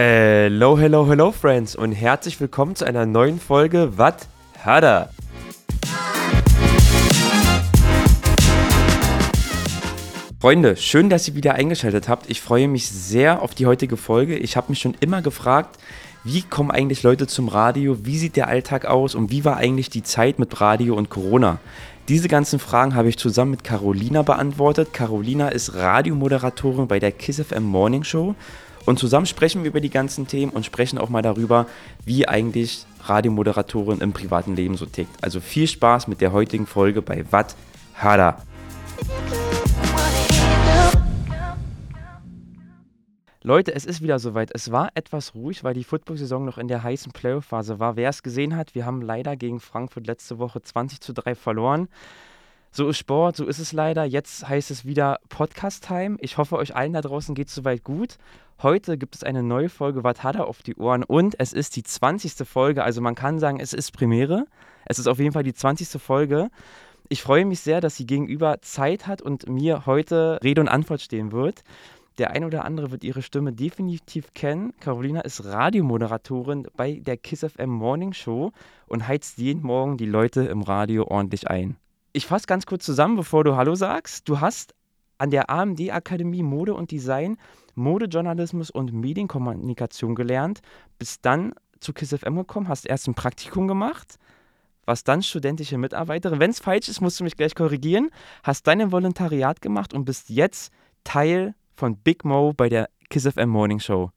Hello, hello, hello, Friends und herzlich willkommen zu einer neuen Folge Wat Hada. Freunde, schön, dass ihr wieder eingeschaltet habt. Ich freue mich sehr auf die heutige Folge. Ich habe mich schon immer gefragt, wie kommen eigentlich Leute zum Radio? Wie sieht der Alltag aus? Und wie war eigentlich die Zeit mit Radio und Corona? Diese ganzen Fragen habe ich zusammen mit Carolina beantwortet. Carolina ist Radiomoderatorin bei der Kiss FM Morning Show. Und zusammen sprechen wir über die ganzen Themen und sprechen auch mal darüber, wie eigentlich Radiomoderatorin im privaten Leben so tickt. Also viel Spaß mit der heutigen Folge bei Wat Hada. Leute, es ist wieder soweit. Es war etwas ruhig, weil die Football-Saison noch in der heißen Playoff-Phase war. Wer es gesehen hat, wir haben leider gegen Frankfurt letzte Woche 20 zu 3 verloren. So ist Sport, so ist es leider. Jetzt heißt es wieder Podcast-Time. Ich hoffe, euch allen da draußen geht es soweit gut. Heute gibt es eine neue Folge Watada auf die Ohren und es ist die 20. Folge. Also man kann sagen, es ist Premiere. Es ist auf jeden Fall die 20. Folge. Ich freue mich sehr, dass sie gegenüber Zeit hat und mir heute Rede und Antwort stehen wird. Der ein oder andere wird ihre Stimme definitiv kennen. Carolina ist Radiomoderatorin bei der Kiss FM Morning Show und heizt jeden Morgen die Leute im Radio ordentlich ein. Ich fasse ganz kurz zusammen, bevor du Hallo sagst. Du hast an der AMD Akademie Mode und Design, Modejournalismus und Medienkommunikation gelernt, bist dann zu Kiss FM gekommen, hast erst ein Praktikum gemacht, warst dann studentische Mitarbeiterin. Wenn es falsch ist, musst du mich gleich korrigieren. Hast dann ein Volontariat gemacht und bist jetzt Teil von Big Mo bei der Kiss FM Morning Show.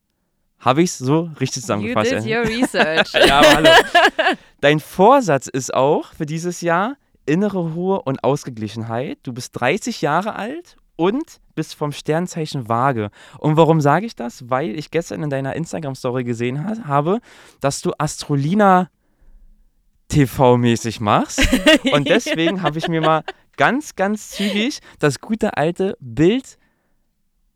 Habe ich es so richtig zusammengefasst? You did your research. ja, aber hallo. Dein Vorsatz ist auch für dieses Jahr innere Ruhe und Ausgeglichenheit. Du bist 30 Jahre alt und bist vom Sternzeichen Waage. Und warum sage ich das? Weil ich gestern in deiner Instagram-Story gesehen ha habe, dass du Astrolina TV-mäßig machst. Und deswegen habe ich mir mal ganz, ganz zügig das gute alte Bild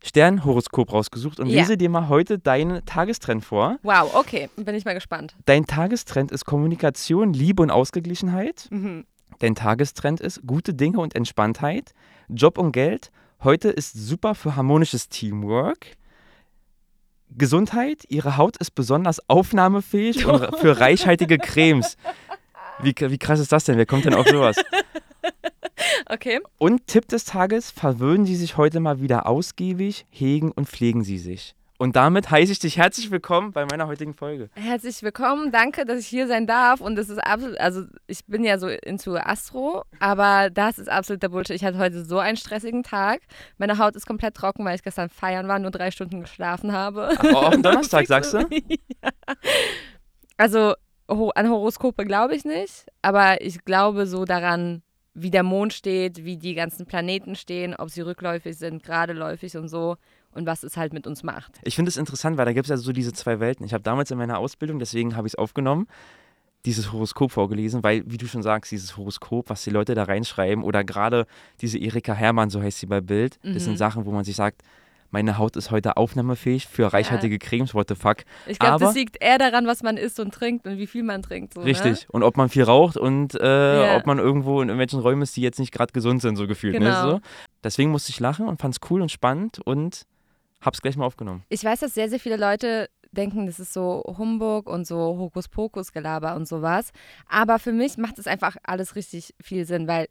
Sternhoroskop rausgesucht und Ja. lese dir mal heute deinen Tagestrend vor. Wow, okay, bin ich mal gespannt. Dein Tagestrend ist Kommunikation, Liebe und Ausgeglichenheit. Mhm. Dein Tagestrend ist gute Dinge und Entspanntheit. Job und Geld. Heute ist super für harmonisches Teamwork. Gesundheit. Ihre Haut ist besonders aufnahmefähig und für reichhaltige Cremes. Wie, wie krass ist das denn? Wer kommt denn auf sowas? Okay. Und Tipp des Tages, verwöhnen Sie sich heute mal wieder ausgiebig, hegen und pflegen Sie sich. Und damit heiße ich dich herzlich willkommen bei meiner heutigen Folge. Herzlich willkommen. Danke, dass ich hier sein darf. Und das ist absolut, also ich bin ja so into Astro, aber das ist absoluter Bullshit. Ich hatte heute so einen stressigen Tag. Meine Haut ist komplett trocken, weil ich gestern feiern war, nur drei Stunden geschlafen habe. Ach, auch am Donnerstag, sagst du? ja. Also an Horoskope glaube ich nicht, aber ich glaube so daran, wie der Mond steht, wie die ganzen Planeten stehen, ob sie rückläufig sind, geradeläufig und so und was es halt mit uns macht. Ich finde es interessant, weil da gibt es ja so diese zwei Welten. Ich habe damals in meiner Ausbildung, deswegen habe ich es aufgenommen, dieses Horoskop vorgelesen, weil, wie du schon sagst, dieses Horoskop, was die Leute da reinschreiben, oder gerade diese Erika Hermann, so heißt sie bei Bild, das sind Mhm. Sachen, wo man sich sagt, meine Haut ist heute aufnahmefähig für reichhaltige Cremes, what the fuck. Ich glaube, das liegt eher daran, was man isst und trinkt und wie viel man trinkt. So, Richtig. Ne? Und ob man viel raucht und äh, Ja. ob man irgendwo in irgendwelchen Räumen ist, die jetzt nicht gerade gesund sind, so gefühlt. Ne? Genau. So. Deswegen musste ich lachen und fand es cool und spannend und hab's gleich mal aufgenommen. Ich weiß, dass sehr, sehr viele Leute denken, das ist so Humbug und so Hokuspokus-Gelaber und sowas. Aber für mich macht es einfach alles richtig viel Sinn, weil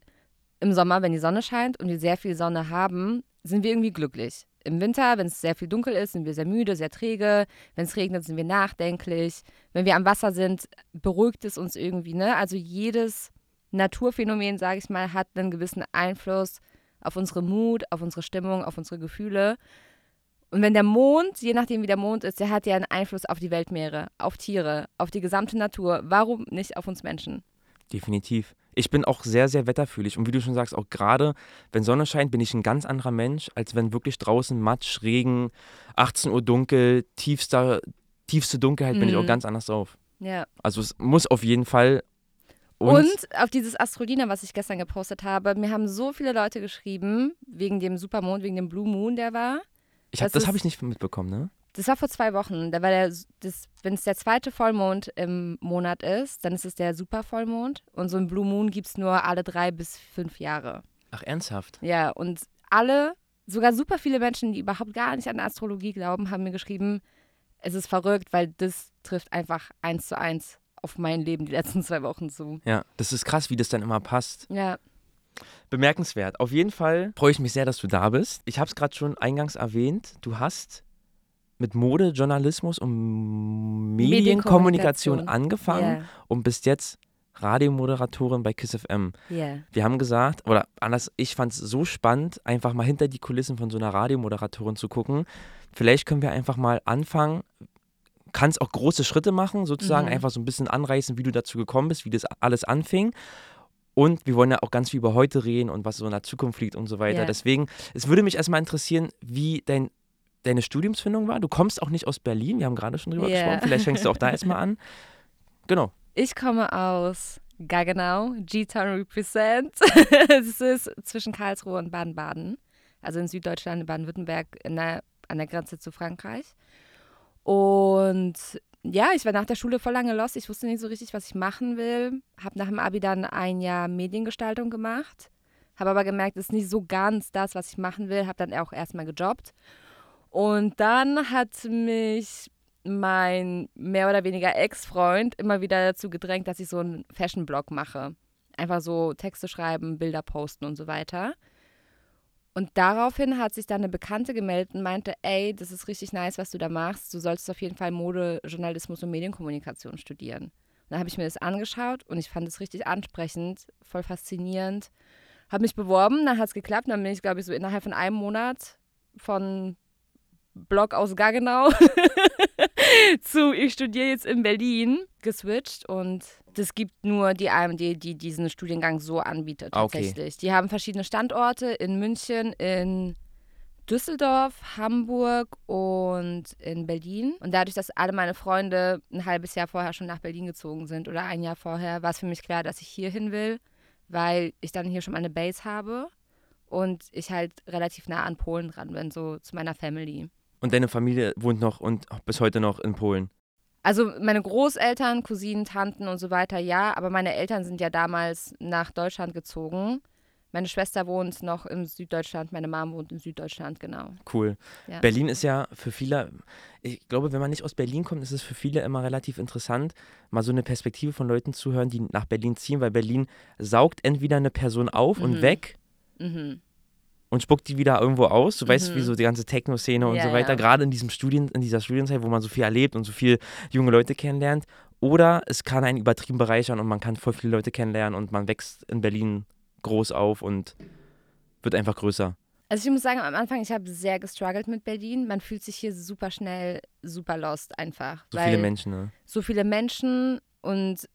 im Sommer, wenn die Sonne scheint und wir sehr viel Sonne haben, sind wir irgendwie glücklich. Im Winter, wenn es sehr viel dunkel ist, sind wir sehr müde, sehr träge. Wenn es regnet, sind wir nachdenklich. Wenn wir am Wasser sind, beruhigt es uns irgendwie. Ne? Also jedes Naturphänomen, sage ich mal, hat einen gewissen Einfluss auf unsere Mut, auf unsere Stimmung, auf unsere Gefühle. Und wenn der Mond, je nachdem wie der Mond ist, der hat ja einen Einfluss auf die Weltmeere, auf Tiere, auf die gesamte Natur. Warum nicht auf uns Menschen? Definitiv. Ich bin auch sehr, sehr wetterfühlig. Und wie du schon sagst, auch gerade, wenn Sonne scheint, bin ich ein ganz anderer Mensch, als wenn wirklich draußen Matsch, Regen, 18 Uhr dunkel, tiefster, tiefste Dunkelheit, bin ich auch Mhm. ganz anders drauf. Ja. Also es muss auf jeden Fall. Und, auf dieses Astrolina, was ich gestern gepostet habe, mir haben so viele Leute geschrieben, wegen dem Supermond, wegen dem Blue Moon, der war. Ich hab, das das habe ich nicht mitbekommen, ne? Das war vor zwei Wochen. Da war der, das, wenn es der zweite Vollmond im Monat ist, dann ist es der Supervollmond. Und so ein Blue Moon gibt es nur alle drei bis fünf Jahre. Ach, ernsthaft? Ja, und alle, sogar super viele Menschen, die überhaupt gar nicht an Astrologie glauben, haben mir geschrieben, es ist verrückt, weil das trifft einfach eins zu eins auf mein Leben die letzten zwei Wochen zu. Ja, das ist krass, wie das dann immer passt. Ja. Bemerkenswert. Auf jeden Fall freue ich mich sehr, dass du da bist. Ich habe es gerade schon eingangs erwähnt. Du hast mit Mode, Journalismus und Medienkommunikation angefangen Yeah. und bist jetzt Radiomoderatorin bei KISS FM. Yeah. Wir haben gesagt, oder anders, ich fand es so spannend, einfach mal hinter die Kulissen von so einer Radiomoderatorin zu gucken. Vielleicht können wir einfach mal anfangen, kannst auch große Schritte machen, sozusagen Mhm. einfach so ein bisschen anreißen, wie du dazu gekommen bist, wie das alles anfing. Und wir wollen ja auch ganz viel über heute reden und was so in der Zukunft liegt und so weiter. Ja. Deswegen, es würde mich erstmal interessieren, wie dein, deine Studiumsfindung war. Du kommst auch nicht aus Berlin, wir haben gerade schon drüber Ja. gesprochen. Vielleicht fängst du auch da erstmal an. Genau. Ich komme aus Gaggenau, G-Town Represent. es ist zwischen Karlsruhe und Baden-Baden, also in Süddeutschland, in Baden-Württemberg, an der Grenze zu Frankreich. Und ja, ich war nach der Schule voll lange lost. Ich wusste nicht so richtig, was ich machen will. Habe nach dem Abi dann ein Jahr Mediengestaltung gemacht. Habe aber gemerkt, das ist nicht so ganz das, was ich machen will. Habe dann auch erstmal gejobbt. Und dann hat mich mein mehr oder weniger Ex-Freund immer wieder dazu gedrängt, dass ich so einen Fashion-Blog mache. Einfach so Texte schreiben, Bilder posten und so weiter. Und daraufhin hat sich dann eine Bekannte gemeldet und meinte, ey, das ist richtig nice, was du da machst. Du solltest auf jeden Fall Mode, Journalismus und Medienkommunikation studieren. Und dann habe ich mir das angeschaut und ich fand es richtig ansprechend, voll faszinierend. Habe mich beworben, dann hat es geklappt. Dann bin ich, glaube ich, so innerhalb von einem Monat von Blog aus Gaggenau zu ich studiere jetzt in Berlin geswitcht und das gibt nur die AMD, die diesen Studiengang so anbietet Ah, okay. tatsächlich. Die haben verschiedene Standorte in München, in Düsseldorf, Hamburg und in Berlin. Und dadurch, dass alle meine Freunde ein halbes Jahr vorher schon nach Berlin gezogen sind oder ein Jahr vorher, war es für mich klar, dass ich hier hin will, weil ich dann hier schon mal eine Base habe und ich halt relativ nah an Polen dran bin, so zu meiner Family. Und deine Familie wohnt noch und bis heute noch in Polen. Also meine Großeltern, Cousinen, Tanten und so weiter, ja, aber meine Eltern sind ja damals nach Deutschland gezogen. Meine Schwester wohnt noch in Süddeutschland, meine Mom wohnt in Süddeutschland, genau. Cool. Ja. Berlin ist ja für viele, ich glaube, wenn man nicht aus Berlin kommt, ist es für viele immer relativ interessant, mal so eine Perspektive von Leuten zu hören, die nach Berlin ziehen, weil Berlin saugt entweder eine Person auf und Mhm. weg Mhm. Und spuckt die wieder irgendwo aus. Du weißt, Mhm. wie so die ganze Techno-Szene und Ja, so weiter, ja. gerade in diesem Studien, in dieser Studienzeit, wo man so viel erlebt und so viel junge Leute kennenlernt. Oder es kann einen übertrieben bereichern und man kann voll viele Leute kennenlernen und man wächst in Berlin groß auf und wird einfach größer. Also ich muss sagen, am Anfang, ich habe sehr gestruggelt mit Berlin. Man fühlt sich hier super schnell, super lost einfach. So viele Menschen, ne? so viele Menschen und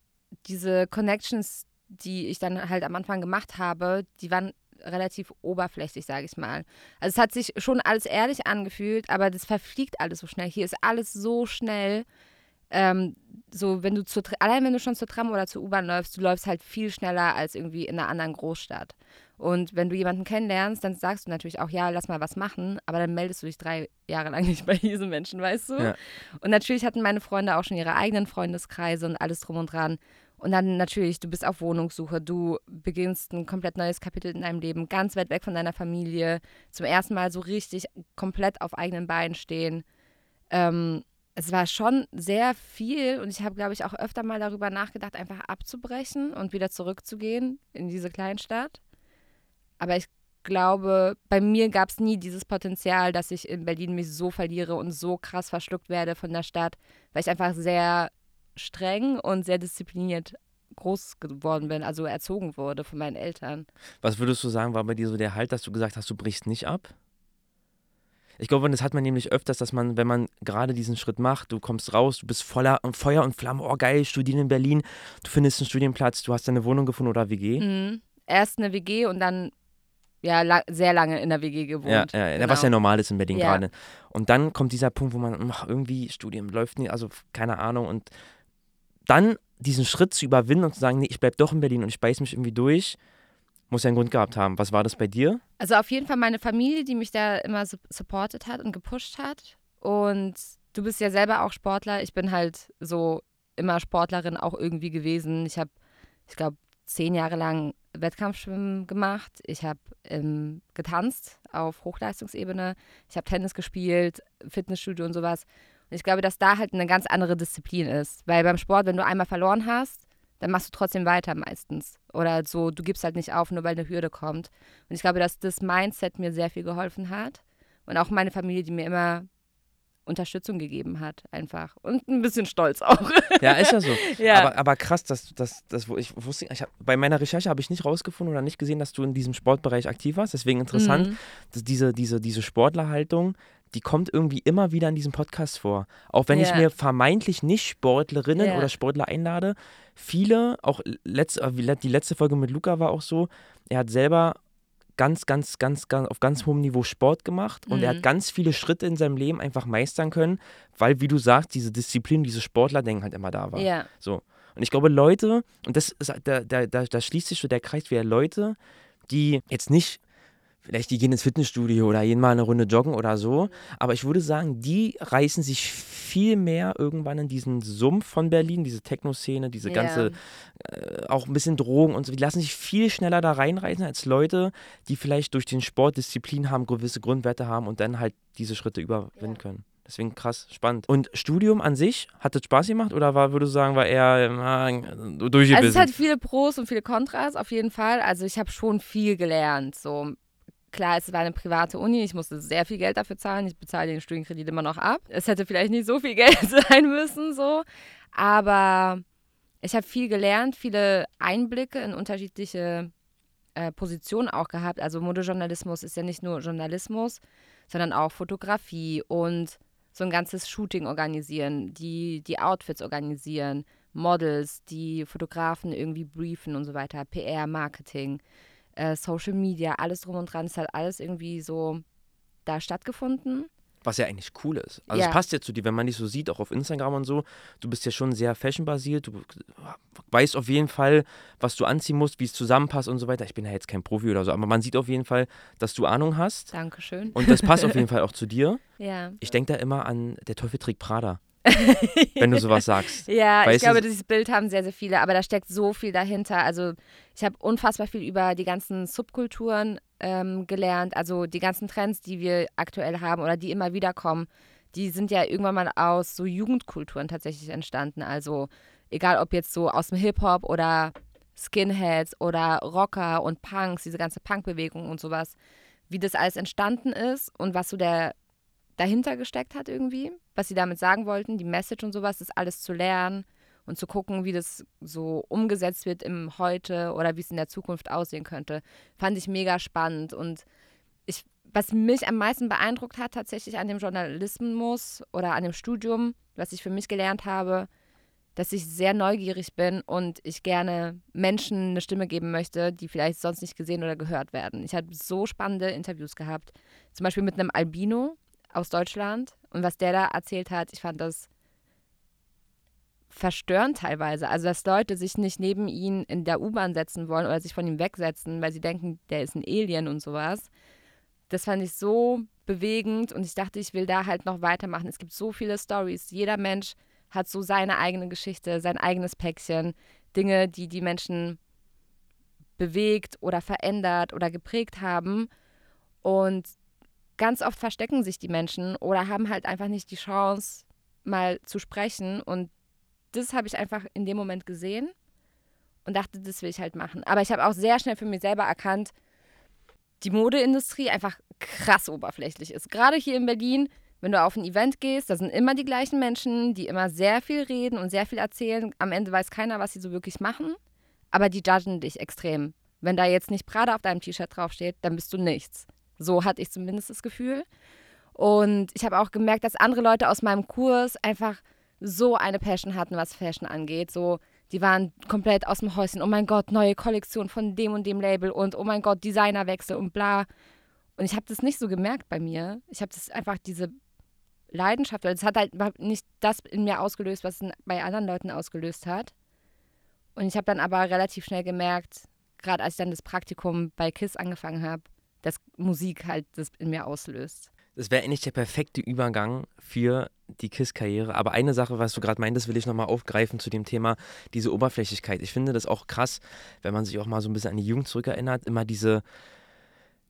diese Connections, die ich dann halt am Anfang gemacht habe, die waren relativ oberflächlich, sage ich mal. Also es hat sich schon alles ehrlich angefühlt, aber das verfliegt alles so schnell. Hier ist alles so schnell. Ähm, so, wenn du zur, allein wenn du schon zur Tram oder zur U-Bahn läufst, du läufst halt viel schneller als irgendwie in einer anderen Großstadt. Und wenn du jemanden kennenlernst, dann sagst du natürlich auch, ja, lass mal was machen, aber dann meldest du dich drei Jahre lang nicht bei diesen Menschen, weißt du? Ja. Und natürlich hatten meine Freunde auch schon ihre eigenen Freundeskreise und alles drum und dran. Und dann natürlich, du bist auf Wohnungssuche, du beginnst ein komplett neues Kapitel in deinem Leben, ganz weit weg von deiner Familie, zum ersten Mal so richtig komplett auf eigenen Beinen stehen. Ähm, es war schon sehr viel und ich habe, glaube ich, auch öfter mal darüber nachgedacht, einfach abzubrechen und wieder zurückzugehen in diese Kleinstadt. Aber ich glaube, bei mir gab es nie dieses Potenzial, dass ich in Berlin mich so verliere und so krass verschluckt werde von der Stadt, weil ich einfach sehr streng und sehr diszipliniert groß geworden bin, also erzogen wurde von meinen Eltern. Was würdest du sagen, war bei dir so der Halt, dass du gesagt hast, du brichst nicht ab? Ich glaube, das hat man nämlich öfters, dass man, wenn man gerade diesen Schritt macht, du kommst raus, du bist voller Feuer und Flamme, oh geil, studieren in Berlin, du findest einen Studienplatz, du hast deine Wohnung gefunden oder WG. Mhm. Erst eine WG und dann ja la sehr lange in der WG gewohnt. ja, ja, Genau. was ja normal ist in Berlin Ja. gerade. Und dann kommt dieser Punkt, wo man, ach, irgendwie Studium läuft nicht, also keine Ahnung. Und dann diesen Schritt zu überwinden und zu sagen, nee, ich bleib doch in Berlin und ich beiß mich irgendwie durch, muss ja einen Grund gehabt haben. Was war das bei dir? Also auf jeden Fall meine Familie, die mich da immer su- supportet hat und gepusht hat. Und du bist ja selber auch Sportler. Ich bin halt so immer Sportlerin auch irgendwie gewesen. Ich habe, ich glaube, zehn Jahre lang Wettkampfschwimmen gemacht. Ich habe ähm, getanzt auf Hochleistungsebene. Ich habe Tennis gespielt, Fitnessstudio und sowas. Und ich glaube, dass da halt eine ganz andere Disziplin ist. Weil beim Sport, wenn du einmal verloren hast, dann machst du trotzdem weiter meistens. Oder so, du gibst halt nicht auf, nur weil eine Hürde kommt. Und ich glaube, dass das Mindset mir sehr viel geholfen hat. Und auch meine Familie, die mir immer Unterstützung gegeben hat, einfach. Und ein bisschen stolz auch. Ja, ist ja so. ja. Aber, aber krass, dass, dass, dass wo ich wusste, ich hab, bei meiner Recherche habe ich nicht rausgefunden oder nicht gesehen, dass du in diesem Sportbereich aktiv warst. Deswegen interessant, mhm. dass diese, diese, diese Sportlerhaltung, die kommt irgendwie immer wieder in diesem Podcast vor. Auch wenn yeah. ich mir vermeintlich nicht Sportlerinnen yeah. oder Sportler einlade, viele, auch letzt, äh, die letzte Folge mit Luca war auch so, er hat selber ganz, ganz, ganz, ganz auf ganz hohem Niveau Sport gemacht und mhm. er hat mhm. ganz viele Schritte in seinem Leben einfach meistern können, weil, wie du sagst, diese Disziplin, diese Sportler-Denken halt immer da war. Ja. So. Und ich glaube, Leute, und das ist, da, da, da, da schließt sich so der Kreis wieder Leute, die jetzt nicht vielleicht die gehen ins Fitnessstudio oder gehen mal eine Runde joggen oder so. Aber ich würde sagen, die reißen sich viel mehr irgendwann in diesen Sumpf von Berlin, diese Techno-Szene, diese ganze, äh, auch ein bisschen Drogen und so. Die lassen sich viel schneller da reinreißen als Leute, die vielleicht durch den Sport Disziplin haben, gewisse Grundwerte haben und dann halt diese Schritte überwinden können. Deswegen krass, spannend. Und Studium an sich, hat das Spaß gemacht oder war, würdest du sagen, war eher äh, durchgebissen? Also es hat viele Pros und viele Kontras auf jeden Fall. Also ich habe schon viel gelernt. So Klar, es war eine private Uni, ich musste sehr viel Geld dafür zahlen. Ich bezahle den Studienkredit immer noch ab. Es hätte vielleicht nicht so viel Geld sein müssen, so. Aber ich habe viel gelernt, viele Einblicke in unterschiedliche äh, Positionen auch gehabt. Also Modejournalismus ist ja nicht nur Journalismus, sondern auch Fotografie und so ein ganzes Shooting organisieren, die, die Outfits organisieren, Models, die Fotografen irgendwie briefen und so weiter, PR, Marketing äh, Social Media, alles drum und dran. Es hat alles irgendwie so da stattgefunden. Was ja eigentlich cool ist. Also ja. es passt ja zu dir, wenn man dich so sieht, auch auf Instagram und so. Du bist ja schon sehr fashionbasiert. Du weißt auf jeden Fall, was du anziehen musst, wie es zusammenpasst und so weiter. Ich bin ja jetzt kein Profi oder so, aber man sieht auf jeden Fall, dass du Ahnung hast. Dankeschön. Und das passt auf jeden Fall auch zu dir. Ja. Ich denke da immer an Der Teufel trägt Prada. Wenn du sowas sagst. Ja, weißt ich glaube, dieses Bild haben sehr, sehr viele, aber da steckt so viel dahinter. Also ich habe unfassbar viel über die ganzen Subkulturen ähm, gelernt, also die ganzen Trends, die wir aktuell haben oder die immer wieder kommen, die sind ja irgendwann mal aus so Jugendkulturen tatsächlich entstanden. Also egal ob jetzt so aus dem Hip-Hop oder Skinheads oder Rocker und Punks, diese ganze Punk-Bewegung und sowas, wie das alles entstanden ist und was so der dahinter gesteckt hat irgendwie, was sie damit sagen wollten, die Message und sowas, das alles zu lernen und zu gucken, wie das so umgesetzt wird im Heute oder wie es in der Zukunft aussehen könnte, fand ich mega spannend und ich was mich am meisten beeindruckt hat tatsächlich an dem Journalismus oder an dem Studium, was ich für mich gelernt habe, dass ich sehr neugierig bin und ich gerne Menschen eine Stimme geben möchte, die vielleicht sonst nicht gesehen oder gehört werden. Ich habe so spannende Interviews gehabt, zum Beispiel mit einem Albino, aus Deutschland. Und was der da erzählt hat, ich fand das verstörend teilweise. Also, dass Leute sich nicht neben ihn in der U-Bahn setzen wollen oder sich von ihm wegsetzen, weil sie denken, der ist ein Alien und sowas. Das fand ich so bewegend und ich dachte, ich will da halt noch weitermachen. Es gibt so viele Stories. Jeder Mensch hat so seine eigene Geschichte, sein eigenes Päckchen, Dinge, die die Menschen bewegt oder verändert oder geprägt haben. Und ganz oft verstecken sich die Menschen oder haben halt einfach nicht die Chance, mal zu sprechen. Und das habe ich einfach in dem Moment gesehen und dachte, das will ich halt machen. Aber ich habe auch sehr schnell für mich selber erkannt, die Modeindustrie einfach krass oberflächlich ist. Gerade hier in Berlin, wenn du auf ein Event gehst, da sind immer die gleichen Menschen, die immer sehr viel reden und sehr viel erzählen. Am Ende weiß keiner, was sie so wirklich machen, aber die judgen dich extrem. Wenn da jetzt nicht Prada auf deinem T-Shirt draufsteht, dann bist du nichts. So hatte ich zumindest das Gefühl. Und ich habe auch gemerkt, dass andere Leute aus meinem Kurs einfach so eine Passion hatten, was Fashion angeht. So, die waren komplett aus dem Häuschen. Oh mein Gott, neue Kollektion von dem und dem Label und oh mein Gott, Designerwechsel und bla. Und ich habe das nicht so gemerkt bei mir. Ich habe das einfach diese Leidenschaft, es hat halt nicht das in mir ausgelöst, was es bei anderen Leuten ausgelöst hat. Und ich habe dann aber relativ schnell gemerkt, gerade als ich dann das Praktikum bei KISS angefangen habe, dass Musik halt das in mir auslöst. Das wäre eigentlich der perfekte Übergang für die KISS-Karriere. Aber eine Sache, was du gerade meintest, will ich nochmal aufgreifen zu dem Thema, diese Oberflächlichkeit. Ich finde das auch krass, wenn man sich auch mal so ein bisschen an die Jugend zurückerinnert, immer diese,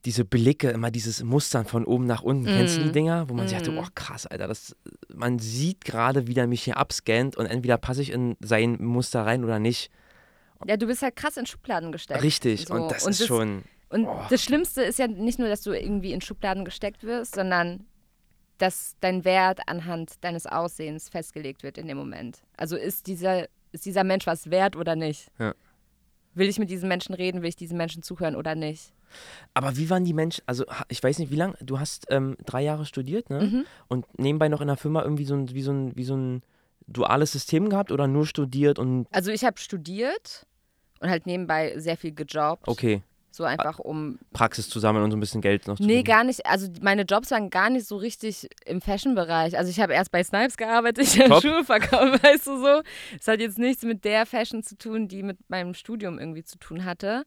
diese Blicke, immer dieses Mustern von oben nach unten. Kennst du die Mm. Dinger? Wo man sich dachte, Mm. oh krass, Alter, das, man sieht gerade, wie der mich hier abscannt und entweder passe ich in sein Muster rein oder nicht. Ja, du bist halt krass in Schubladen gesteckt. Richtig, So. und das Und ist das- schon, Und Oh. das Schlimmste ist ja nicht nur, dass du irgendwie in Schubladen gesteckt wirst, sondern dass dein Wert anhand deines Aussehens festgelegt wird in dem Moment. Also ist dieser, ist dieser Mensch was wert oder nicht? Ja. Will ich mit diesen Menschen reden, will ich diesen Menschen zuhören oder nicht? aber wie waren die Menschen, also ich weiß nicht, wie lange, du hast ähm, drei Jahre studiert, ne? Mhm. Und nebenbei noch in der Firma irgendwie so ein, wie so ein, wie so ein duales System gehabt oder nur studiert und, Also ich habe studiert und halt nebenbei sehr viel gejobbt. okay, So einfach um. Praxis zusammen und so ein bisschen Geld noch zu Nee, verdienen. gar nicht. Also meine Jobs waren gar nicht so richtig im Fashion-Bereich. Also ich habe erst bei Snipes gearbeitet, ich habe. Schuhe verkauft, weißt du so. Es hat jetzt nichts mit der Fashion zu tun, die mit meinem Studium irgendwie zu tun hatte.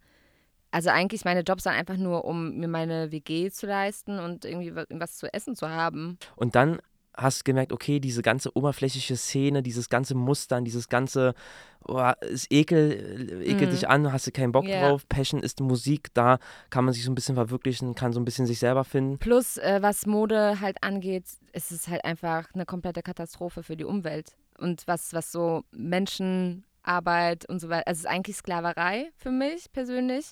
Also eigentlich meine Jobs waren einfach nur, um mir meine WG zu leisten und irgendwie wa- was zu essen zu haben. Und dann hast gemerkt, okay, diese ganze oberflächliche Szene, dieses ganze Mustern, dieses ganze, oh, es ekel, ekelt Mhm. dich an, hast du keinen Bock Ja. drauf, Passion ist Musik, da kann man sich so ein bisschen verwirklichen, kann so ein bisschen sich selber finden. Plus, äh, was Mode halt angeht, ist es halt einfach eine komplette Katastrophe für die Umwelt. Und was, was so Menschenarbeit und so weiter, also es ist eigentlich Sklaverei für mich persönlich,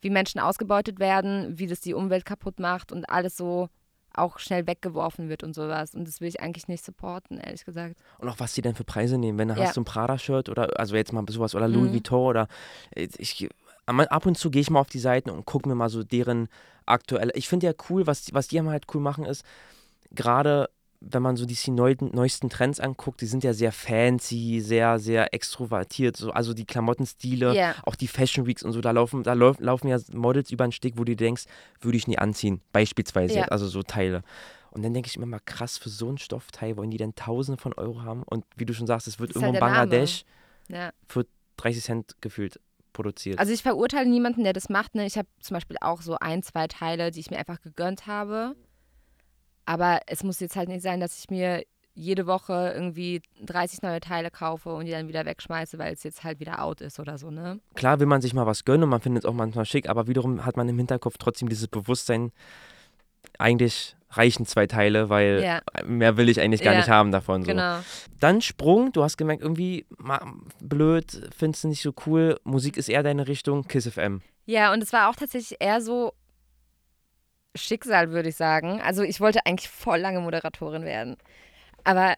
wie Menschen ausgebeutet werden, wie das die Umwelt kaputt macht und alles so auch schnell weggeworfen wird und sowas. Und das will ich eigentlich nicht supporten, ehrlich gesagt. Und auch was die denn für Preise nehmen, wenn du Ja. hast so ein Prada-Shirt oder, also jetzt mal sowas, oder Louis Mhm. Vuitton oder, ich, ab und zu gehe ich mal auf die Seiten und gucke mir mal so deren aktuelle, ich finde ja cool, was, was die halt cool machen ist, gerade wenn man so die neuesten Trends anguckt, die sind ja sehr fancy, sehr, sehr extrovertiert, so, also die Klamottenstile, Ja. auch die Fashion Weeks und so, da laufen, da lauf, laufen ja Models über den Stick, wo du denkst, würde ich nie anziehen, beispielsweise, jetzt, also so Teile. Und dann denke ich mir mal, krass, für so ein Stoffteil wollen die denn Tausende von Euro haben? Und wie du schon sagst, es wird Das ist irgendwo in halt. Bangladesch Ja. für 30 Cent gefühlt produziert. Also ich verurteile niemanden, der das macht. Ne? Ich habe zum Beispiel auch so ein, zwei Teile, die ich mir einfach gegönnt habe. Aber es muss jetzt halt nicht sein, dass ich mir jede Woche irgendwie 30 neue Teile kaufe und die dann wieder wegschmeiße, weil es jetzt halt wieder out ist oder so, ne? Klar will man sich mal was gönnen und man findet es auch manchmal schick, aber wiederum hat man im Hinterkopf trotzdem dieses Bewusstsein, eigentlich reichen zwei Teile, weil Ja, mehr will ich eigentlich gar Ja, nicht haben davon. So. genau. Dann Sprung, du hast gemerkt, irgendwie blöd, findest du nicht so cool, Musik ist eher deine Richtung, Kiss FM. Ja, und es war auch tatsächlich eher so Schicksal, würde ich sagen. Also ich wollte eigentlich voll lange Moderatorin werden. Aber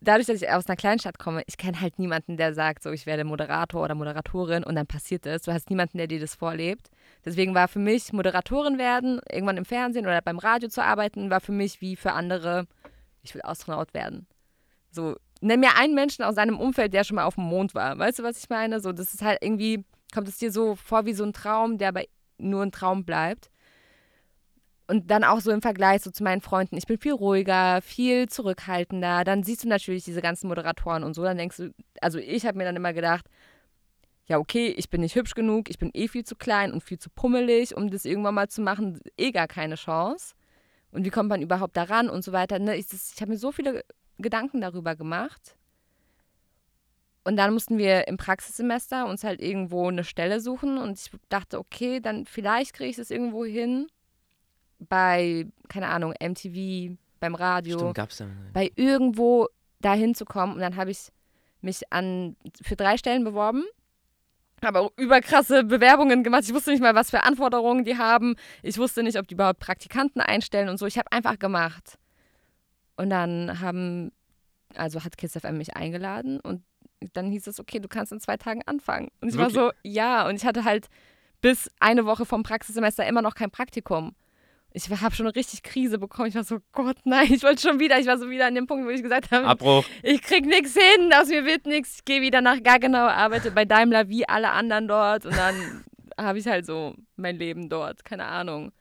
dadurch, dass ich aus einer Kleinstadt komme, ich kenne halt niemanden, der sagt, so ich werde Moderator oder Moderatorin und dann passiert es. Du hast niemanden, der dir das vorlebt. Deswegen war für mich Moderatorin werden, irgendwann im Fernsehen oder beim Radio zu arbeiten, war für mich wie für andere, ich will Astronaut werden. So, nenn mir einen Menschen aus seinem Umfeld, der schon mal auf dem Mond war. Weißt du, was ich meine? So, das ist halt irgendwie, kommt es dir so vor wie so ein Traum, der aber nur ein Traum bleibt. Und dann auch so im Vergleich so zu meinen Freunden, ich bin viel ruhiger, viel zurückhaltender. Dann siehst du natürlich diese ganzen Moderatoren und so. Dann denkst du, also ich habe mir dann immer gedacht, ja, okay, ich bin nicht hübsch genug, ich bin eh viel zu klein und viel zu pummelig, um das irgendwann mal zu machen, eh gar keine Chance. Und wie kommt man überhaupt daran und so weiter. Ne? Ich, ich habe mir so viele Gedanken darüber gemacht. Und dann mussten wir im Praxissemester uns halt irgendwo eine Stelle suchen und ich dachte, okay, dann vielleicht kriege ich das irgendwo hin bei, keine Ahnung, MTV, beim Radio Stimmt, gab's dann. bei irgendwo dahin zu kommen. Und dann habe ich mich an für drei Stellen beworben. Habe auch überkrasse Bewerbungen gemacht. Ich wusste nicht mal, was für Anforderungen die haben. Ich wusste nicht, ob die überhaupt Praktikanten einstellen und so. Ich habe einfach gemacht. Und dann haben, also hat Kiss FM mich eingeladen und dann hieß es, okay, du kannst in zwei Tagen anfangen. Und ich Wirklich? war so, ja. Und ich hatte halt bis eine Woche vom Praxissemester immer noch kein Praktikum. Ich habe schon eine richtig Krise bekommen. Ich war so, Gott, nein, ich wollte schon wieder. Ich war so wieder an dem Punkt, wo ich gesagt habe, Abbruch. ich krieg nichts hin, aus mir wird nichts. Ich gehe wieder nach Gaggenau, arbeite bei Daimler wie alle anderen dort und dann habe ich halt so mein Leben dort, keine Ahnung.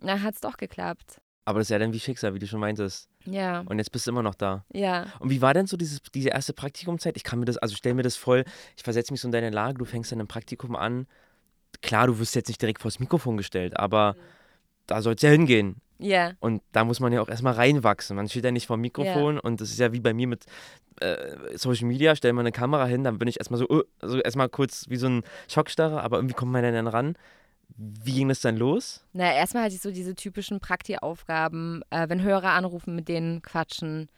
Dann hat es doch geklappt. Aber das ist ja dann wie Schicksal, wie du schon meintest. Ja, Und jetzt bist du immer noch da. ja. Und wie war denn so dieses, diese erste Praktikumzeit? Ich kann mir das, also stell mir das voll, ich versetze mich so in deine Lage, du fängst dann im Praktikum an. Klar, du wirst jetzt nicht direkt vors Mikrofon gestellt, aber da soll es ja hingehen. Ja, Und da muss man ja auch erstmal reinwachsen. Man steht ja nicht vor dem Mikrofon und das ist ja wie bei mir mit äh, Social Media, stell mal eine Kamera hin, dann bin ich erstmal so, uh, also erstmal kurz wie so ein Schockstarre, aber irgendwie kommt man dann ran. Wie ging das dann los? Na, erstmal hatte ich so diese typischen Prakti-Aufgaben, äh, wenn Hörer anrufen, mit denen quatschen,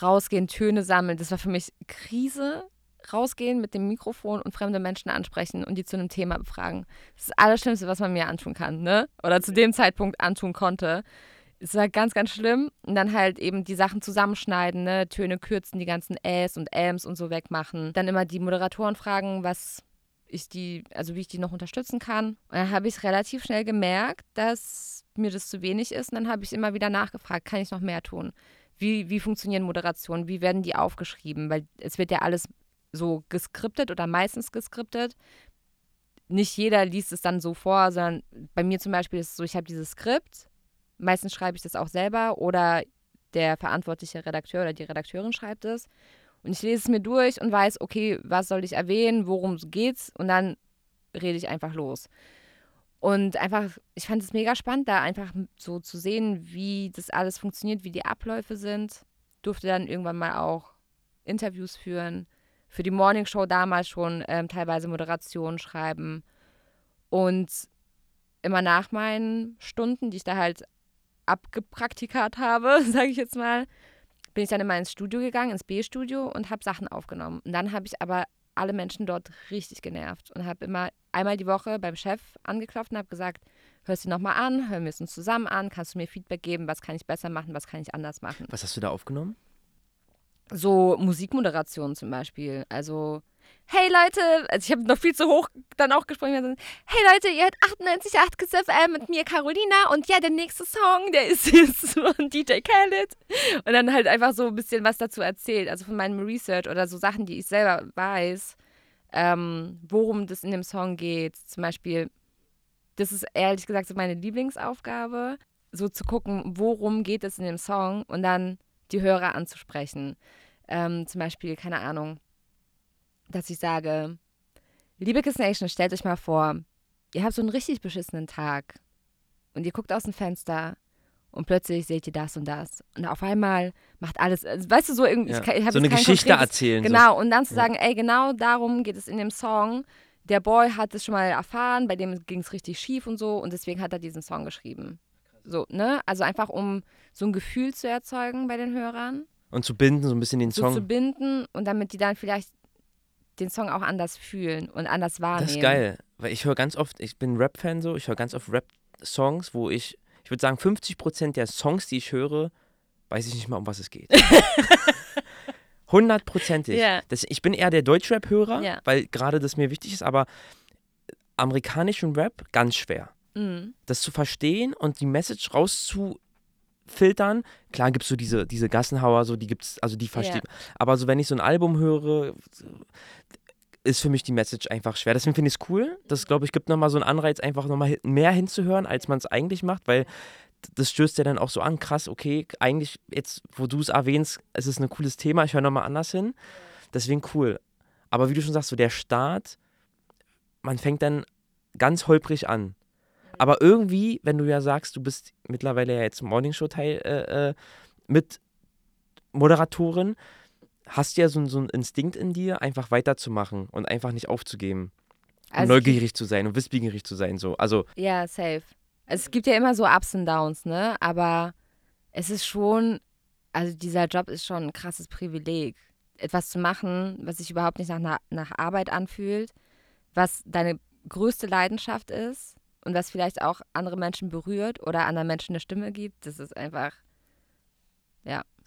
rausgehen, Töne sammeln. Das war für mich Krise. Rausgehen mit dem Mikrofon und fremde Menschen ansprechen und die zu einem Thema befragen. Das ist das Allerschlimmste, was man mir antun kann, ne? Oder zu dem Zeitpunkt antun konnte. Es war ganz, ganz schlimm. Und dann halt eben die Sachen zusammenschneiden, ne? Töne kürzen, die ganzen Äs und Äms und so wegmachen. Dann immer die Moderatoren fragen, was ich die, also wie ich die noch unterstützen kann. Und dann habe ich relativ schnell gemerkt, dass mir das zu wenig ist. Und dann habe ich immer wieder nachgefragt, kann ich noch mehr tun? Wie, wie funktionieren Moderationen? Wie werden die aufgeschrieben? Weil es wird ja alles so geskriptet oder meistens geskriptet. Nicht jeder liest es dann so vor, sondern bei mir zum Beispiel ist es so, ich habe dieses Skript, meistens schreibe ich das auch selber oder der verantwortliche Redakteur oder die Redakteurin schreibt es. Und ich lese es mir durch und weiß, okay, was soll ich erwähnen, worum geht's und dann rede ich einfach los. Und einfach, ich fand es mega spannend, da einfach so zu sehen, wie das alles funktioniert, wie die Abläufe sind. Durfte dann irgendwann mal auch Interviews führen, für die Morning Show damals schon ähm, teilweise Moderationen schreiben. Und immer nach meinen Stunden, die ich da halt abgepraktikat habe, sage ich jetzt mal, bin ich dann immer ins Studio gegangen, ins B-Studio und habe Sachen aufgenommen. Und dann habe ich aber alle Menschen dort richtig genervt und habe immer einmal die Woche beim Chef angeklopft und habe gesagt, hörst du nochmal an, hören wir es uns zusammen an, kannst du mir Feedback geben, was kann ich besser machen, was kann ich anders machen. Was hast du da aufgenommen? So Musikmoderation zum Beispiel. Also, hey Leute, also ich habe noch viel zu hoch dann auch gesprochen. Hey Leute, ihr hört 98,8 Kiss FM mit mir Carolina und ja, der nächste Song, der ist jetzt von DJ Khaled. Und dann halt einfach so ein bisschen was dazu erzählt, also von meinem Research oder so Sachen, die ich selber weiß, ähm, worum das in dem Song geht. Zum Beispiel, das ist ehrlich gesagt so meine Lieblingsaufgabe, so zu gucken, worum geht es in dem Song und dann die Hörer anzusprechen. Ähm, zum Beispiel, keine Ahnung, dass ich sage, liebe Kiss Nation, stellt euch mal vor, ihr habt so einen richtig beschissenen Tag und ihr guckt aus dem Fenster und plötzlich seht ihr das und das. Und auf einmal macht alles, also, weißt du, so irgendwie. Ja. Ich, ich so eine Geschichte erzählen. Genau, so. und dann zu sagen, ja. ey, genau darum geht es in dem Song. Der Boy hat es schon mal erfahren, bei dem ging es richtig schief und so und deswegen hat er diesen Song geschrieben. So, ne? Also einfach um so ein Gefühl zu erzeugen bei den Hörern. Und zu binden, so ein bisschen den so Song. zu binden und damit die dann vielleicht den Song auch anders fühlen und anders wahrnehmen. Das ist geil, weil ich höre ganz oft, ich bin Rap-Fan so, ich höre ganz oft Rap-Songs, wo ich, ich würde sagen, 50 Prozent der Songs, die ich höre, weiß ich nicht mal, um was es geht. Hundertprozentig. Ja. Das- Ich bin eher der Deutschrap-Hörer, Ja. weil gerade das mir wichtig ist, aber amerikanischen Rap ganz schwer. Mhm. Das zu verstehen und die Message rauszufiltern. Klar gibt es so diese, diese Gassenhauer, so die gibt's, also die versteht man. Aber so wenn ich so ein Album höre, ist für mich die Message einfach schwer. Deswegen finde ich es cool. Das, glaube ich, gibt nochmal so einen Anreiz, einfach nochmal mehr hinzuhören, als man es eigentlich macht, weil das stößt ja dann auch so an, krass, okay, eigentlich jetzt, wo du es erwähnst, es ist ein cooles Thema, ich höre nochmal anders hin. Deswegen cool. Aber wie du schon sagst, so der Start, man fängt dann ganz holprig an. Aber irgendwie, wenn du ja sagst, du bist mittlerweile ja jetzt Morningshow-Teil äh, äh, mit Moderatorin, hast du ja so, so einen Instinkt in dir, einfach weiterzumachen und einfach nicht aufzugeben. Und Also neugierig zu sein und wissbegierig zu sein. So. Also, Ja, safe. Also es gibt ja immer so Ups und Downs, ne? Aber es ist schon, also dieser Job ist schon ein krasses Privileg. Etwas zu machen, was sich überhaupt nicht nach, nach Arbeit anfühlt, was deine größte Leidenschaft ist und was vielleicht auch andere Menschen berührt oder anderen Menschen eine Stimme gibt, das ist einfach,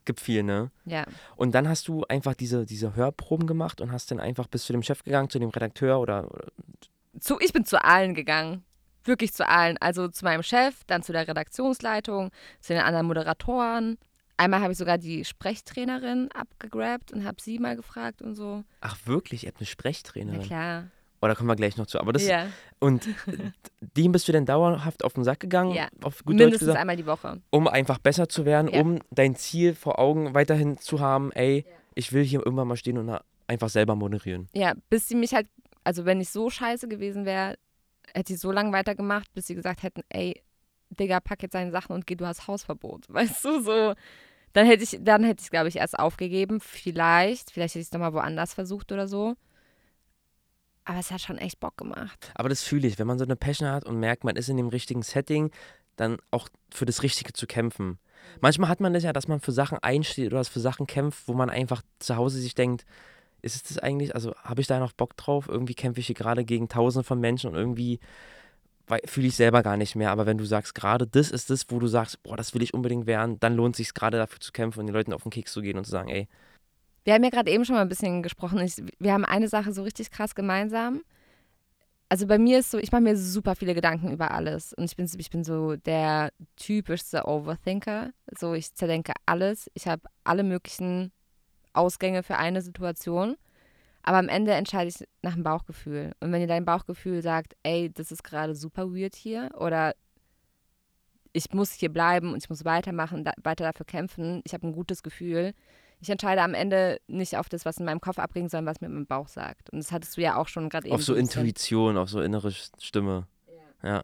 gibt viel, ne? ja. Und dann hast du einfach diese, diese Hörproben gemacht und hast dann einfach bis zu dem Chef gegangen, zu dem Redakteur oder, oder Zu, ich bin zu allen gegangen. Wirklich zu allen. Also zu meinem Chef, dann zu der Redaktionsleitung, zu den anderen Moderatoren. Einmal habe ich sogar die Sprechtrainerin abgegrabt und habe sie mal gefragt und so. ach wirklich, ihr habt eine Na Sprechtrainerin. Klar. Oh, da kommen wir gleich noch zu. Aber das, ja, und dem bist du dann dauerhaft auf den Sack gegangen, Ja. auf gut Deutsch mindestens gesagt, einmal die Woche. um einfach besser zu werden, Ja. um dein Ziel vor Augen weiterhin zu haben, ey, ich will hier irgendwann mal stehen und einfach selber moderieren. Ja, bis sie mich halt, also wenn ich so scheiße gewesen wäre, hätte ich so lange weitergemacht, bis sie gesagt hätten, ey, Digga, pack jetzt deine Sachen und geh, du hast Hausverbot. Weißt du, so. Dann hätte ich, dann hätte ich glaube ich, erst aufgegeben. Vielleicht, vielleicht hätte ich es nochmal woanders versucht oder so. Aber es hat schon echt Bock gemacht. Aber das fühle ich, wenn man so eine Passion hat und merkt, man ist in dem richtigen Setting, dann auch für das Richtige zu kämpfen. Manchmal hat man das ja, dass man für Sachen einsteht oder für Sachen kämpft, wo man einfach zu Hause sich denkt, ist es das eigentlich, also habe ich da noch Bock drauf? Irgendwie kämpfe ich hier gerade gegen tausende von Menschen und irgendwie fühle ich selber gar nicht mehr. Aber wenn du sagst, gerade das ist das, wo du sagst, boah, das will ich unbedingt werden, dann lohnt es sich gerade dafür zu kämpfen und den Leuten auf den Keks zu gehen und zu sagen, ey. Wir haben ja gerade eben schon mal ein bisschen gesprochen. Ich, wir haben eine Sache so richtig krass gemeinsam. Also bei mir ist so, ich mache mir super viele Gedanken über alles. Und ich bin, ich bin so der typischste Overthinker. So, ich zerdenke alles. Ich habe alle möglichen Ausgänge für eine Situation. Aber am Ende entscheide ich nach dem Bauchgefühl. Und wenn dir dein Bauchgefühl sagt, ey, das ist gerade super weird hier oder ich muss hier bleiben und ich muss weitermachen, da, weiter dafür kämpfen, ich habe ein gutes Gefühl. Ich entscheide am Ende nicht auf das, was in meinem Kopf abbringt, sondern was mir mein Bauch sagt. Und das hattest du ja auch schon gerade eben. Auf so Intuition, auf so innere Stimme. Ja. ja.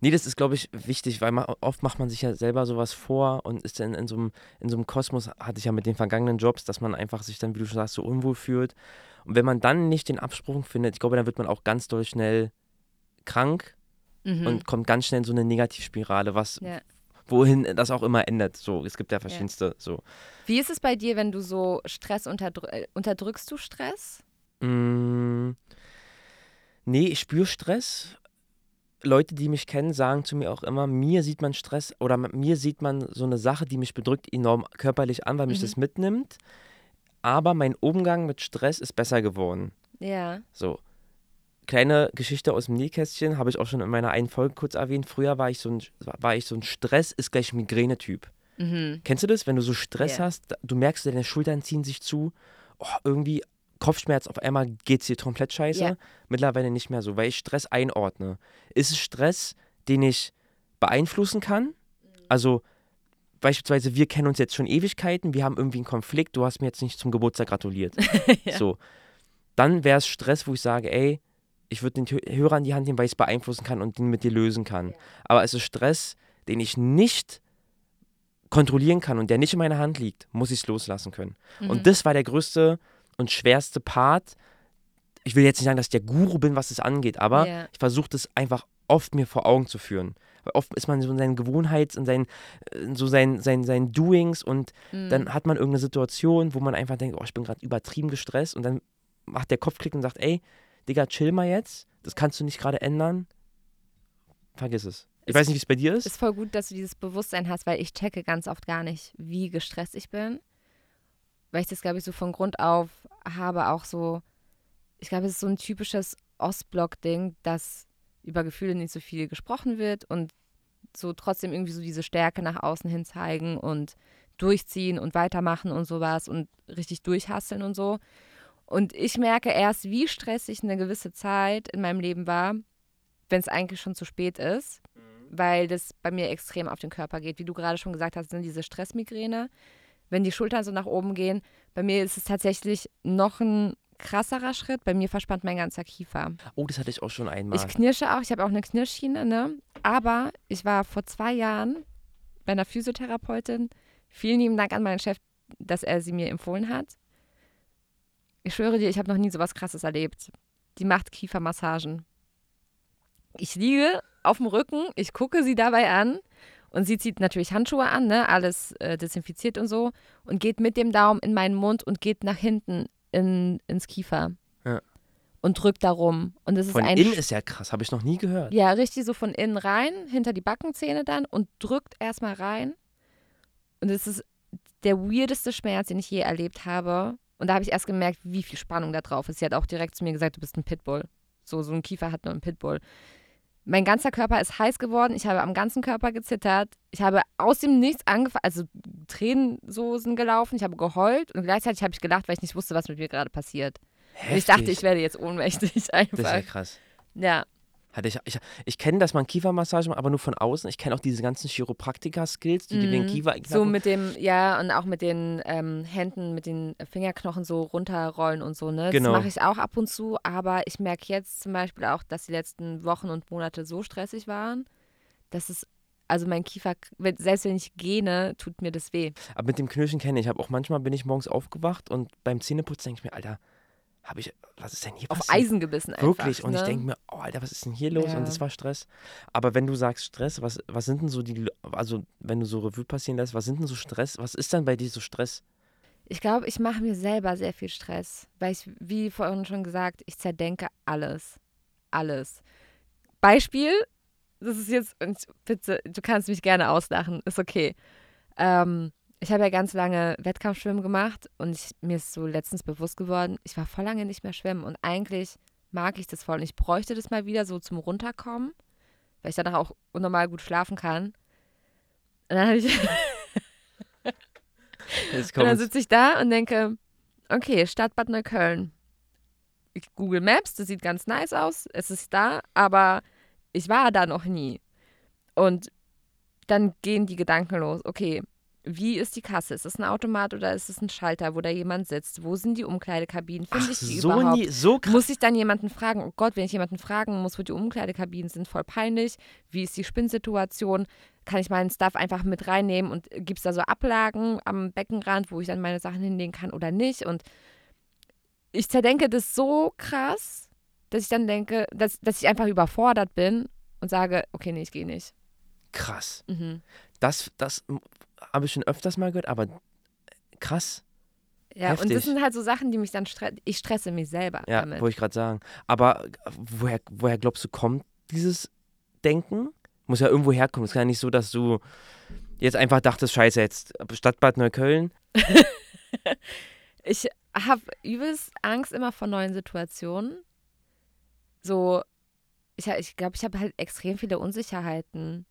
Nee, das ist, glaube ich, wichtig, weil man, oft macht man sich ja selber sowas vor und ist dann in so einem, in so einem Kosmos, hatte ich ja mit den vergangenen Jobs, dass man einfach sich dann, wie du schon sagst, so unwohl fühlt. Und wenn man dann nicht den Absprung findet, ich glaube, dann wird man auch ganz doll schnell krank mhm. und kommt ganz schnell in so eine Negativspirale, was ja. Wohin das auch immer endet. So, es gibt ja verschiedenste. Ja. So. Wie ist es bei dir, wenn du so Stress unterdrückst? Äh, unterdrückst du Stress? Mm, nee, ich spüre Stress. Leute, die mich kennen, sagen zu mir auch immer, mir sieht man Stress oder mir sieht man so eine Sache, die mich bedrückt, enorm körperlich an, weil mich mhm. das mitnimmt aber mein Umgang mit Stress ist besser geworden. Ja. So. Kleine Geschichte aus dem Nähkästchen, habe ich auch schon in meiner einen Folge kurz erwähnt. Früher war ich so ein, war ich so ein Stress ist gleich Migräne-Typ. Mhm. Kennst du das? Wenn du so Stress yeah. hast, du merkst, deine Schultern ziehen sich zu, oh, irgendwie Kopfschmerz, auf einmal geht es dir komplett scheiße. Yeah. Mittlerweile nicht mehr so, weil ich Stress einordne. Ist es Stress, den ich beeinflussen kann? Also beispielsweise, wir kennen uns jetzt schon Ewigkeiten, wir haben irgendwie einen Konflikt, du hast mir jetzt nicht zum Geburtstag gratuliert. ja. So. Dann wäre es Stress, wo ich sage, ey, ich würde den Hörer in die Hand nehmen, weil ich es beeinflussen kann und den mit dir lösen kann. Ja. Aber es ist Stress, den ich nicht kontrollieren kann und der nicht in meiner Hand liegt, muss ich es loslassen können. Mhm. Und das war der größte und schwerste Part. Ich will jetzt nicht sagen, dass ich der Guru bin, was es angeht, aber yeah. ich versuche das einfach oft mir vor Augen zu führen. Weil oft ist man so in seinen Gewohnheits- und seinen, so sein, sein, seinen Doings und mhm. dann hat man irgendeine Situation, wo man einfach denkt, oh, ich bin gerade übertrieben gestresst und dann macht der Kopf Kopfklick und sagt, ey, Digga, chill mal jetzt, das kannst du nicht gerade ändern. Vergiss es. Ich weiß nicht, wie es bei dir ist. Ist voll gut, dass du dieses Bewusstsein hast, weil ich checke ganz oft gar nicht, wie gestresst ich bin. Weil ich das, glaube ich, so von Grund auf habe, auch so, ich glaube, es ist so ein typisches Ostblock-Ding, dass über Gefühle nicht so viel gesprochen wird und so trotzdem irgendwie so diese Stärke nach außen hin zeigen und durchziehen und weitermachen und sowas und richtig durchhasseln und so. Und ich merke erst, wie stressig eine gewisse Zeit in meinem Leben war, wenn es eigentlich schon zu spät ist, mhm. weil das bei mir extrem auf den Körper geht. Wie du gerade schon gesagt hast, sind diese Stressmigräne. Wenn die Schultern so nach oben gehen, bei mir ist es tatsächlich noch ein krasserer Schritt. Bei mir verspannt mein ganzer Kiefer. Oh, das hatte ich auch schon einmal. Ich knirsche auch. Ich habe auch eine Knirschschiene, ne? Aber ich war vor zwei Jahren bei einer Physiotherapeutin. Vielen lieben Dank an meinen Chef, dass er sie mir empfohlen hat. Ich schwöre dir, ich habe noch nie so was Krasses erlebt. Die macht Kiefermassagen. Ich liege auf dem Rücken, ich gucke sie dabei an und sie zieht natürlich Handschuhe an, ne? alles äh, desinfiziert und so und geht mit dem Daumen in meinen Mund und geht nach hinten in, ins Kiefer. Ja. Und drückt darum. Und das ist von ein innen ist ja krass, habe ich noch nie gehört. Ja, richtig so von innen rein, hinter die Backenzähne dann und drückt erstmal rein. Und es ist der weirdeste Schmerz, den ich je erlebt habe. Und da habe ich erst gemerkt, wie viel Spannung da drauf ist. Sie hat auch direkt zu mir gesagt, du bist ein Pitbull. So, so ein Kiefer hat nur ein Pitbull. Mein ganzer Körper ist heiß geworden. Ich habe am ganzen Körper gezittert. Ich habe aus dem Nichts angefangen, also Tränen so sind gelaufen. Ich habe geheult und gleichzeitig habe ich gelacht, weil ich nicht wusste, was mit mir gerade passiert. Und ich dachte, ich werde jetzt ohnmächtig einfach. Das ist ja krass. Ja. Hatte ich ich, ich kenne, dass man Kiefermassage macht, aber nur von außen. Ich kenne auch diese ganzen Chiropraktika-Skills, die, die den mhm. Kiefer. So mit dem, ja, und auch mit den ähm, Händen, mit den Fingerknochen so runterrollen und so, ne? Genau. Das mache ich auch ab und zu, aber ich merke jetzt zum Beispiel auch, dass die letzten Wochen und Monate so stressig waren, dass es also mein Kiefer, selbst wenn ich gähne, tut mir das weh. Aber mit dem Knirschen kenne ich. Ich habe auch manchmal bin ich morgens aufgewacht und beim Zähneputzen denke ich mir, Alter, habe ich, was ist denn hier auf passiert? Eisen gebissen einfach. Wirklich. Und ne? ich denke mir, oh, Alter, was ist denn hier los? Ja. Und das war Stress. Aber wenn du sagst Stress, was, was sind denn so die, also wenn du so Revue passieren lässt, was sind denn so Stress? Was ist denn bei dir so Stress? Ich glaube, ich mache mir selber sehr viel Stress, weil ich, wie vorhin schon gesagt, ich zerdenke alles. Alles. Beispiel, das ist jetzt, bitte, du kannst mich gerne auslachen, ist okay. Ähm, ich habe ja ganz lange Wettkampfschwimmen gemacht und ich, mir ist so letztens bewusst geworden, ich war voll lange nicht mehr schwimmen und eigentlich mag ich das voll und ich bräuchte das mal wieder so zum Runterkommen, weil ich danach auch unnormal gut schlafen kann. Und dann habe ich Und dann sitze ich da und denke, okay, Stadt Bad Neukölln. Ich Google Maps, das sieht ganz nice aus, es ist da, aber ich war da noch nie. Und dann gehen die Gedanken los, okay, wie ist die Kasse? Ist es ein Automat oder ist es ein Schalter, wo da jemand sitzt? Wo sind die Umkleidekabinen? Finde ich die so, überhaupt? nie, so krass. Muss ich dann jemanden fragen, oh Gott, wenn ich jemanden fragen muss, wo die Umkleidekabinen sind, voll peinlich. Wie ist die Spinnsituation? Kann ich meinen Stuff einfach mit reinnehmen und gibt es da so Ablagen am Beckenrand, wo ich dann meine Sachen hinlegen kann oder nicht? Und ich zerdenke das so krass, dass ich dann denke, dass, dass ich einfach überfordert bin und sage, okay, nee, ich gehe nicht. Krass. Mhm. Das, das habe ich schon öfters mal gehört, aber krass. Ja, und Heftig. das sind halt so Sachen, die mich dann stressen. Ich stresse mich selber Ja, damit. wollte ich gerade sagen. Aber woher, woher glaubst du, kommt dieses Denken? Muss ja irgendwo herkommen. Es ist ja nicht so, dass du jetzt einfach dachtest, scheiße, jetzt Stadtbad Neukölln. Ich habe übelst Angst immer vor neuen Situationen. So, ich, ich glaube, ich habe halt extrem viele Unsicherheiten.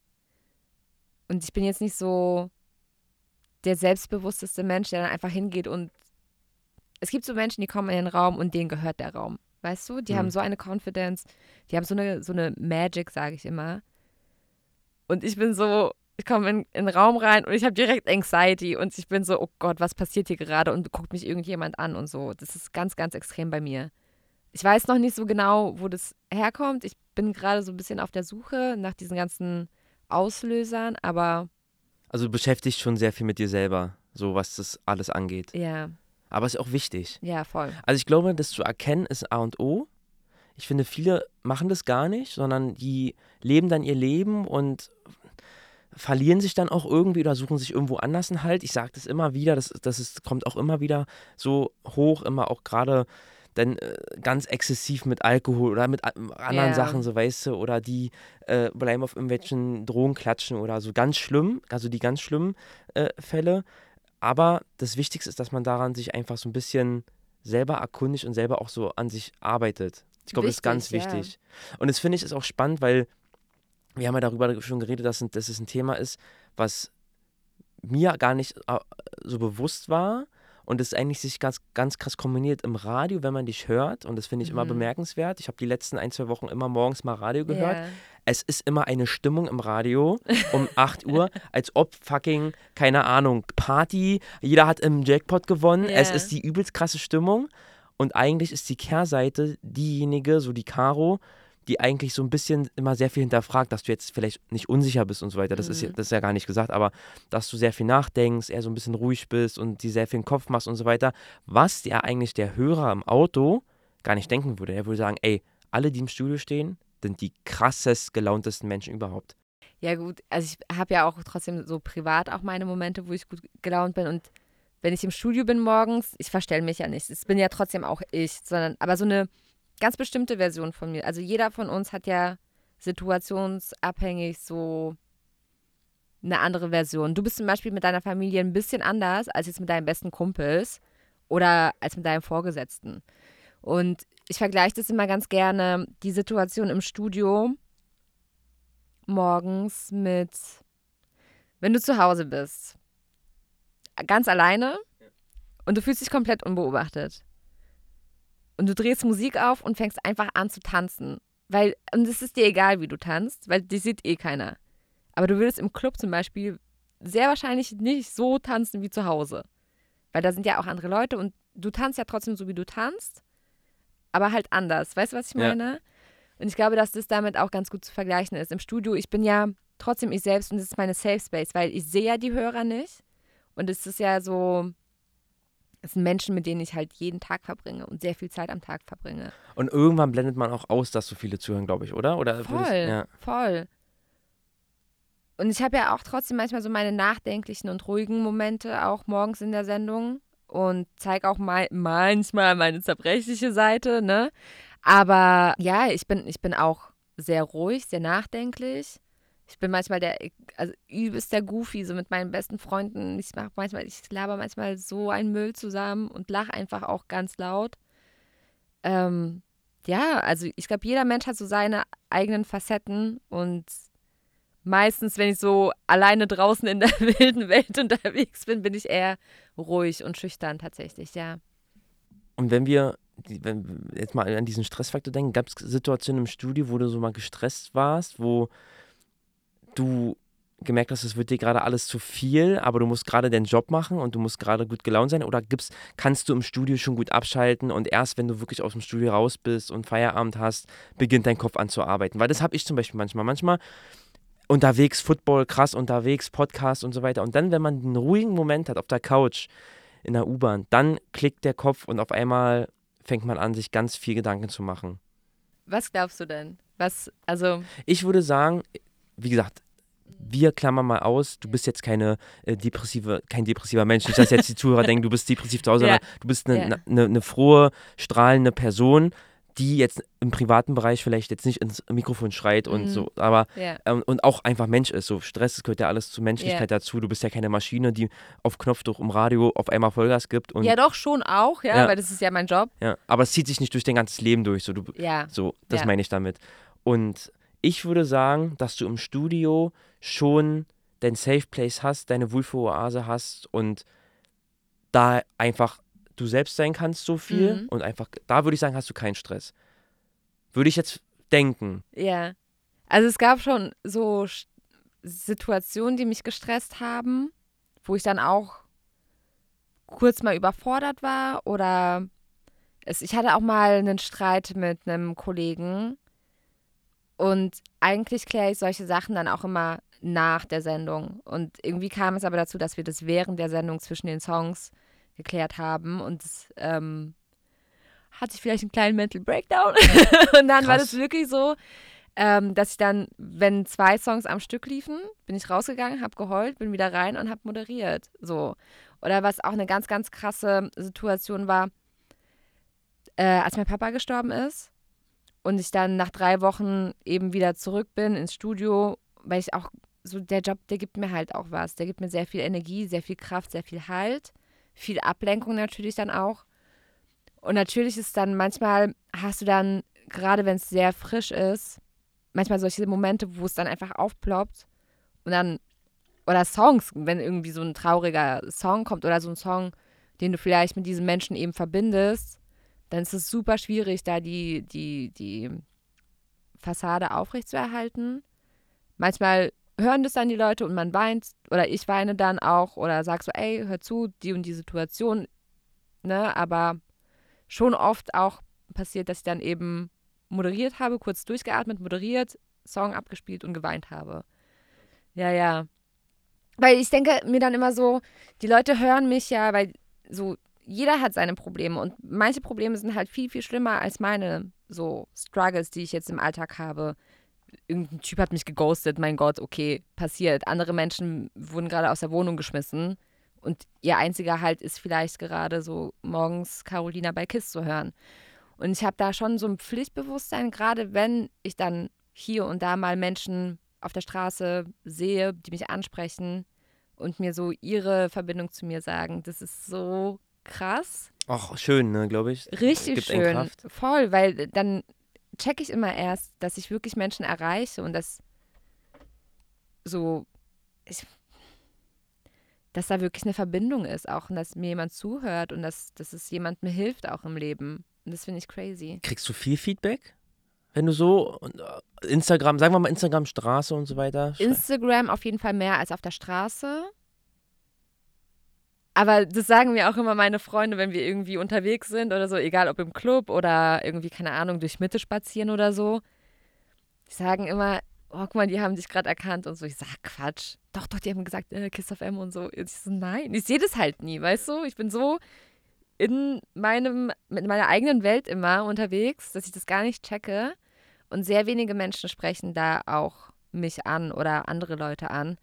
Und ich bin jetzt nicht so der selbstbewussteste Mensch, der dann einfach hingeht und es gibt so Menschen, die kommen in den Raum und denen gehört der Raum. Weißt du? Die Mhm. haben so eine Confidence, die haben so eine, so eine Magic, sage ich immer. Und ich bin so, ich komme in, in den Raum rein und ich habe direkt Anxiety und ich bin so, oh Gott, was passiert hier gerade? Und guckt mich irgendjemand an und so. Das ist ganz, ganz extrem bei mir. Ich weiß noch nicht so genau, wo das herkommt. Ich bin gerade so ein bisschen auf der Suche nach diesen ganzen Auslösern, aber Also du beschäftigst schon sehr viel mit dir selber, so was das alles angeht. ja, Aber es ist auch wichtig. ja, voll. Also ich glaube, das zu erkennen ist A und O. Ich finde, viele machen das gar nicht, sondern die leben dann ihr Leben und verlieren sich dann auch irgendwie oder suchen sich irgendwo anders einen Halt. Ich sage das immer wieder, das, das ist, kommt auch immer wieder so hoch, immer auch gerade dann äh, ganz exzessiv mit Alkohol oder mit a- anderen Ja. Sachen, so weißt du, oder die äh, bleiben auf irgendwelchen Drogen klatschen oder so ganz schlimm, also die ganz schlimmen äh, Fälle. Aber das Wichtigste ist, dass man daran sich einfach so ein bisschen selber erkundigt und selber auch so an sich arbeitet. Ich glaube, das ist ganz Wichtig, ja. Und das finde ich ist auch spannend, weil wir haben ja darüber schon geredet, dass, dass es ein Thema ist, was mir gar nicht äh, so bewusst war und es eigentlich sich ganz, ganz krass kombiniert im Radio, wenn man dich hört. Und das finde ich immer Mhm. bemerkenswert. Ich habe die letzten ein, zwei Wochen immer morgens mal Radio gehört. Ja. Es ist immer eine Stimmung im Radio um 8 Uhr, als ob fucking, keine Ahnung, Party, jeder hat im Jackpot gewonnen. Es Ja. ist die übelst krasse Stimmung. Und eigentlich ist die Kehrseite diejenige, so die Caro, die eigentlich so ein bisschen immer sehr viel hinterfragt, dass du jetzt vielleicht nicht unsicher bist und so weiter. Das, ist, ja, Mhm. das ist ja gar nicht gesagt, aber dass du sehr viel nachdenkst, eher so ein bisschen ruhig bist und dir sehr viel im Kopf machst und so weiter. Was ja eigentlich der Hörer im Auto gar nicht denken würde. Er würde sagen, ey, alle, die im Studio stehen, sind die krassest gelauntesten Menschen überhaupt. Ja, gut, also ich habe ja auch trotzdem so privat auch meine Momente, wo ich gut gelaunt bin. Und wenn ich im Studio bin morgens, ich verstelle mich ja nicht. Es bin ja trotzdem auch ich, sondern aber so eine ganz bestimmte Version von mir. Also jeder von uns hat ja situationsabhängig so eine andere Version. Du bist zum Beispiel mit deiner Familie ein bisschen anders als jetzt mit deinen besten Kumpels oder als mit deinem Vorgesetzten. Und ich vergleiche das immer ganz gerne, die Situation im Studio morgens mit, wenn du zu Hause bist, ganz alleine und du fühlst dich komplett unbeobachtet. Und du drehst Musik auf und fängst einfach an zu tanzen. Weil, und es ist dir egal, wie du tanzt, weil dich sieht eh keiner. Aber du würdest im Club zum Beispiel sehr wahrscheinlich nicht so tanzen wie zu Hause. Weil da sind ja auch andere Leute und du tanzt ja trotzdem so, wie du tanzt, aber halt anders. Weißt du, was ich Ja. meine? Und ich glaube, dass das damit auch ganz gut zu vergleichen ist. Im Studio, ich bin ja trotzdem ich selbst und das ist meine Safe Space, weil ich sehe ja die Hörer nicht. Und es ist ja so, Es sind Menschen, mit denen ich halt jeden Tag verbringe und sehr viel Zeit am Tag verbringe. Und irgendwann blendet man auch aus, dass so viele zuhören, glaube ich, oder? oder voll, würdest, ja. voll. Und ich habe ja auch trotzdem manchmal so meine nachdenklichen und ruhigen Momente auch morgens in der Sendung und zeige auch mal manchmal meine zerbrechliche Seite, ne? Aber ja, ich bin, ich bin auch sehr ruhig, sehr nachdenklich. Ich bin manchmal der, also übelst der Goofy, so mit meinen besten Freunden. Ich mache manchmal, ich laber manchmal so einen Müll zusammen und lache einfach auch ganz laut. Ähm, ja, also ich glaube, jeder Mensch hat so seine eigenen Facetten und meistens, wenn ich so alleine draußen in der wilden Welt unterwegs bin, bin ich eher ruhig und schüchtern tatsächlich, ja. Und wenn wir wenn jetzt mal an diesen Stressfaktor denken, gab es Situationen im Studio, wo du so mal gestresst warst, wo du gemerkt hast, es wird dir gerade alles zu viel, aber du musst gerade deinen Job machen und du musst gerade gut gelaunt sein? Oder gibt's, kannst du im Studio schon gut abschalten und erst wenn du wirklich aus dem Studio raus bist und Feierabend hast, beginnt dein Kopf an zu arbeiten? Weil das habe ich zum Beispiel manchmal. Manchmal unterwegs, Football, krass unterwegs, Podcast und so weiter. Und dann, wenn man einen ruhigen Moment hat auf der Couch, in der U-Bahn, dann klickt der Kopf und auf einmal fängt man an, sich ganz viel Gedanken zu machen. Was glaubst du denn? Was, also. Ich würde sagen, wie gesagt, wir klammern mal aus, du bist jetzt keine äh, depressive, kein depressiver Mensch. Nicht, dass jetzt die Zuhörer denken, du bist depressiv zu Hause, ja. du bist eine, ja. eine, eine frohe, strahlende Person, die jetzt im privaten Bereich vielleicht jetzt nicht ins Mikrofon schreit und mhm. so, aber ja. ähm, und auch einfach Mensch ist. So Stress gehört ja alles zur Menschlichkeit ja. dazu. Du bist ja keine Maschine, die auf Knopfdruck im Radio auf einmal Vollgas gibt. Und ja, doch schon auch, ja, ja, weil das ist ja mein Job. Ja, aber es zieht sich nicht durch dein ganzes Leben durch. So, du, ja. so das meine ich damit. Und ich würde sagen, dass du im Studio schon dein Safe Place hast, deine Wohlfühl-Oase hast und da einfach du selbst sein kannst so viel mhm. und einfach, da würde ich sagen, hast du keinen Stress. Würde ich jetzt denken. Ja. Also es gab schon so Situationen, die mich gestresst haben, wo ich dann auch kurz mal überfordert war oder es, ich hatte auch mal einen Streit mit einem Kollegen und eigentlich kläre ich solche Sachen dann auch immer nach der Sendung. Und irgendwie kam es aber dazu, dass wir das während der Sendung zwischen den Songs geklärt haben und ähm, hatte ich vielleicht einen kleinen Mental Breakdown. und dann Krass. war das wirklich so, ähm, dass ich dann, wenn zwei Songs am Stück liefen, bin ich rausgegangen, habe geheult, bin wieder rein und habe moderiert. So. Oder was auch eine ganz, ganz krasse Situation war, äh, als mein Papa gestorben ist und ich dann nach drei Wochen eben wieder zurück bin ins Studio, weil ich auch so, der Job, der gibt mir halt auch was. Der gibt mir sehr viel Energie, sehr viel Kraft, sehr viel Halt viel Ablenkung natürlich dann auch. Und natürlich ist dann manchmal, hast du dann, gerade wenn es sehr frisch ist, manchmal solche Momente, wo es dann einfach aufploppt und dann, oder Songs, wenn irgendwie so ein trauriger Song kommt oder so ein Song, den du vielleicht mit diesem Menschen eben verbindest, dann ist es super schwierig, da die, die, die Fassade aufrechtzuerhalten. Manchmal hören das dann die Leute und man weint oder ich weine dann auch oder sag so, ey, hör zu, die und die Situation, ne, aber schon oft auch passiert, dass ich dann eben moderiert habe, kurz durchgeatmet, moderiert, Song abgespielt und geweint habe. Ja, ja. Weil ich denke mir dann immer so, die Leute hören mich ja, weil so jeder hat seine Probleme und manche Probleme sind halt viel, viel schlimmer als meine so Struggles, die ich jetzt im Alltag habe irgendein Typ hat mich geghostet, mein Gott, okay, passiert. Andere Menschen wurden gerade aus der Wohnung geschmissen und ihr einziger Halt ist vielleicht gerade so morgens Carolina bei KISS zu hören. Und ich habe da schon so ein Pflichtbewusstsein, gerade wenn ich dann hier und da mal Menschen auf der Straße sehe, die mich ansprechen und mir so ihre Verbindung zu mir sagen. Das ist so krass. Ach, schön, ne, glaube ich. Richtig schön. Voll, weil dann checke ich immer erst, dass ich wirklich Menschen erreiche und dass so, ich, dass da wirklich eine Verbindung ist, auch und dass mir jemand zuhört und dass, dass es jemand mir hilft auch im Leben. Und das finde ich crazy. Kriegst du viel Feedback? Wenn du so äh, Instagram, sagen wir mal Instagram Straße und so weiter. Instagram auf jeden Fall mehr als auf der Straße. Aber das sagen mir auch immer meine Freunde, wenn wir irgendwie unterwegs sind oder so, egal ob im Club oder irgendwie, keine Ahnung, durch Mitte spazieren oder so. Die sagen immer, oh, guck mal, die haben dich gerade erkannt und so. Ich sag, Quatsch. Doch, doch, die haben gesagt, äh, Kiss of M und so. Ich so, nein, ich sehe das halt nie, weißt du? Ich bin so in meinem, mit meiner eigenen Welt immer unterwegs, dass ich das gar nicht checke. Und sehr wenige Menschen sprechen da auch mich an oder andere Leute an.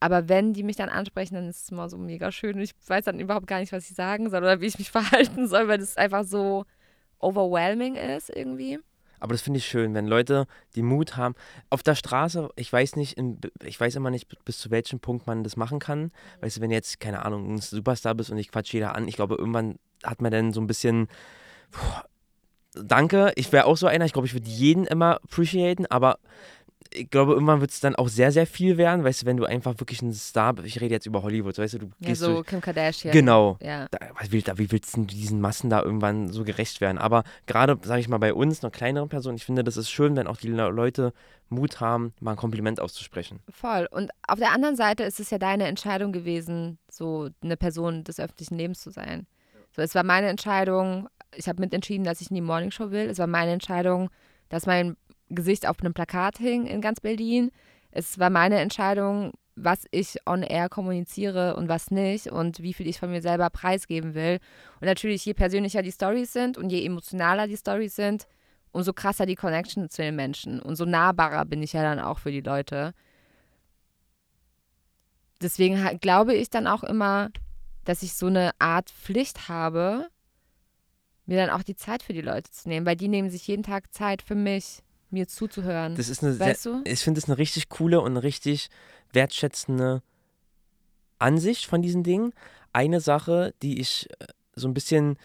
Aber wenn die mich dann ansprechen, dann ist es immer so mega schön. Ich weiß dann überhaupt gar nicht, was ich sagen soll oder wie ich mich verhalten soll, weil das einfach so overwhelming ist irgendwie. Aber das finde ich schön, wenn Leute die Mut haben. Auf der Straße, ich weiß nicht, in, ich weiß immer nicht, bis zu welchem Punkt man das machen kann. Weißt du, wenn jetzt, keine Ahnung, ein Superstar bist und ich quatsch jeder an, ich glaube, irgendwann hat man dann so ein bisschen. Puh, danke, ich wäre auch so einer, ich glaube, ich würde jeden immer appreciaten, aber ich glaube, irgendwann wird es dann auch sehr, sehr viel werden, weißt du, wenn du einfach wirklich ein Star bist. Ich rede jetzt über Hollywood, weißt du, du ja, so durch, Kim Kardashian. Genau. Ja. Da, wie, da, wie willst du diesen Massen da irgendwann so gerecht werden? Aber gerade, sage ich mal, bei uns, einer kleineren Person, ich finde, das ist schön, wenn auch die Leute Mut haben, mal ein Kompliment auszusprechen. Voll. Und auf der anderen Seite ist es ja deine Entscheidung gewesen, so eine Person des öffentlichen Lebens zu sein. So, es war meine Entscheidung. Ich habe mitentschieden, dass ich in die Morningshow will. Es war meine Entscheidung, dass mein Gesicht auf einem Plakat hing in ganz Berlin. Es war meine Entscheidung, was ich on air kommuniziere und was nicht und wie viel ich von mir selber preisgeben will. Und natürlich, je persönlicher die Stories sind und je emotionaler die Stories sind, umso krasser die Connection zu den Menschen und so nahbarer bin ich ja dann auch für die Leute. Deswegen glaube ich dann auch immer, dass ich so eine Art Pflicht habe, mir dann auch die Zeit für die Leute zu nehmen, weil die nehmen sich jeden Tag Zeit für mich mir zuzuhören. Das ist eine weißt sehr, du? Ich finde es eine richtig coole und eine richtig wertschätzende Ansicht von diesen Dingen. Eine Sache, die ich äh, so ein bisschen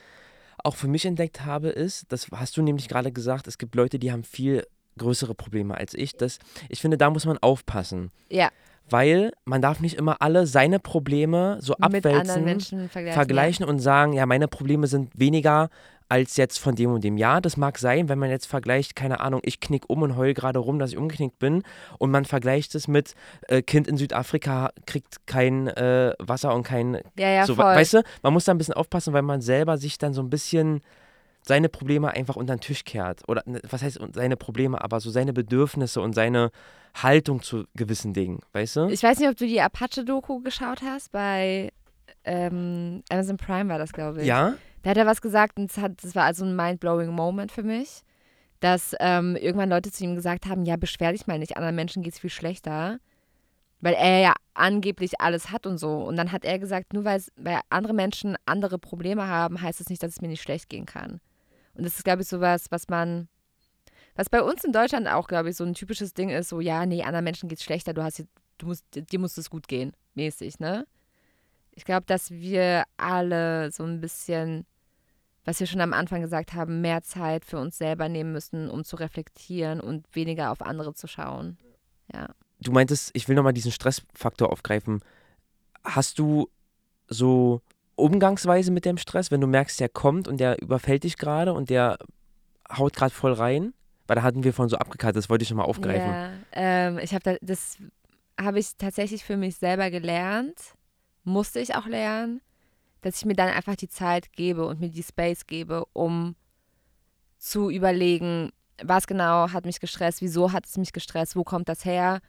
auch für mich entdeckt habe, ist, das hast du nämlich gerade gesagt, es gibt Leute, die haben viel größere Probleme als ich. Das, ich finde, da muss man aufpassen. Ja. Weil man darf nicht immer alle seine Probleme so abwälzen, vergleichen, vergleichen ja. und sagen, ja, meine Probleme sind weniger als jetzt von dem und dem Jahr. Das mag sein, wenn man jetzt vergleicht, keine Ahnung, ich knick um und heul gerade rum, dass ich umgeknickt bin und man vergleicht es mit äh, Kind in Südafrika kriegt kein äh, Wasser und kein ja, ja, so, voll. weißt du, man muss da ein bisschen aufpassen, weil man selber sich dann so ein bisschen seine Probleme einfach unter den Tisch kehrt oder ne, was heißt seine Probleme, aber so seine Bedürfnisse und seine Haltung zu gewissen Dingen, weißt du? Ich weiß nicht, ob du die Apache-Doku geschaut hast bei ähm, Amazon Prime war das, glaube ich. Ja? Da hat er was gesagt und das, war also ein mind-blowing Moment für mich, dass ähm, irgendwann Leute zu ihm gesagt haben, ja, beschwer dich mal nicht, anderen Menschen geht es viel schlechter, weil er ja angeblich alles hat und so. Und dann hat er gesagt, nur weil, andere Menschen andere Probleme haben, heißt das nicht, dass es mir nicht schlecht gehen kann. Und das ist, glaube ich, sowas, was man, was bei uns in Deutschland auch, glaube ich, so ein typisches Ding ist, so, ja, nee, anderen Menschen geht es schlechter, du hast, du musst, dir muss es gut gehen, mäßig, ne? Ich glaube, dass wir alle so ein bisschen was wir schon am Anfang gesagt haben, mehr Zeit für uns selber nehmen müssen, um zu reflektieren und weniger auf andere zu schauen. Ja. Du meintest, ich will nochmal diesen Stressfaktor aufgreifen. Hast du so Umgangsweise mit dem Stress, wenn du merkst, der kommt und der überfällt dich gerade und der haut gerade voll rein? Weil da hatten wir von so abgekartet, das wollte ich nochmal aufgreifen. Ja, ähm, ich habe da, das habe ich tatsächlich für mich selber gelernt, musste ich auch lernen dass ich mir dann einfach die Zeit gebe und mir die Space gebe, um zu überlegen, was genau hat mich gestresst, wieso hat es mich gestresst, wo kommt das her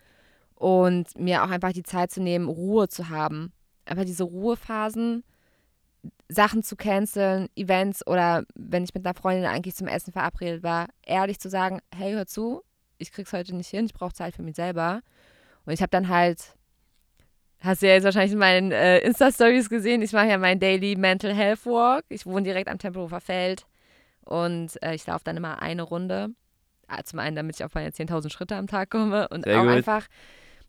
und mir auch einfach die Zeit zu nehmen, Ruhe zu haben. Einfach diese Ruhephasen, Sachen zu canceln, Events oder wenn ich mit einer Freundin eigentlich zum Essen verabredet war, ehrlich zu sagen, hey, hör zu, ich krieg's heute nicht hin, ich brauche Zeit für mich selber. Und ich habe dann halt Hast du ja jetzt wahrscheinlich in meinen äh, Insta-Stories gesehen. Ich mache ja meinen Daily Mental Health Walk. Ich wohne direkt am Tempelhofer Feld. Und äh, ich laufe dann immer eine Runde. Ah, zum einen, damit ich auf meine 10.000 Schritte am Tag komme. Und Sehr auch gut. einfach,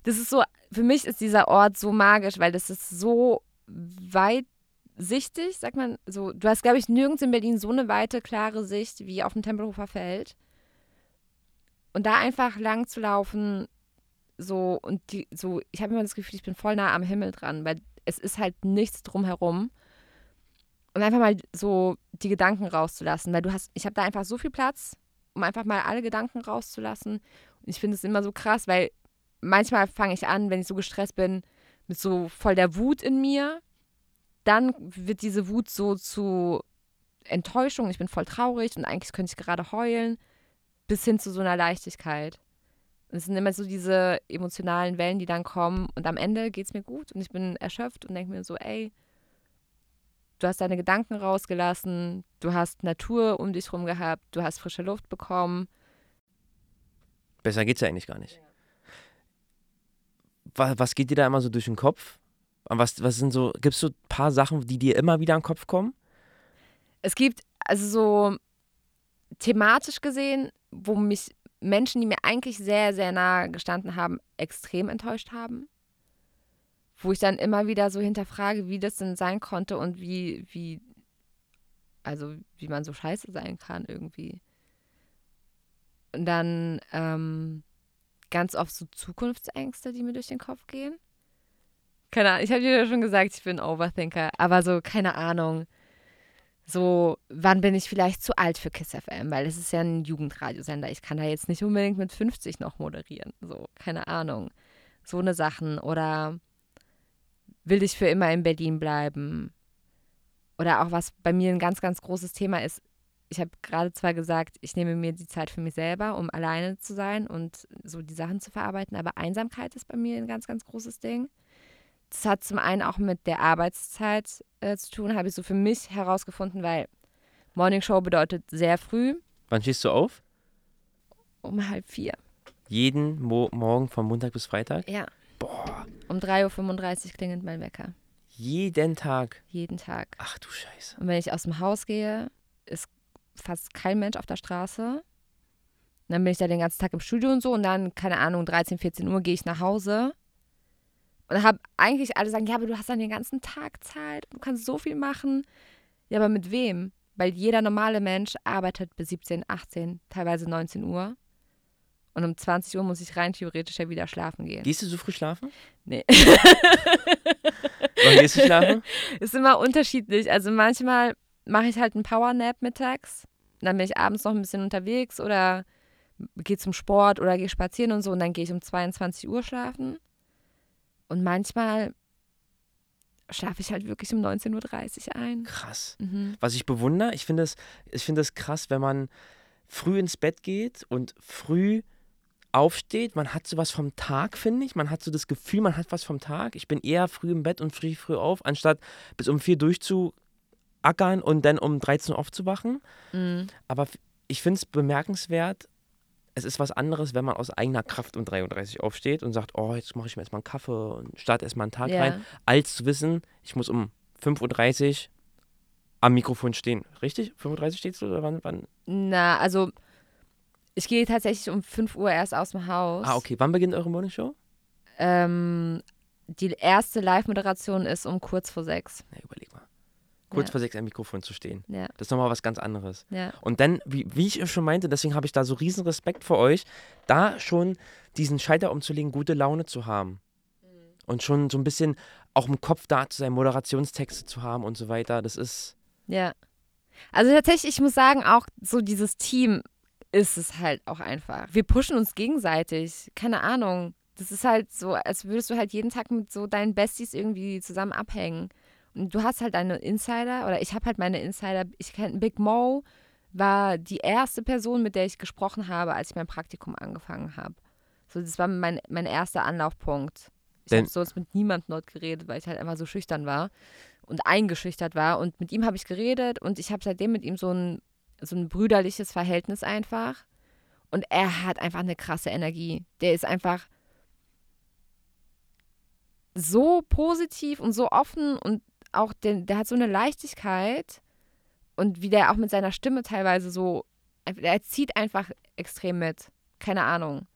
das ist so, für mich ist dieser Ort so magisch, weil das ist so weitsichtig, sagt man. So, du hast, glaube ich, nirgends in Berlin so eine weite, klare Sicht wie auf dem Tempelhofer Feld. Und da einfach lang zu laufen, so und die so ich habe immer das Gefühl, ich bin voll nah am Himmel dran, weil es ist halt nichts drumherum. Und einfach mal so die Gedanken rauszulassen, weil du hast ich habe da einfach so viel Platz, um einfach mal alle Gedanken rauszulassen. Und ich finde es immer so krass, weil manchmal fange ich an, wenn ich so gestresst bin, mit so voll der Wut in mir. Dann wird diese Wut so zu Enttäuschung, ich bin voll traurig und eigentlich könnte ich gerade heulen, bis hin zu so einer Leichtigkeit. Und es sind immer so diese emotionalen Wellen, die dann kommen. Und am Ende geht es mir gut und ich bin erschöpft und denke mir so, ey, du hast deine Gedanken rausgelassen, du hast Natur um dich rum gehabt, du hast frische Luft bekommen. Besser geht's ja eigentlich gar nicht. Was, was geht dir da immer so durch den Kopf? Was, was sind so, gibt es so ein paar Sachen, die dir immer wieder in den Kopf kommen? Es gibt, also so thematisch gesehen, wo mich Menschen, die mir eigentlich sehr, sehr nahe gestanden haben, extrem enttäuscht haben. Wo ich dann immer wieder so hinterfrage, wie das denn sein konnte und wie, wie, also wie man so scheiße sein kann irgendwie. Und dann ähm, ganz oft so Zukunftsängste, die mir durch den Kopf gehen. Keine Ahnung, ich habe dir ja schon gesagt, ich bin Overthinker, aber so, keine Ahnung. So, wann bin ich vielleicht zu alt für Kiss FM? Weil es ist ja ein Jugendradiosender. Ich kann da jetzt nicht unbedingt mit 50 noch moderieren. So, keine Ahnung. So eine Sachen. Oder will ich für immer in Berlin bleiben? Oder auch was bei mir ein ganz, ganz großes Thema ist. Ich habe gerade zwar gesagt, ich nehme mir die Zeit für mich selber, um alleine zu sein und so die Sachen zu verarbeiten, aber Einsamkeit ist bei mir ein ganz, ganz großes Ding. Das hat zum einen auch mit der Arbeitszeit äh, zu tun, habe ich so für mich herausgefunden, weil Morning Show bedeutet sehr früh. Wann stehst du auf? Um halb vier. Jeden Mo Morgen von Montag bis Freitag? Ja. Boah. Um 3.35 Uhr klingelt mein Wecker. Jeden Tag? Jeden Tag. Ach du Scheiße. Und wenn ich aus dem Haus gehe, ist fast kein Mensch auf der Straße. Und dann bin ich da den ganzen Tag im Studio und so und dann, keine Ahnung, 13, 14 Uhr gehe ich nach Hause und habe eigentlich alle sagen, ja, aber du hast dann den ganzen Tag Zeit, du kannst so viel machen. Ja, aber mit wem? Weil jeder normale Mensch arbeitet bis 17, 18, teilweise 19 Uhr. Und um 20 Uhr muss ich rein theoretisch ja wieder schlafen gehen. Gehst du so früh schlafen? Nee. Wann gehst du schlafen? Ist immer unterschiedlich. Also manchmal mache ich halt einen Powernap mittags. Dann bin ich abends noch ein bisschen unterwegs oder gehe zum Sport oder gehe spazieren und so. Und dann gehe ich um 22 Uhr schlafen. Und manchmal schlafe ich halt wirklich um 19.30 Uhr ein. Krass. Mhm. Was ich bewundere, ich finde es find krass, wenn man früh ins Bett geht und früh aufsteht. Man hat sowas vom Tag, finde ich. Man hat so das Gefühl, man hat was vom Tag. Ich bin eher früh im Bett und früh, früh auf, anstatt bis um vier durchzuackern und dann um 13 Uhr aufzuwachen. Mhm. Aber ich finde es bemerkenswert, es ist was anderes, wenn man aus eigener Kraft um 33 Uhr aufsteht und sagt, oh, jetzt mache ich mir erstmal einen Kaffee und starte erstmal einen Tag Ja. rein, als zu wissen, ich muss um 5.30 Uhr am Mikrofon stehen. Richtig? 5.30 Uhr stehst du oder wann? wann? Na, also ich gehe tatsächlich um 5 Uhr erst aus dem Haus. Ah, okay. Wann beginnt eure Morningshow? Ähm, die erste Live-Moderation ist um kurz vor sechs. Na, überleg. Kurz Ja. vor sechs am Mikrofon zu stehen. Ja, Das ist nochmal was ganz anderes. ja. Und dann, wie, wie ich schon meinte, deswegen habe ich da so riesen Respekt vor euch, da schon diesen Schalter umzulegen, gute Laune zu haben. Und schon so ein bisschen auch im Kopf da zu sein, Moderationstexte zu haben und so weiter. Das ist. Ja. Also tatsächlich, ich muss sagen, auch so dieses Team ist es halt auch einfach. Wir pushen uns gegenseitig. Keine Ahnung. Das ist halt so, als würdest du halt jeden Tag mit so deinen Besties irgendwie zusammen abhängen. Du hast halt deine Insider, oder ich habe halt meine Insider. Ich kenne Big Mo, war die erste Person, mit der ich gesprochen habe, als ich mein Praktikum angefangen habe. So, das war mein, mein erster Anlaufpunkt. Ich habe sonst mit niemandem dort geredet, weil ich halt einfach so schüchtern war und eingeschüchtert war. Und mit ihm habe ich geredet und ich habe seitdem mit ihm so ein, so ein brüderliches Verhältnis einfach. Und er hat einfach eine krasse Energie. Der ist einfach so positiv und so offen und auch der, der hat so eine Leichtigkeit und wie der auch mit seiner Stimme teilweise so, er zieht einfach extrem mit. Keine Ahnung.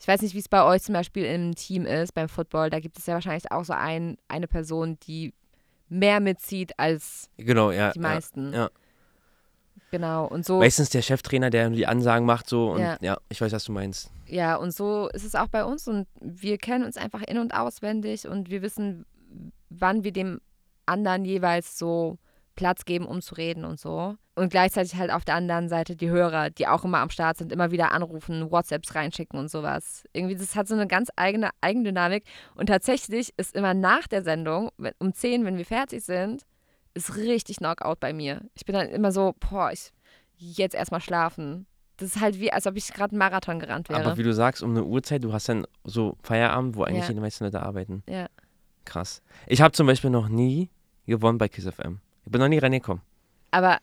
Ich weiß nicht, wie es bei euch zum Beispiel im Team ist, beim Football. Da gibt es ja wahrscheinlich auch so ein, eine Person, die mehr mitzieht als Genau, ja. die meisten. ja. Genau. Und so, Meistens der Cheftrainer, der die Ansagen macht, so. Und ja, Ja. ich weiß, was du meinst. ja, und so ist es auch bei uns. Und wir kennen uns einfach in- und auswendig und wir wissen, wann wir dem anderen jeweils so Platz geben, um zu reden und so. Und gleichzeitig halt auf der anderen Seite die Hörer, die auch immer am Start sind, immer wieder anrufen, WhatsApps reinschicken und sowas. Irgendwie, das hat so eine ganz eigene Eigendynamik. Und tatsächlich ist immer nach der Sendung, um 10, wenn wir fertig sind, ist richtig Knockout bei mir. Ich bin dann immer so, boah, ich jetzt erstmal schlafen. Das ist halt wie, als ob ich gerade einen Marathon gerannt wäre. Aber wie du sagst, um eine Uhrzeit, du hast dann so Feierabend, wo eigentlich Ja. die meisten Leute arbeiten. ja. Krass. Ich habe zum Beispiel noch nie gewonnen bei Kiss FM. Ich bin noch nie reingekommen. Aber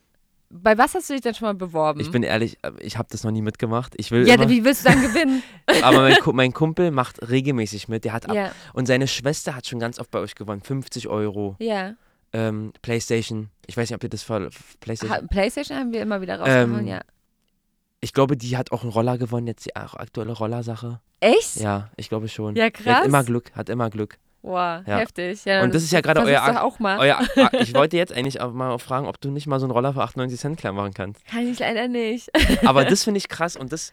bei was hast du dich denn schon mal beworben? Ich bin ehrlich, äh, ich habe das noch nie mitgemacht. Ich will ja, immer, wie willst du dann gewinnen? aber mein, Ku- mein Kumpel macht regelmäßig mit. Der hat ab, ja, und seine Schwester hat schon ganz oft bei euch gewonnen. 50 Euro. ja. Ähm, Playstation. Ich weiß nicht, ob ihr das ver Playstation. Ha Playstation haben wir immer wieder rausgehauen, Ähm, ja. Ich glaube, die hat auch einen Roller gewonnen, jetzt die aktuelle Rollersache. Echt? Ja, ich glaube schon. Ja, Die krass. hat immer Glück, hat immer Glück. Boah, Ja. heftig. Ja, Und das ist ja gerade euer doch auch mal. Euer, ich wollte jetzt eigentlich auch mal fragen, ob du nicht mal so einen Roller für 98 Cent klar machen kannst. Kann ich leider nicht. Aber das finde ich krass und das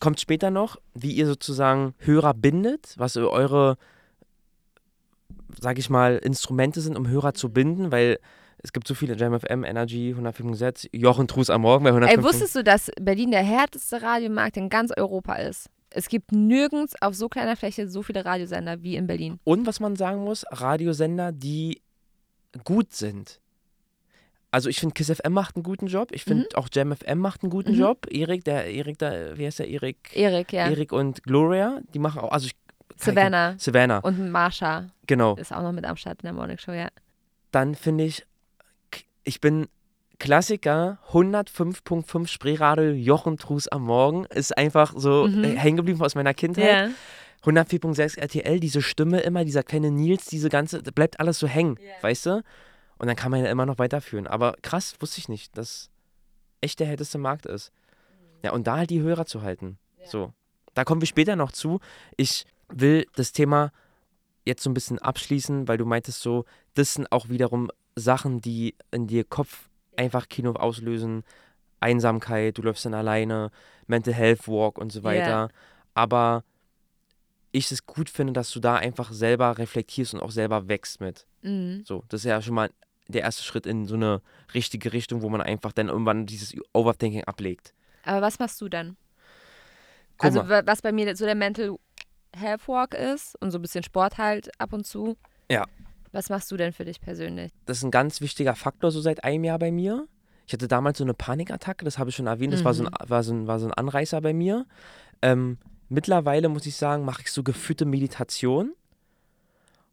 kommt später noch, wie ihr sozusagen Hörer bindet, was eure, sag ich mal, Instrumente sind, um Hörer zu binden, weil es gibt so viele Jam FM, Energy, 105 Jochen Trus am Morgen bei Ey, 105. wusstest du, dass Berlin der härteste Radiomarkt in ganz Europa ist? Es gibt nirgends auf so kleiner Fläche so viele Radiosender wie in Berlin. Und was man sagen muss, Radiosender, die gut sind. Also ich finde Kiss FM macht einen guten Job. Ich finde auch Jam FM macht einen guten Mhm. Job. Erik, der Erik, da, wie heißt der Erik? Erik, ja. Erik und Gloria, die machen auch, also ich, Savannah Savannah, und Marsha genau. ist auch noch mit am Start in der Morning Show, ja. Dann finde ich, ich bin Klassiker, 105.5 Spreeradio, Jochen Trus am Morgen, ist einfach so Mhm. äh, hängen geblieben aus meiner Kindheit. Ja. 104.6 RTL, diese Stimme immer, dieser kleine Nils, diese ganze, das bleibt alles so hängen, weißt du? Und dann kann man ja immer noch weiterführen. Aber krass, wusste ich nicht, dass echt der härteste Markt ist. Ja, und da halt die Hörer zu halten. So. Da kommen wir später noch zu. Ich will das Thema jetzt so ein bisschen abschließen, weil du meintest so, das sind auch wiederum Sachen, die in dir Kopf einfach Kino auslösen. Einsamkeit, du läufst dann alleine, Mental Health Walk und so weiter. Aber ich es gut finde, dass du da einfach selber reflektierst und auch selber wächst mit. Mhm. So, das ist ja schon mal der erste Schritt in so eine richtige Richtung, wo man einfach dann irgendwann dieses Overthinking ablegt. Aber was machst du dann? Guck also, mal, wa- was bei mir so der Mental Health Walk ist und so ein bisschen Sport halt ab und zu. Ja. Was machst du denn für dich persönlich? das ist ein ganz wichtiger Faktor so seit einem Jahr bei mir. Ich hatte damals so eine Panikattacke, das habe ich schon erwähnt, das war, so ein, war, so ein, war so ein Anreißer bei mir. Ähm, mittlerweile muss ich sagen, mache ich so geführte Meditation.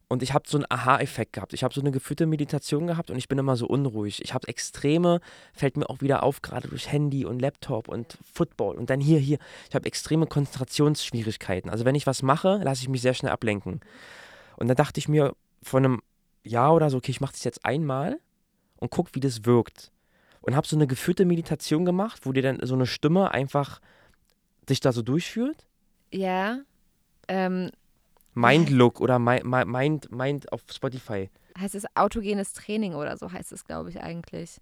Und ich habe so einen Aha-Effekt gehabt. Ich habe so eine geführte Meditation gehabt und ich bin immer so unruhig. Ich habe extreme, fällt mir auch wieder auf, gerade durch Handy und Laptop und Football und dann hier, hier. Ich habe extreme Konzentrationsschwierigkeiten. Also wenn ich was mache, lasse ich mich sehr schnell ablenken. Und dann dachte ich mir vor einem Jahr oder so, okay, ich mache das jetzt einmal und guck, wie das wirkt. Und habe so eine geführte Meditation gemacht, wo dir dann so eine Stimme einfach dich da so durchführt. Ja. Ähm, Mindlook oder Mi- Mi- Mind, Mind auf Spotify. heißt es autogenes Training oder so heißt es, glaube ich, eigentlich.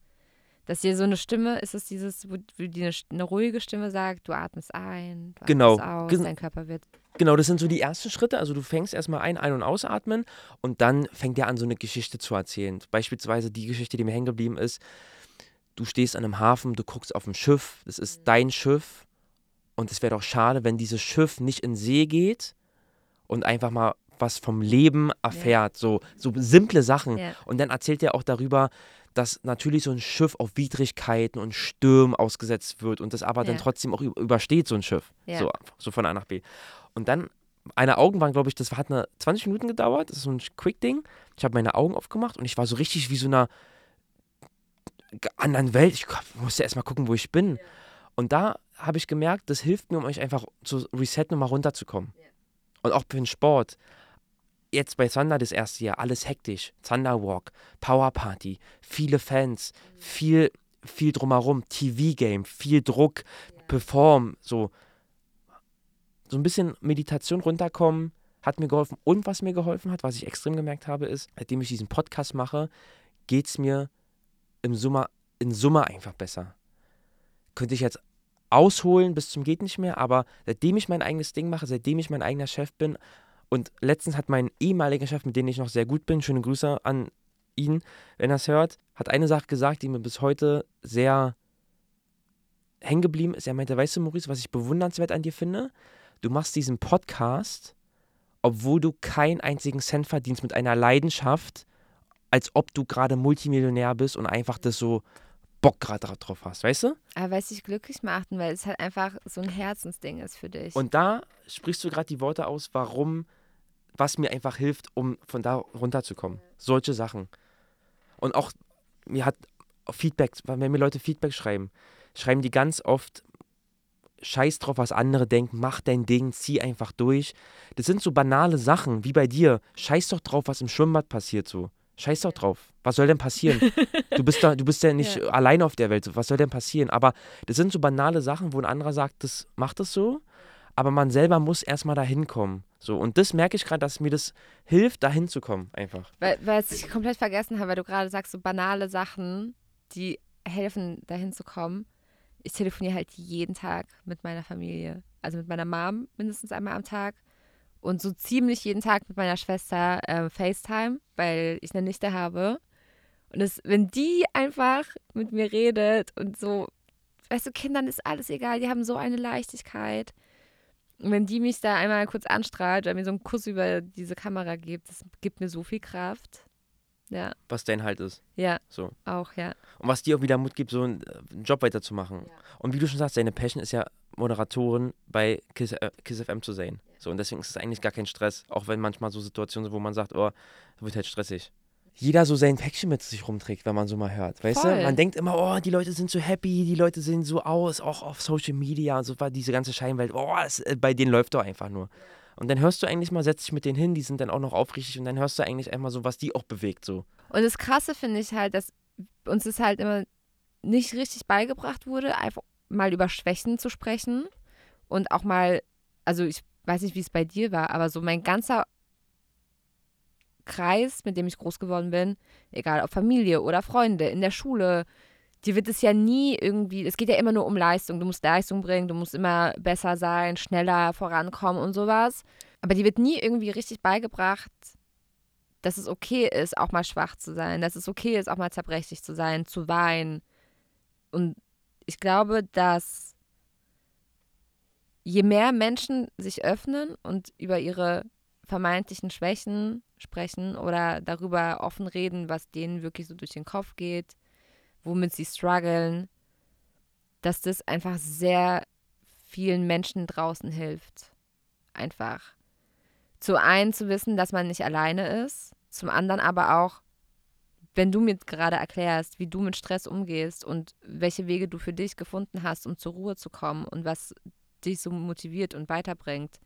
Dass dir so eine Stimme, ist es dieses, wo, dir eine, eine ruhige Stimme sagt, du atmest ein, du Genau. atmest aus, Gen- dein Körper wird. Genau, das sind so die ersten Schritte. Also du fängst erstmal ein, ein- und ausatmen und dann fängt er an, so eine Geschichte zu erzählen. Beispielsweise die Geschichte, die mir hängen geblieben ist. Du stehst an einem Hafen, du guckst auf ein Schiff, das ist dein Schiff. Und es wäre doch schade, wenn dieses Schiff nicht in See geht und einfach mal was vom Leben erfährt. So, so simple Sachen. Ja. Und dann erzählt er auch darüber, dass natürlich so ein Schiff auf Widrigkeiten und Stürmen ausgesetzt wird und das aber dann Ja. trotzdem auch übersteht, so ein Schiff. Ja. So, so von A nach B. Und dann, eine Augen waren, glaube ich, das hat eine 20 Minuten gedauert. Das ist so ein Quick-Ding. Ich habe meine Augen aufgemacht und ich war so richtig wie so einer anderen Welt. Ich musste erst mal gucken, wo ich bin. Und da habe ich gemerkt, das hilft mir, um euch einfach zu resetten und mal runterzukommen. Und auch für den Sport. Jetzt bei Zander das erste Jahr, alles hektisch. Thunderwalk, Powerparty, viele Fans, viel, viel drumherum, TV-Game, viel Druck, Perform, so. So ein bisschen Meditation runterkommen, hat mir geholfen. Und was mir geholfen hat, was ich extrem gemerkt habe, ist, seitdem ich diesen Podcast mache, geht es mir im Sommer, in Summe einfach besser. Könnte ich jetzt ausholen bis zum geht nicht mehr, aber seitdem ich mein eigenes Ding mache, seitdem ich mein eigener Chef bin und letztens hat mein ehemaliger Chef, mit dem ich noch sehr gut bin, schöne Grüße an ihn, wenn er es hört, hat eine Sache gesagt, die mir bis heute sehr hängen geblieben ist. Er meinte, weißt du, Maurice, was ich bewundernswert an dir finde? Du machst diesen Podcast, obwohl du keinen einzigen Cent verdienst, mit einer Leidenschaft, als ob du gerade Multimillionär bist und einfach das so Bock gerade drauf hast, weißt du? Aber weil es dich glücklich macht, und weil es halt einfach so ein Herzensding ist für dich. Und da sprichst du gerade die Worte aus, warum, was mir einfach hilft, um von da runterzukommen. Solche Sachen. Und auch mir hat Feedback, wenn mir Leute Feedback schreiben, schreiben die ganz oft, scheiß drauf, was andere denken, mach dein Ding, zieh einfach durch. Das sind so banale Sachen, wie bei dir. Scheiß doch drauf, was im Schwimmbad passiert so. Scheiß doch drauf. Was soll denn passieren? Du bist da, du bist ja nicht ja. allein auf der Welt. Was soll denn passieren? Aber das sind so banale Sachen, wo ein anderer sagt, das macht das so, aber man selber muss erstmal dahin kommen. So, und das merke ich gerade, dass mir das hilft, dahin zu kommen, einfach. Weil, weil ich komplett vergessen habe, weil du gerade sagst, so banale Sachen, die helfen, dahin zu kommen ich telefoniere halt jeden Tag mit meiner Familie. Also mit meiner Mom mindestens einmal am Tag und so ziemlich jeden Tag mit meiner Schwester äh, FaceTime, weil ich eine Nichte habe. Und das, wenn die einfach mit mir redet und so, weißt du, Kindern ist alles egal, die haben so eine Leichtigkeit. Und wenn die mich da einmal kurz anstrahlt oder mir so einen Kuss über diese Kamera gibt, das gibt mir so viel Kraft. Ja. Was dein Halt ist. Ja. So. Auch, ja. Und was dir auch wieder Mut gibt, so einen, äh, einen Job weiterzumachen. Ja. Und wie du schon sagst, deine Passion ist ja Moderatorin bei Kiss, äh, Kiss FM zu sein. Ja. So, und deswegen ist es eigentlich gar kein Stress, auch wenn manchmal so Situationen sind, wo man sagt, oh, das wird halt stressig. Jeder so sein Päckchen mit sich rumträgt, wenn man so mal hört. Weißt Voll. du? Man denkt immer, oh, die Leute sind so happy, die Leute sehen so aus, auch auf Social Media und so war diese ganze Scheinwelt, oh, es, äh, bei denen läuft doch einfach nur. Und dann hörst du eigentlich mal, setzt dich mit denen hin, die sind dann auch noch aufrichtig und dann hörst du eigentlich einmal so, was die auch bewegt so. Und das Krasse finde ich halt, dass uns das halt immer nicht richtig beigebracht wurde, einfach mal über Schwächen zu sprechen und auch mal, also ich weiß nicht, wie es bei dir war, aber so mein ganzer Kreis, mit dem ich groß geworden bin, egal ob Familie oder Freunde, in der Schule, dir wird es ja nie irgendwie, es geht ja immer nur um Leistung. Du musst Leistung bringen, du musst immer besser sein, schneller vorankommen und sowas. Aber dir wird nie irgendwie richtig beigebracht, dass es okay ist, auch mal schwach zu sein, dass es okay ist, auch mal zerbrechlich zu sein, zu weinen. Und ich glaube, dass je mehr Menschen sich öffnen und über ihre vermeintlichen Schwächen sprechen oder darüber offen reden, was denen wirklich so durch den Kopf geht, womit sie strugglen, dass das einfach sehr vielen Menschen draußen hilft. Einfach. Zu einen zu wissen, dass man nicht alleine ist, zum anderen aber auch, wenn du mir gerade erklärst, wie du mit Stress umgehst und welche Wege du für dich gefunden hast, um zur Ruhe zu kommen und was dich so motiviert und weiterbringt,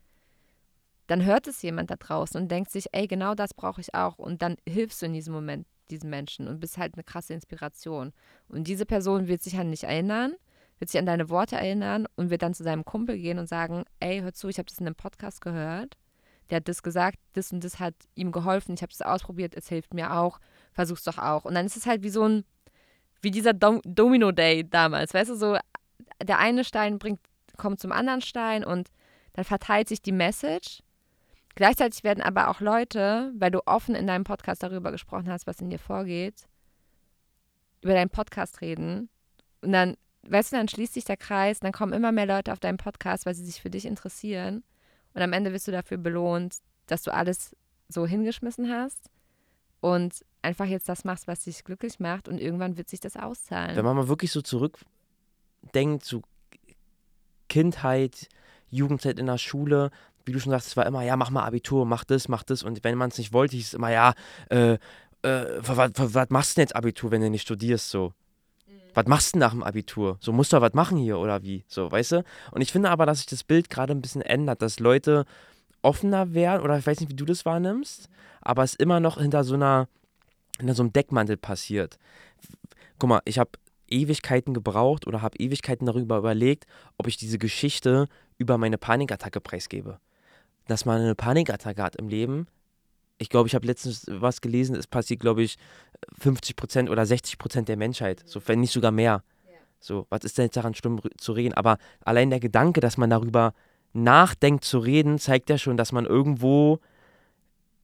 dann hört es jemand da draußen und denkt sich, ey, genau das brauche ich auch. Und dann hilfst du in diesem Moment diesen Menschen und bist halt eine krasse Inspiration. Und diese Person wird sich an dich erinnern, wird sich an deine Worte erinnern und wird dann zu seinem Kumpel gehen und sagen, ey, hör zu, ich habe das in einem Podcast gehört. Der hat das gesagt, das und das hat ihm geholfen, ich habe das ausprobiert, es hilft mir auch, versuch's doch auch. Und dann ist es halt wie so ein, wie dieser Dom Domino Day damals, weißt du, so der eine Stein bringt, kommt zum anderen Stein und dann verteilt sich die Message Gleichzeitig werden aber auch Leute, weil du offen in deinem Podcast darüber gesprochen hast, was in dir vorgeht, über deinen Podcast reden. Und dann, weißt du, dann schließt sich der Kreis, dann kommen immer mehr Leute auf deinen Podcast, weil sie sich für dich interessieren. Und am Ende wirst du dafür belohnt, dass du alles so hingeschmissen hast und einfach jetzt das machst, was dich glücklich macht. Und irgendwann wird sich das auszahlen. Wenn man mal wirklich so zurückdenkt zu Kindheit, Jugendzeit in der Schule, wie du schon sagst, es war immer, ja, mach mal Abitur, mach das, mach das. Und wenn man es nicht wollte, hieß es immer, ja, äh, äh, was, machst du denn jetzt Abitur, wenn du nicht studierst, so? Mhm. Was machst du nach dem Abitur? So, musst du was machen hier oder wie? So, weißt du? Und ich finde aber, dass sich das Bild gerade ein bisschen ändert, dass Leute offener werden, oder ich weiß nicht, wie du das wahrnimmst, aber es immer noch hinter so einer, hinter so einem Deckmantel passiert. Guck mal, ich habe Ewigkeiten gebraucht oder habe Ewigkeiten darüber überlegt, ob ich diese Geschichte über meine Panikattacke preisgebe dass man eine Panikattacke hat im Leben. Ich glaube, ich habe letztens was gelesen, es passiert, glaube ich, 50 Prozent oder 60 Prozent der Menschheit, so wenn nicht sogar mehr. So, was ist denn jetzt daran schlimm zu reden? Aber allein der Gedanke, dass man darüber nachdenkt zu reden, zeigt ja schon, dass man irgendwo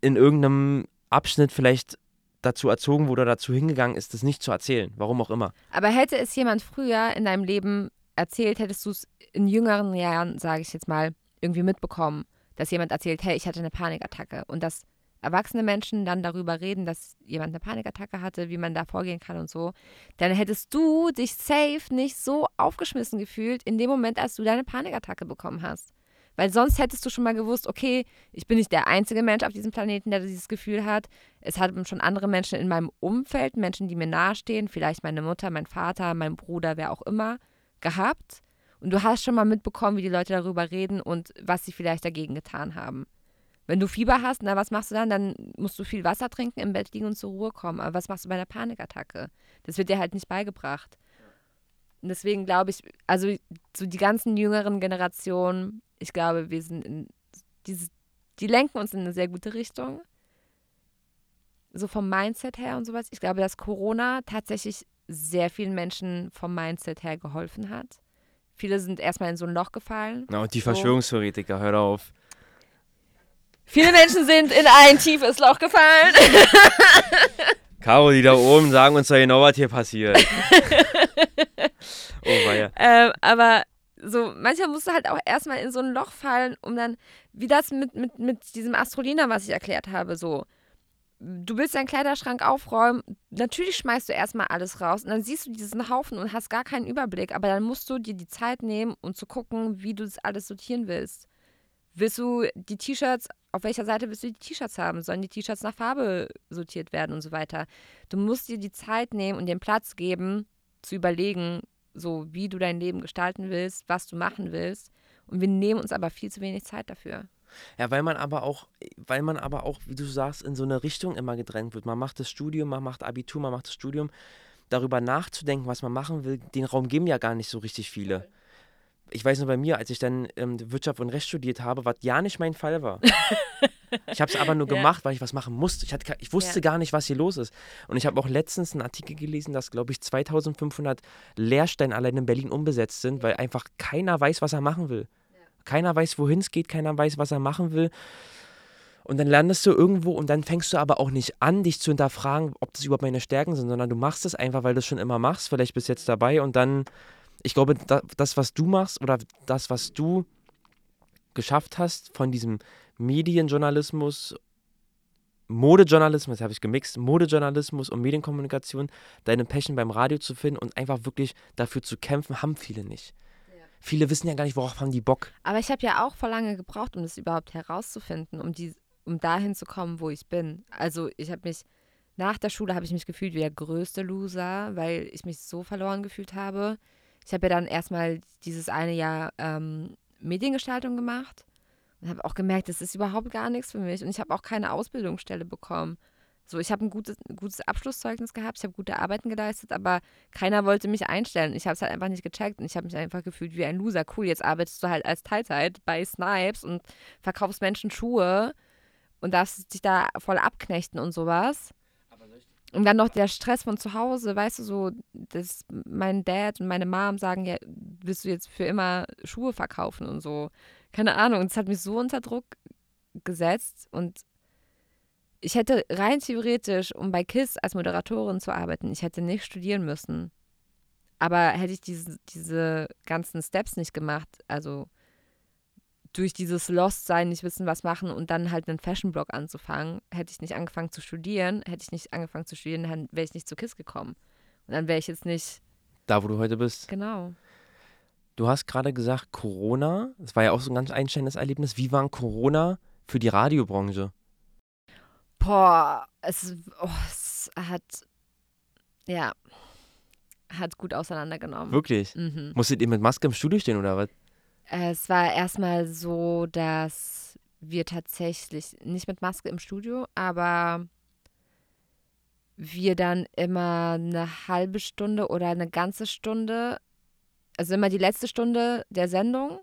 in irgendeinem Abschnitt vielleicht dazu erzogen wurde oder dazu hingegangen ist, das nicht zu erzählen. Warum auch immer. Aber hätte es jemand früher in deinem Leben erzählt, hättest du es in jüngeren Jahren, sage ich jetzt mal, irgendwie mitbekommen dass jemand erzählt, hey, ich hatte eine Panikattacke und dass erwachsene Menschen dann darüber reden, dass jemand eine Panikattacke hatte, wie man da vorgehen kann und so, dann hättest du dich safe nicht so aufgeschmissen gefühlt in dem Moment, als du deine Panikattacke bekommen hast. Weil sonst hättest du schon mal gewusst, okay, ich bin nicht der einzige Mensch auf diesem Planeten, der dieses Gefühl hat. Es haben schon andere Menschen in meinem Umfeld, Menschen, die mir nahestehen, vielleicht meine Mutter, mein Vater, mein Bruder, wer auch immer, gehabt. Und du hast schon mal mitbekommen, wie die Leute darüber reden und was sie vielleicht dagegen getan haben. Wenn du Fieber hast, na, was machst du dann? Dann musst du viel Wasser trinken, im Bett liegen und zur Ruhe kommen. Aber was machst du bei einer Panikattacke? Das wird dir halt nicht beigebracht. Und deswegen glaube ich, also so die ganzen jüngeren Generationen, ich glaube, wir sind in dieses, die lenken uns in eine sehr gute Richtung. So vom Mindset her und sowas. Ich glaube, dass Corona tatsächlich sehr vielen Menschen vom Mindset her geholfen hat. Viele sind erstmal in so ein Loch gefallen. Und die Verschwörungstheoretiker, hör auf. Viele Menschen sind in ein tiefes Loch gefallen. Caro, die da oben sagen uns ja genau, was hier passiert. oh, weia. Ähm, aber so, manchmal musst du halt auch erstmal in so ein Loch fallen, um dann, wie das mit, mit, mit diesem Astrolina, was ich erklärt habe, so. Du willst deinen Kleiderschrank aufräumen, natürlich schmeißt du erstmal alles raus und dann siehst du diesen Haufen und hast gar keinen Überblick, aber dann musst du dir die Zeit nehmen und um zu gucken, wie du das alles sortieren willst. Willst du die T-Shirts, auf welcher Seite willst du die T-Shirts haben? Sollen die T-Shirts nach Farbe sortiert werden und so weiter? Du musst dir die Zeit nehmen und den Platz geben, zu überlegen, so wie du dein Leben gestalten willst, was du machen willst. Und wir nehmen uns aber viel zu wenig Zeit dafür. Ja, weil man aber auch, weil man aber auch, wie du sagst, in so eine Richtung immer gedrängt wird. Man macht das Studium, man macht Abitur, man macht das Studium. Darüber nachzudenken, was man machen will, den Raum geben ja gar nicht so richtig viele ich weiß nur bei mir, als ich dann ähm, Wirtschaft und Recht studiert habe, was ja nicht mein Fall war. ich habe es aber nur ja. gemacht, weil ich was machen musste. Ich, hatte, ich wusste ja. gar nicht, was hier los ist. Und ich habe auch letztens einen Artikel gelesen, dass, glaube ich, 2500 Lehrstellen allein in Berlin unbesetzt sind, weil einfach keiner weiß, was er machen will. Keiner weiß, wohin es geht, keiner weiß, was er machen will. Und dann landest du irgendwo und dann fängst du aber auch nicht an, dich zu hinterfragen, ob das überhaupt meine Stärken sind, sondern du machst es einfach, weil du es schon immer machst. Vielleicht bist du jetzt dabei und dann ich glaube, das, was du machst oder das, was du geschafft hast von diesem Medienjournalismus, Modejournalismus, das habe ich gemixt, Modejournalismus und Medienkommunikation, deine Passion beim Radio zu finden und einfach wirklich dafür zu kämpfen, haben viele nicht. Viele wissen ja gar nicht, worauf haben die Bock. Aber ich habe ja auch vor lange gebraucht, um das überhaupt herauszufinden, um, die, um dahin zu kommen, wo ich bin. Also ich habe mich, nach der Schule habe ich mich gefühlt wie der größte Loser, weil ich mich so verloren gefühlt habe ich habe ja dann erstmal dieses eine Jahr ähm, Mediengestaltung gemacht und habe auch gemerkt, das ist überhaupt gar nichts für mich. Und ich habe auch keine Ausbildungsstelle bekommen. So, ich habe ein gutes, gutes Abschlusszeugnis gehabt, ich habe gute Arbeiten geleistet, aber keiner wollte mich einstellen. Ich habe es halt einfach nicht gecheckt und ich habe mich einfach gefühlt wie ein Loser. Cool, jetzt arbeitest du halt als Teilzeit bei Snipes und verkaufst Menschen Schuhe und darfst dich da voll abknechten und sowas. Und dann noch der Stress von zu Hause, weißt du, so, dass mein Dad und meine Mom sagen, ja, willst du jetzt für immer Schuhe verkaufen und so. Keine Ahnung. Und es hat mich so unter Druck gesetzt und ich hätte rein theoretisch, um bei KISS als Moderatorin zu arbeiten, ich hätte nicht studieren müssen. Aber hätte ich diese, diese ganzen Steps nicht gemacht, also durch dieses Lost-Sein nicht wissen, was machen und dann halt einen Fashion-Blog anzufangen, hätte ich nicht angefangen zu studieren, hätte ich nicht angefangen zu studieren, dann wäre ich nicht zu KISS gekommen. Und dann wäre ich jetzt nicht. Da, wo du heute bist. Genau. Du hast gerade gesagt, Corona, das war ja auch so ein ganz einsteigendes Erlebnis. Wie war Corona für die Radiobranche? Boah, es, oh, es hat, ja, hat gut auseinandergenommen. Wirklich? Mhm. Musstet ihr mit Maske im Studio stehen oder was? Es war erstmal so, dass wir tatsächlich nicht mit Maske im Studio, aber wir dann immer eine halbe Stunde oder eine ganze Stunde, also immer die letzte Stunde der Sendung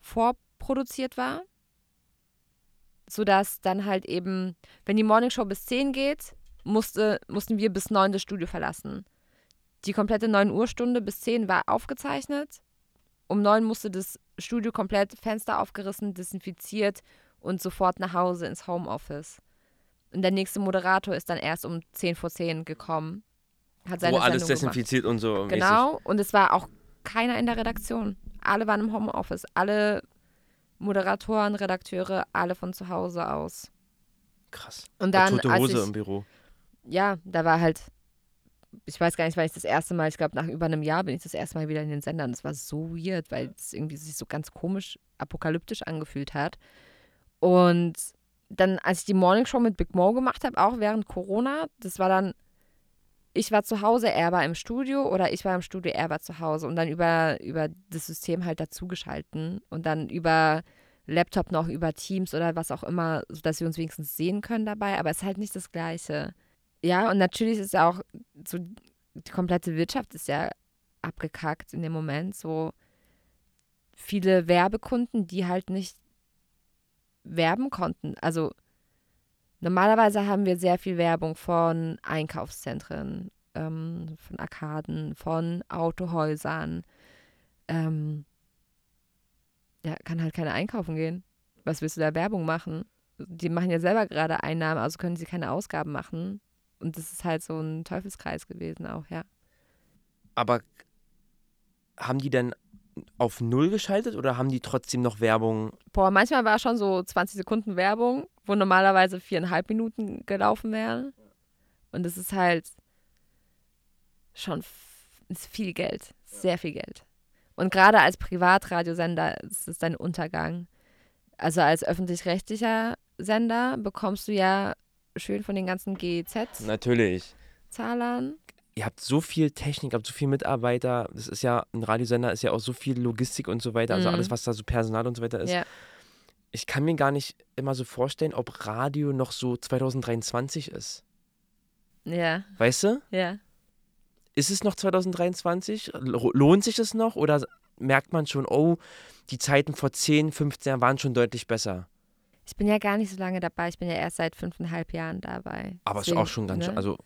vorproduziert war, sodass dann halt eben, wenn die Morningshow bis 10 geht, musste, mussten wir bis 9 das Studio verlassen. Die komplette 9 Uhr Stunde bis 10 war aufgezeichnet um neun musste das Studio komplett Fenster aufgerissen, desinfiziert und sofort nach Hause ins Homeoffice. Und der nächste Moderator ist dann erst um 10 vor 10 gekommen. Hat seine Wo Sendung alles desinfiziert gemacht. und so. Genau, mäßig. und es war auch keiner in der Redaktion. Alle waren im Homeoffice. Alle Moderatoren, Redakteure, alle von zu Hause aus. Krass. Und dann. Tote Hose ich, im Büro. Ja, da war halt ich weiß gar nicht, weil ich das erste Mal, ich glaube, nach über einem Jahr bin ich das erste Mal wieder in den Sendern. Das war so weird, weil es irgendwie sich so ganz komisch, apokalyptisch angefühlt hat. Und dann, als ich die Morning Show mit Big Mo gemacht habe, auch während Corona, das war dann, ich war zu Hause, er war im Studio oder ich war im Studio, er war zu Hause und dann über, über das System halt dazugeschalten und dann über Laptop noch, über Teams oder was auch immer, sodass wir uns wenigstens sehen können dabei, aber es ist halt nicht das Gleiche. Ja, und natürlich ist ja auch so, die komplette Wirtschaft ist ja abgekackt in dem Moment. So viele Werbekunden, die halt nicht werben konnten. Also normalerweise haben wir sehr viel Werbung von Einkaufszentren, ähm, von Arkaden, von Autohäusern. Ähm, ja, kann halt keiner einkaufen gehen. Was willst du da Werbung machen? Die machen ja selber gerade Einnahmen, also können sie keine Ausgaben machen. Und das ist halt so ein Teufelskreis gewesen auch, ja. Aber haben die denn auf Null geschaltet oder haben die trotzdem noch Werbung? Boah, manchmal war schon so 20 Sekunden Werbung, wo normalerweise viereinhalb Minuten gelaufen wären. Und das ist halt schon ist viel Geld, sehr viel Geld. Und gerade als Privatradiosender ist es dein Untergang. Also als öffentlich-rechtlicher Sender bekommst du ja schön von den ganzen GEZ. Natürlich. Zahlern. Ihr habt so viel Technik, habt so viele Mitarbeiter. Das ist ja, ein Radiosender ist ja auch so viel Logistik und so weiter. Also Mhm. alles, was da so Personal und so weiter ist. Ja. Ich kann mir gar nicht immer so vorstellen, ob Radio noch so 2023 ist. Ja, Weißt du? ja. Ist es noch 2023? Lo- Lohnt sich es noch? Oder merkt man schon, oh, die Zeiten vor 10, 15 Jahren waren schon deutlich besser? Ich bin ja gar nicht so lange dabei. Ich bin ja erst seit fünfeinhalb Jahren dabei. Aber es ist auch schon ganz ne? schön. Also,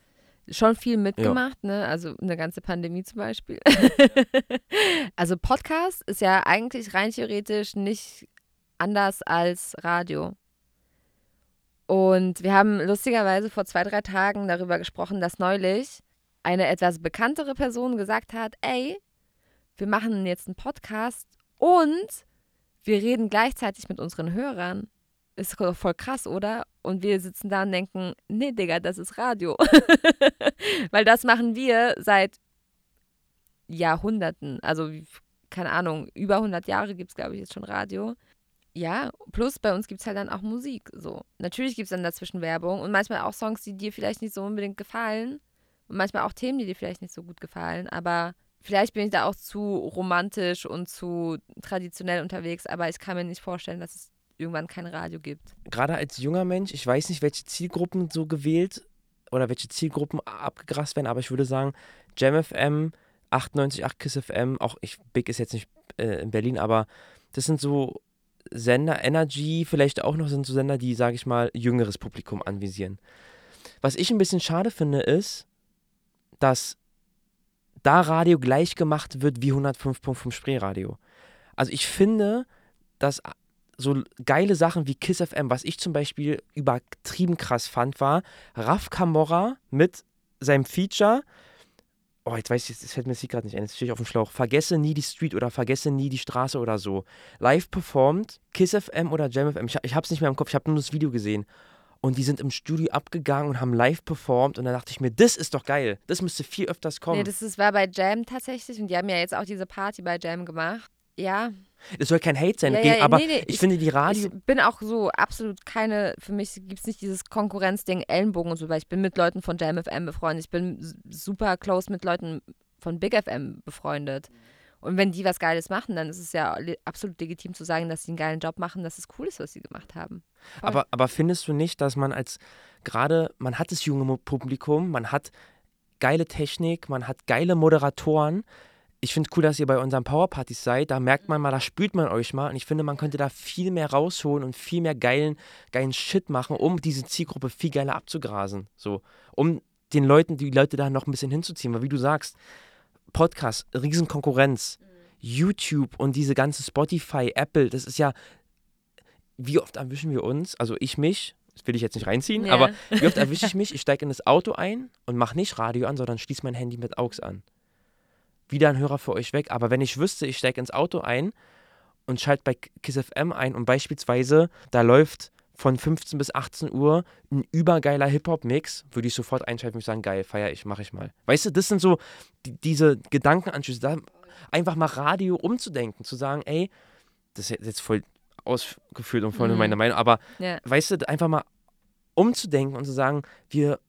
schon viel mitgemacht, ne? Also eine ganze Pandemie zum Beispiel. also Podcast ist ja eigentlich rein theoretisch nicht anders als Radio. Und wir haben lustigerweise vor zwei, drei Tagen darüber gesprochen, dass neulich eine etwas bekanntere Person gesagt hat, ey, wir machen jetzt einen Podcast und wir reden gleichzeitig mit unseren Hörern. Ist voll krass, oder? Und wir sitzen da und denken, nee, Digga, das ist Radio. Weil das machen wir seit Jahrhunderten. Also, keine Ahnung, über 100 Jahre gibt es, glaube ich, jetzt schon Radio. Ja, plus bei uns gibt es halt dann auch Musik. So. Natürlich gibt es dann dazwischen Werbung und manchmal auch Songs, die dir vielleicht nicht so unbedingt gefallen. Und manchmal auch Themen, die dir vielleicht nicht so gut gefallen. Aber vielleicht bin ich da auch zu romantisch und zu traditionell unterwegs. Aber ich kann mir nicht vorstellen, dass es irgendwann kein Radio gibt. gerade als junger Mensch, ich weiß nicht, welche Zielgruppen so gewählt oder welche Zielgruppen abgegrast werden, aber ich würde sagen, Jam FM, 98.8 Kiss FM, auch ich, Big ist jetzt nicht äh, in Berlin, aber das sind so Sender, Energy vielleicht auch noch, sind so Sender, die, sage ich mal, jüngeres Publikum anvisieren. Was ich ein bisschen schade finde, ist, dass da Radio gleich gemacht wird wie 105.5 Spreeradio. Also ich finde, dass so geile Sachen wie Kiss FM, was ich zum Beispiel übertrieben krass fand, war Raf Camorra mit seinem Feature. Oh, jetzt weiß ich, das fällt mir das gerade nicht ein, jetzt stehe ich auf dem Schlauch. Vergesse nie die Street oder vergesse nie die Straße oder so. Live performt, Kiss FM oder Jam FM. Ich, ich habe es nicht mehr im Kopf, ich habe nur das Video gesehen. Und die sind im Studio abgegangen und haben live performt. Und dann dachte ich mir, das ist doch geil. Das müsste viel öfters kommen. Nee, das ist, war bei Jam tatsächlich und die haben ja jetzt auch diese Party bei Jam gemacht. Ja, Es soll kein Hate sein, Ja, ja, aber nee, nee, ich, ich- finde die Radio. Ich bin auch so absolut keine, für mich gibt es nicht dieses Konkurrenzding, Ellenbogen und so, weil ich bin mit Leuten von Jam FM befreundet. Ich bin super close mit Leuten von Big FM befreundet. Und wenn die was Geiles machen, dann ist es ja absolut legitim zu sagen, dass sie einen geilen Job machen, dass es cool ist, was sie gemacht haben. Voll. Aber, aber findest du nicht, dass man als gerade, man hat das junge Publikum, man hat geile Technik, man hat geile Moderatoren. Ich finde cool, dass ihr bei unseren Powerpartys seid. Da merkt man mal, da spürt man euch mal. Und ich finde, man könnte da viel mehr rausholen und viel mehr geilen, geilen Shit machen, um diese Zielgruppe viel geiler abzugrasen. So, um den Leuten, die Leute da noch ein bisschen hinzuziehen. Weil wie du sagst, Podcast, Riesenkonkurrenz, YouTube und diese ganze Spotify, Apple, das ist ja, wie oft erwischen wir uns, also ich mich, das will ich jetzt nicht reinziehen, Ja. aber wie oft erwische ich mich, ich steige in das Auto ein und mache nicht Radio an, sondern schließe mein Handy mit AUX an. Wieder ein Hörer für euch weg, aber wenn ich wüsste, ich steige ins Auto ein und schalte bei Kiss FM ein und beispielsweise da läuft von 15 bis 18 Uhr ein übergeiler Hip-Hop-Mix, würde ich sofort einschalten und sagen, geil, feier ich, mache ich mal. Weißt du, das sind so die, diese Gedankenanschlüsse, da einfach mal Radio umzudenken, zu sagen, ey, das ist jetzt voll ausgeführt und voll Mhm. meine Meinung, aber Ja. weißt du, einfach mal umzudenken und zu sagen, wir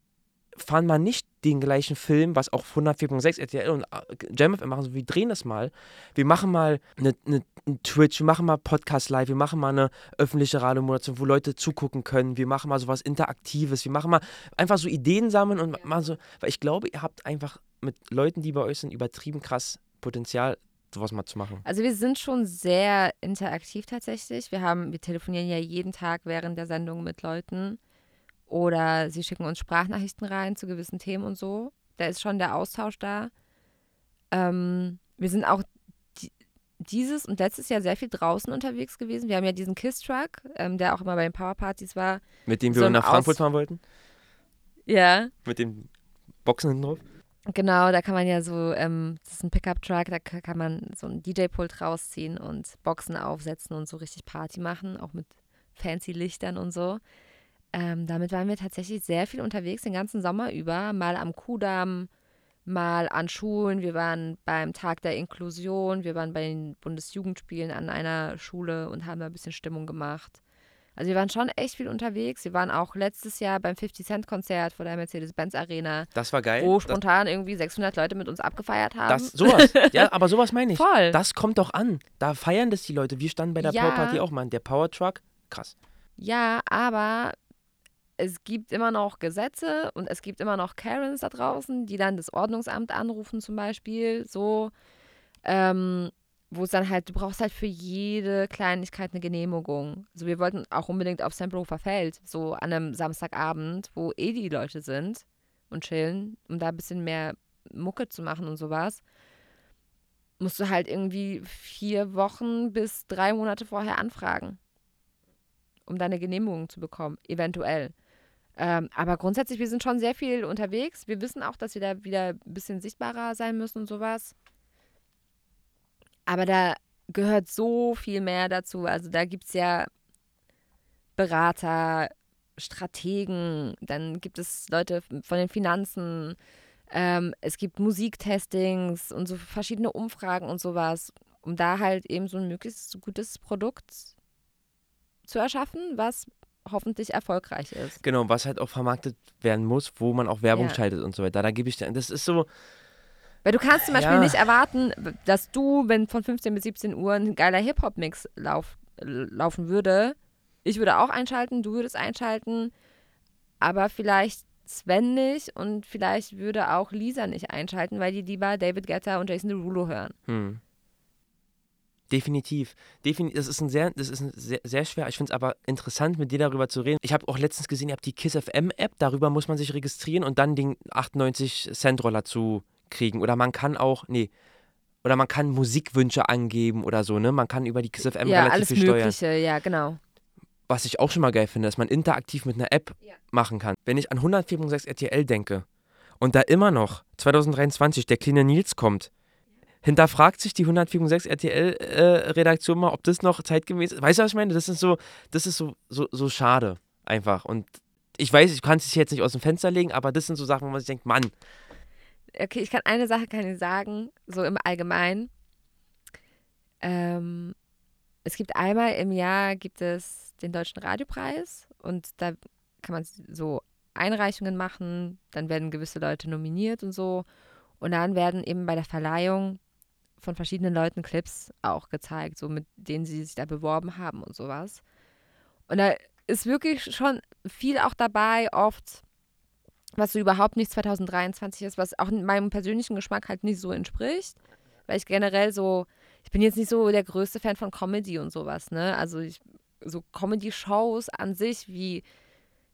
fahren mal nicht den gleichen Film, was auch 104.6 RTL und äh, Jam FM machen, so wir drehen das mal. Wir machen mal eine, eine, einen Twitch, wir machen mal Podcast live, wir machen mal eine öffentliche Radiomoderation, wo Leute zugucken können, wir machen mal sowas Interaktives, wir machen mal einfach so Ideen sammeln und mal so, weil ich glaube, ihr habt einfach mit Leuten, die bei euch sind, übertrieben krass Potenzial, sowas mal zu machen. Also wir sind schon sehr interaktiv tatsächlich. Wir haben, wir telefonieren ja jeden Tag während der Sendung mit Leuten. Oder sie schicken uns Sprachnachrichten rein zu gewissen Themen und so. Da ist schon der Austausch da. Ähm, wir sind auch di dieses und letztes Jahr sehr viel draußen unterwegs gewesen. Wir haben ja diesen Kiss-Truck, ähm, der auch immer bei den Powerpartys war. Mit dem wir So ein nach Frankfurt Aus- fahren wollten, Ja. mit dem Boxen hinten drauf. Genau, da kann man ja so, ähm, das ist ein Pickup-Truck, da ka- kann man so ein DJ-Pult rausziehen und Boxen aufsetzen und so richtig Party machen, auch mit fancy Lichtern und so. Ähm, damit waren wir tatsächlich sehr viel unterwegs, den ganzen Sommer über, mal am Kudamm, mal an Schulen. Wir waren beim Tag der Inklusion, wir waren bei den Bundesjugendspielen an einer Schule und haben da ein bisschen Stimmung gemacht. Also wir waren schon echt viel unterwegs. Wir waren auch letztes Jahr beim 50-Cent-Konzert vor der Mercedes-Benz-Arena Das war geil. wo Das- spontan irgendwie 600 Leute mit uns abgefeiert haben. Das, sowas. Ja, aber sowas meine ich. Voll. Das kommt doch an. Da feiern das die Leute. Wir standen bei der Ja. Power Party auch mal. Der Power Truck, krass. ja, aber es gibt immer noch Gesetze und es gibt immer noch Karens da draußen, die dann das Ordnungsamt anrufen zum Beispiel, so, ähm, wo es dann halt, du brauchst halt für jede Kleinigkeit eine Genehmigung. Also wir wollten auch unbedingt auf Tempelhofer Feld, so an einem Samstagabend, wo eh die Leute sind und chillen, um da ein bisschen mehr Mucke zu machen und sowas. Musst du halt irgendwie vier Wochen bis drei Monate vorher anfragen, um deine Genehmigung zu bekommen, eventuell. Ähm, aber grundsätzlich, wir sind schon sehr viel unterwegs. Wir wissen auch, dass wir da wieder ein bisschen sichtbarer sein müssen und sowas. Aber da gehört so viel mehr dazu. Also da gibt es ja Berater, Strategen, dann gibt es Leute von den Finanzen, ähm, es gibt Musiktestings und so verschiedene Umfragen und sowas, um da halt eben so ein möglichst gutes Produkt zu erschaffen, was hoffentlich erfolgreich ist. Genau, was halt auch vermarktet werden muss, wo man auch Werbung Ja. schaltet und so weiter. Da gebe ich dir, das ist so, Weil du kannst zum Beispiel Ja. nicht erwarten, dass du, wenn von 15 bis 17 Uhr ein geiler Hip-Hop-Mix lauf, laufen würde, ich würde auch einschalten, du würdest einschalten, aber vielleicht Sven nicht und vielleicht würde auch Lisa nicht einschalten, weil die lieber David Guetta und Jason Derulo hören. hm. Definitiv. Defin das ist ein sehr, das ist ein sehr, sehr schwer. Ich finde es aber interessant, mit dir darüber zu reden. Ich habe auch letztens gesehen, ihr habt die Kiss FM App, darüber muss man sich registrieren und dann den 98 Cent Roller zu kriegen. Oder man kann auch, nee, oder man kann Musikwünsche angeben oder so, ne? Man kann über die Kiss FM ja, relativ alles viel steuern. Mögliche, ja, genau. was ich auch schon mal geil finde, dass man interaktiv mit einer App Ja. machen kann. Wenn ich an 104.6 RTL denke und da immer noch 2023 der kleine Nils kommt, hinterfragt sich die 104.6 RTL-Redaktion mal, ob das noch zeitgemäß ist. Weißt du, was ich meine? Das ist so, das ist so, so, so schade einfach. Und ich weiß, ich kann es jetzt nicht aus dem Fenster legen, aber das sind so Sachen, wo man sich denkt, Mann, Okay, ich kann eine Sache kann ich sagen, so im Allgemeinen. Ähm, es gibt einmal im Jahr gibt es den Deutschen Radiopreis und da kann man so Einreichungen machen, dann werden gewisse Leute nominiert und so und dann werden eben bei der Verleihung von verschiedenen Leuten Clips auch gezeigt, so mit denen sie sich da beworben haben und sowas. Und da ist wirklich schon viel auch dabei, oft was so überhaupt nicht 2023 ist, was auch meinem persönlichen Geschmack halt nicht so entspricht, weil ich generell so, ich bin jetzt nicht so der größte Fan von Comedy und sowas, ne? Also ich, so Comedy-Shows an sich wie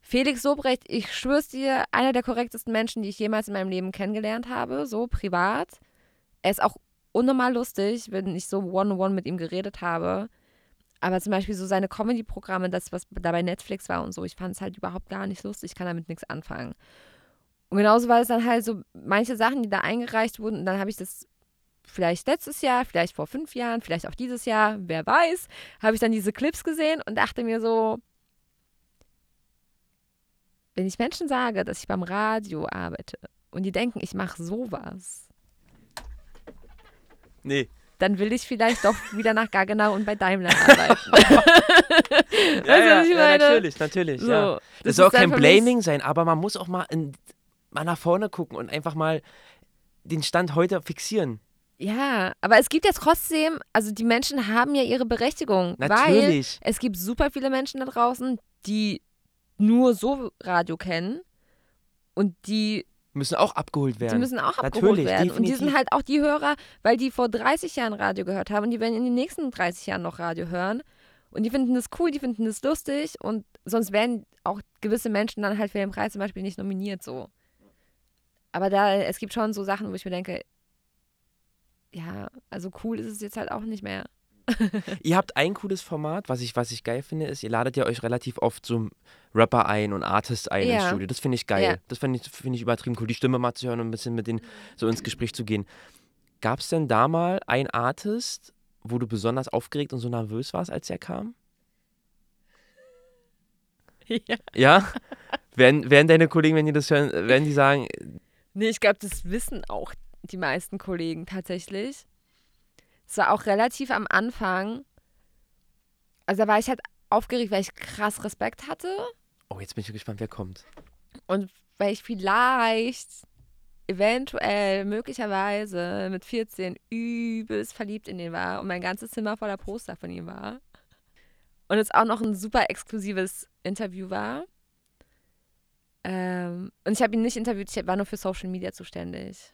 Felix Sobrecht, ich schwör's dir, einer der korrektesten Menschen, die ich jemals in meinem Leben kennengelernt habe, so privat. Er ist auch unnormal lustig, wenn ich so one-on-one mit ihm geredet habe. Aber zum Beispiel so seine Comedy-Programme, das, was da bei Netflix war und so, ich fand es halt überhaupt gar nicht lustig, ich kann damit nichts anfangen. Und genauso war es dann halt so, manche Sachen, die da eingereicht wurden, und dann habe ich das vielleicht letztes Jahr, vielleicht vor fünf Jahren, vielleicht auch dieses Jahr, wer weiß, habe ich dann diese Clips gesehen und dachte mir so, wenn ich Menschen sage, dass ich beim Radio arbeite und die denken, ich mache sowas, Nee. dann will ich vielleicht doch wieder nach Gaggenau und bei Daimler arbeiten. Ja, Weißt ja, ja, natürlich, natürlich. so, ja. Das, das soll auch kein Blaming sein, aber man muss auch mal, in, mal nach vorne gucken und einfach mal den Stand heute fixieren. Ja, aber es gibt ja trotzdem, also die Menschen haben ja ihre Berechtigung, weil Natürlich. es gibt super viele Menschen da draußen, die nur so Radio kennen und die, Müssen auch abgeholt werden. die müssen auch abgeholt Natürlich, werden. Und die sind definitiv. halt auch die Hörer, weil die vor 30 Jahren Radio gehört haben und die werden in den nächsten 30 Jahren noch Radio hören. Und die finden das cool, die finden das lustig und sonst wären auch gewisse Menschen dann halt für den Preis zum Beispiel nicht nominiert so. Aber da, es gibt schon so Sachen, wo ich mir denke, ja, also cool ist es jetzt halt auch nicht mehr. Ihr habt ein cooles Format, was ich, was ich geil finde, ist, ihr ladet ja euch relativ oft so Rapper ein und Artists ein ins Ja. Studio. Das finde ich geil. Ja. Das finde ich, find ich übertrieben cool, die Stimme mal zu hören und ein bisschen mit denen so ins Gespräch zu gehen. Gab es denn da mal einen Artist, wo du besonders aufgeregt und so nervös warst, als er kam? Ja. Ja? werden, werden deine Kollegen, wenn die das hören, werden die sagen, Nee, ich glaube, das wissen auch die meisten Kollegen tatsächlich. Es war auch relativ am Anfang. Also da war ich halt aufgeregt, weil ich krass Respekt hatte oh, jetzt bin ich gespannt, wer kommt. und weil ich vielleicht eventuell, möglicherweise mit 14 übelst verliebt in den war und mein ganzes Zimmer voller Poster von ihm war. Und es auch noch ein super exklusives Interview war. Ähm, und ich habe ihn nicht interviewt, ich war nur für Social Media zuständig.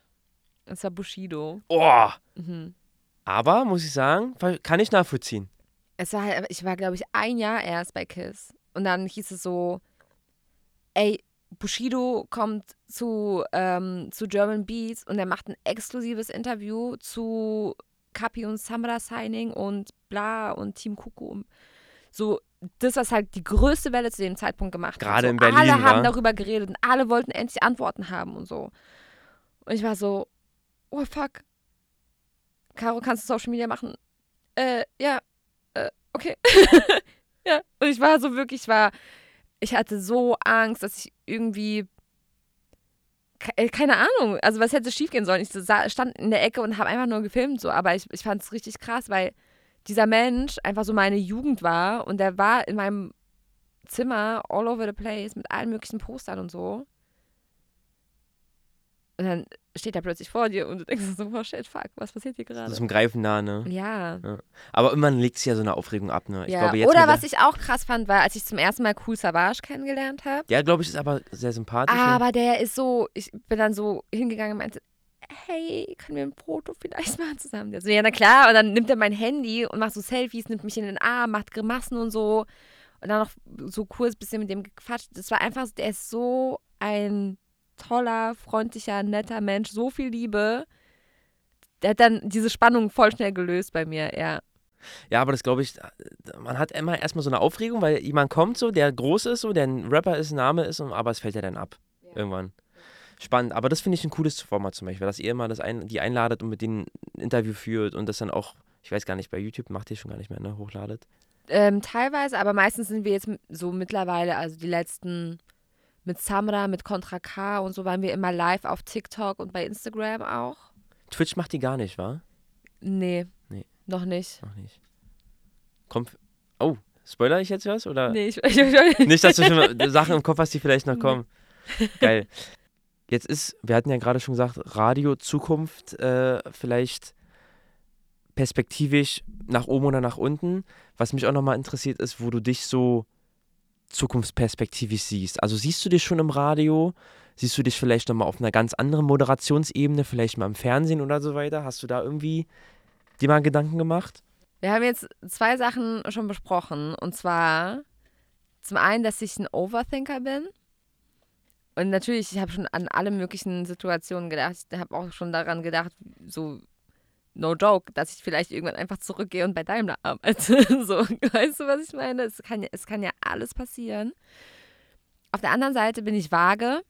Es war Bushido. Oh, Mhm. Aber, muss ich sagen, kann ich nachvollziehen. Es war halt, ich war, glaube ich, ein Jahr erst bei KISS. Und dann hieß es so, ey, Bushido kommt zu, ähm, zu German Beats und er macht ein exklusives Interview zu Kapi und Samra Signing und bla und Team Kuku. So, das, was halt die größte Welle zu dem Zeitpunkt gemacht hat. Gerade so, in Berlin, Alle haben darüber geredet und alle wollten endlich Antworten haben und so. Und ich war so, oh fuck. Caro, kannst du Social Media machen? Äh, ja, äh, okay. ja, und ich war so wirklich, ich war, ich hatte so Angst, dass ich irgendwie, äh, keine Ahnung, also was hätte schiefgehen sollen? Ich stand in der Ecke und habe einfach nur gefilmt, so, aber ich, ich fand es richtig krass, weil dieser Mensch einfach so meine Jugend war und der war in meinem Zimmer all over the place mit allen möglichen Postern und so. Und dann steht er plötzlich vor dir und du denkst so, oh shit, fuck, was passiert hier Das gerade? ist im Greifen nah, ne? Ja. Aber irgendwann legt sich ja so eine Aufregung ab, ne? Ich ja. glaube, jetzt Oder was ich auch krass fand, war, als ich zum ersten Mal Cool Savage kennengelernt habe. Der, glaube ich, ist aber sehr sympathisch. ne? Aber der ist so, ich bin dann so hingegangen und meinte, hey, können wir ein Foto vielleicht machen zusammen? Der so, ja, na klar. Und dann nimmt er mein Handy und macht so Selfies, nimmt mich in den Arm, macht Grimassen und so. Und dann noch so kurz bisschen mit dem gequatscht. Das war einfach, der ist so ein toller, freundlicher, netter Mensch, so viel Liebe. Der hat dann diese Spannung voll schnell gelöst bei mir, ja. Ja, aber das glaube ich, man hat immer erstmal so eine Aufregung, weil jemand kommt so, der groß ist, so, der ein Rapper ist, ein Name ist, und, aber es fällt ja dann ab. Irgendwann. Spannend. Aber das finde ich ein cooles Format zum Beispiel, dass ihr immer das ein, die einladet und mit denen ein Interview führt und das dann auch, ich weiß gar nicht, bei YouTube macht ihr schon gar nicht mehr, ne, hochladet. Ähm, teilweise, aber meistens sind wir jetzt so mittlerweile, also die letzten mit Samra, mit Contra K und so waren wir immer live auf TikTok und bei Instagram auch. Twitch macht die gar nicht, wa? Nee, Nee. noch nicht. Noch nicht. Kommt. Oh, spoiler ich jetzt was? Oder? Nee, ich, ich, ich, Nicht, dass du schon Sachen im Kopf hast, die vielleicht noch kommen. Geil. Jetzt ist, wir hatten ja gerade schon gesagt, Radio Zukunft äh, vielleicht perspektivisch nach oben oder nach unten. Was mich auch nochmal interessiert ist, wo du dich so zukunftsperspektivisch siehst. Also siehst du dich schon im Radio? Siehst du dich vielleicht nochmal auf einer ganz anderen Moderationsebene, vielleicht mal im Fernsehen oder so weiter? Hast du da irgendwie dir mal Gedanken gemacht? Wir haben jetzt zwei Sachen schon besprochen. Und zwar zum einen, dass ich ein Overthinker bin. Und natürlich, ich habe schon an alle möglichen Situationen gedacht. Ich habe auch schon daran gedacht, so no joke, dass ich vielleicht irgendwann einfach zurückgehe und bei Daimler arbeite. so, weißt du, was ich meine? Es kann, ja, es kann ja alles passieren. Auf der anderen Seite bin ich vage.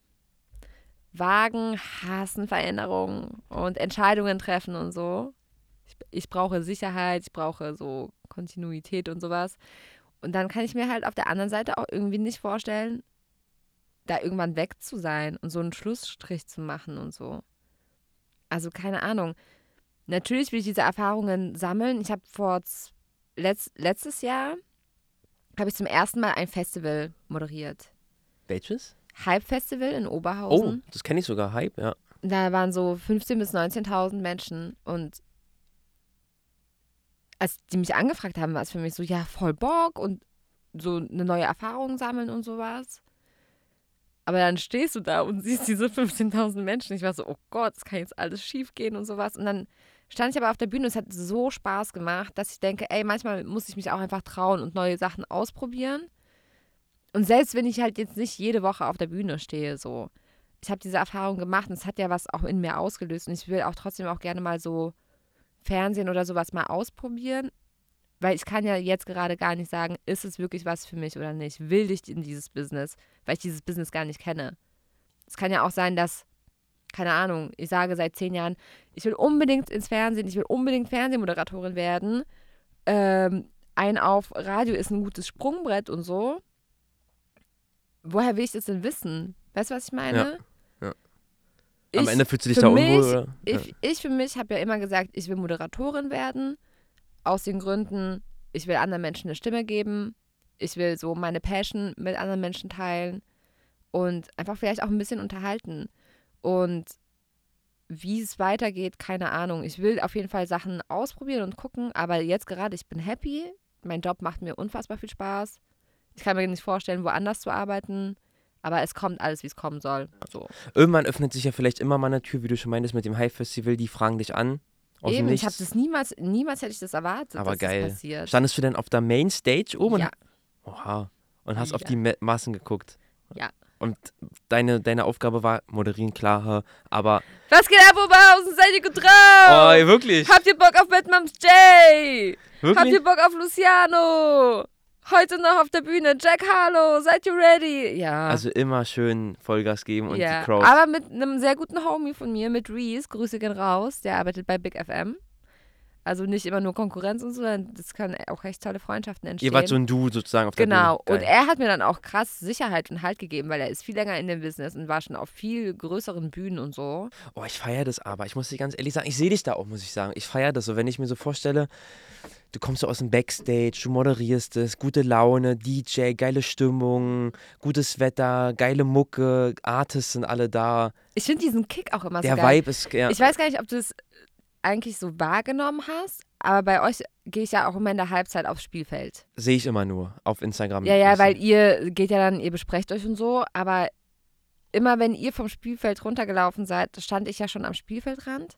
Wagen, hassen Veränderungen und Entscheidungen treffen und so. Ich, ich brauche Sicherheit, ich brauche so Kontinuität und sowas. Und dann kann ich mir halt auf der anderen Seite auch irgendwie nicht vorstellen, da irgendwann weg zu sein und so einen Schlussstrich zu machen und so. Also keine Ahnung. Natürlich will ich diese Erfahrungen sammeln. Ich habe vor letzt, letztes Jahr habe ich zum ersten Mal ein Festival moderiert. Welches? Hype Festival in Oberhausen. Oh, das kenne ich sogar, Hype, ja. Da waren so 15.000 bis 19.000 Menschen und als die mich angefragt haben, war es für mich so, ja, voll Bock und so eine neue Erfahrung sammeln und sowas. Aber dann stehst du da und siehst diese 15.000 Menschen. Ich war so, oh Gott, es kann jetzt alles schief gehen und sowas. Und dann stand ich aber auf der Bühne und es hat so Spaß gemacht, dass ich denke, ey, manchmal muss ich mich auch einfach trauen und neue Sachen ausprobieren. Und selbst wenn ich halt jetzt nicht jede Woche auf der Bühne stehe, so, ich habe diese Erfahrung gemacht und es hat ja was auch in mir ausgelöst. Und ich will auch trotzdem auch gerne mal so Fernsehen oder sowas mal ausprobieren. Weil ich kann ja jetzt gerade gar nicht sagen, ist es wirklich was für mich oder nicht? Will ich in dieses Business? Weil ich dieses Business gar nicht kenne. Es kann ja auch sein, dass, keine Ahnung, ich sage seit zehn Jahren, ich will unbedingt ins Fernsehen, ich will unbedingt Fernsehmoderatorin werden. Ähm, ein auf Radio ist ein gutes Sprungbrett und so. Woher will ich das denn wissen? Weißt du, was ich meine? Ja. ja. Am Ende fühlst du dich da unwohl, oder? Ich, ja. ich für mich habe ja immer gesagt, ich will Moderatorin werden. Aus den Gründen, ich will anderen Menschen eine Stimme geben. Ich will so meine Passion mit anderen Menschen teilen. Und einfach vielleicht auch ein bisschen unterhalten. Und wie es weitergeht, keine Ahnung. Ich will auf jeden Fall Sachen ausprobieren und gucken. Aber jetzt gerade, ich bin happy. Mein Job macht mir unfassbar viel Spaß. Ich kann mir nicht vorstellen, woanders zu arbeiten. Aber es kommt alles, wie es kommen soll. So. Irgendwann öffnet sich ja vielleicht immer mal eine Tür, wie du schon meintest, mit dem High-Festival. Die fragen dich an. Eben, ich habe das niemals, niemals hätte ich das erwartet, Aber geil. das passiert. Standest du denn auf der Mainstage oben? Ja. Oha. Und hast Ja. auf die Ma- Massen geguckt. Ja. Und deine, deine Aufgabe war moderieren, klar, aber. Was geht ab, Oberhausen? Seid ihr gut drauf? Oh, wirklich? Habt ihr Bock auf Bad Moms J? Habt Wirklich? ihr Bock auf Luciano? Heute noch auf der Bühne. Jack Harlow, seid ihr ready? Ja. Also immer schön Vollgas geben und ja. die Crowd. Aber mit einem sehr guten Homie von mir, mit Reese, Grüße gehen raus, der arbeitet bei Big FM. Also nicht immer nur Konkurrenz und so, sondern das können auch echt tolle Freundschaften entstehen. Ihr wart so ein Du sozusagen auf der Genau. Bühne. Und er hat mir dann auch krass Sicherheit und Halt gegeben, weil er ist viel länger in dem Business und war schon auf viel größeren Bühnen und so. Oh, ich feiere das aber. Ich muss dir ganz ehrlich sagen, ich sehe dich da auch, muss ich sagen. Ich feiere das so, wenn ich mir so vorstelle, du kommst so aus dem Backstage, du moderierst es, gute Laune, DJ, geile Stimmung, gutes Wetter, geile Mucke, Artists sind alle da. Ich finde diesen Kick auch immer Der so geil. Vibe ist. Ja, Ich weiß gar nicht, ob du es eigentlich so wahrgenommen hast, aber bei euch gehe ich ja auch immer in der Halbzeit aufs Spielfeld. sehe ich immer nur auf Instagram. Ja, ja, weil ihr geht ja dann, ihr besprecht euch und so, aber immer wenn ihr vom Spielfeld runtergelaufen seid, stand ich ja schon am Spielfeldrand.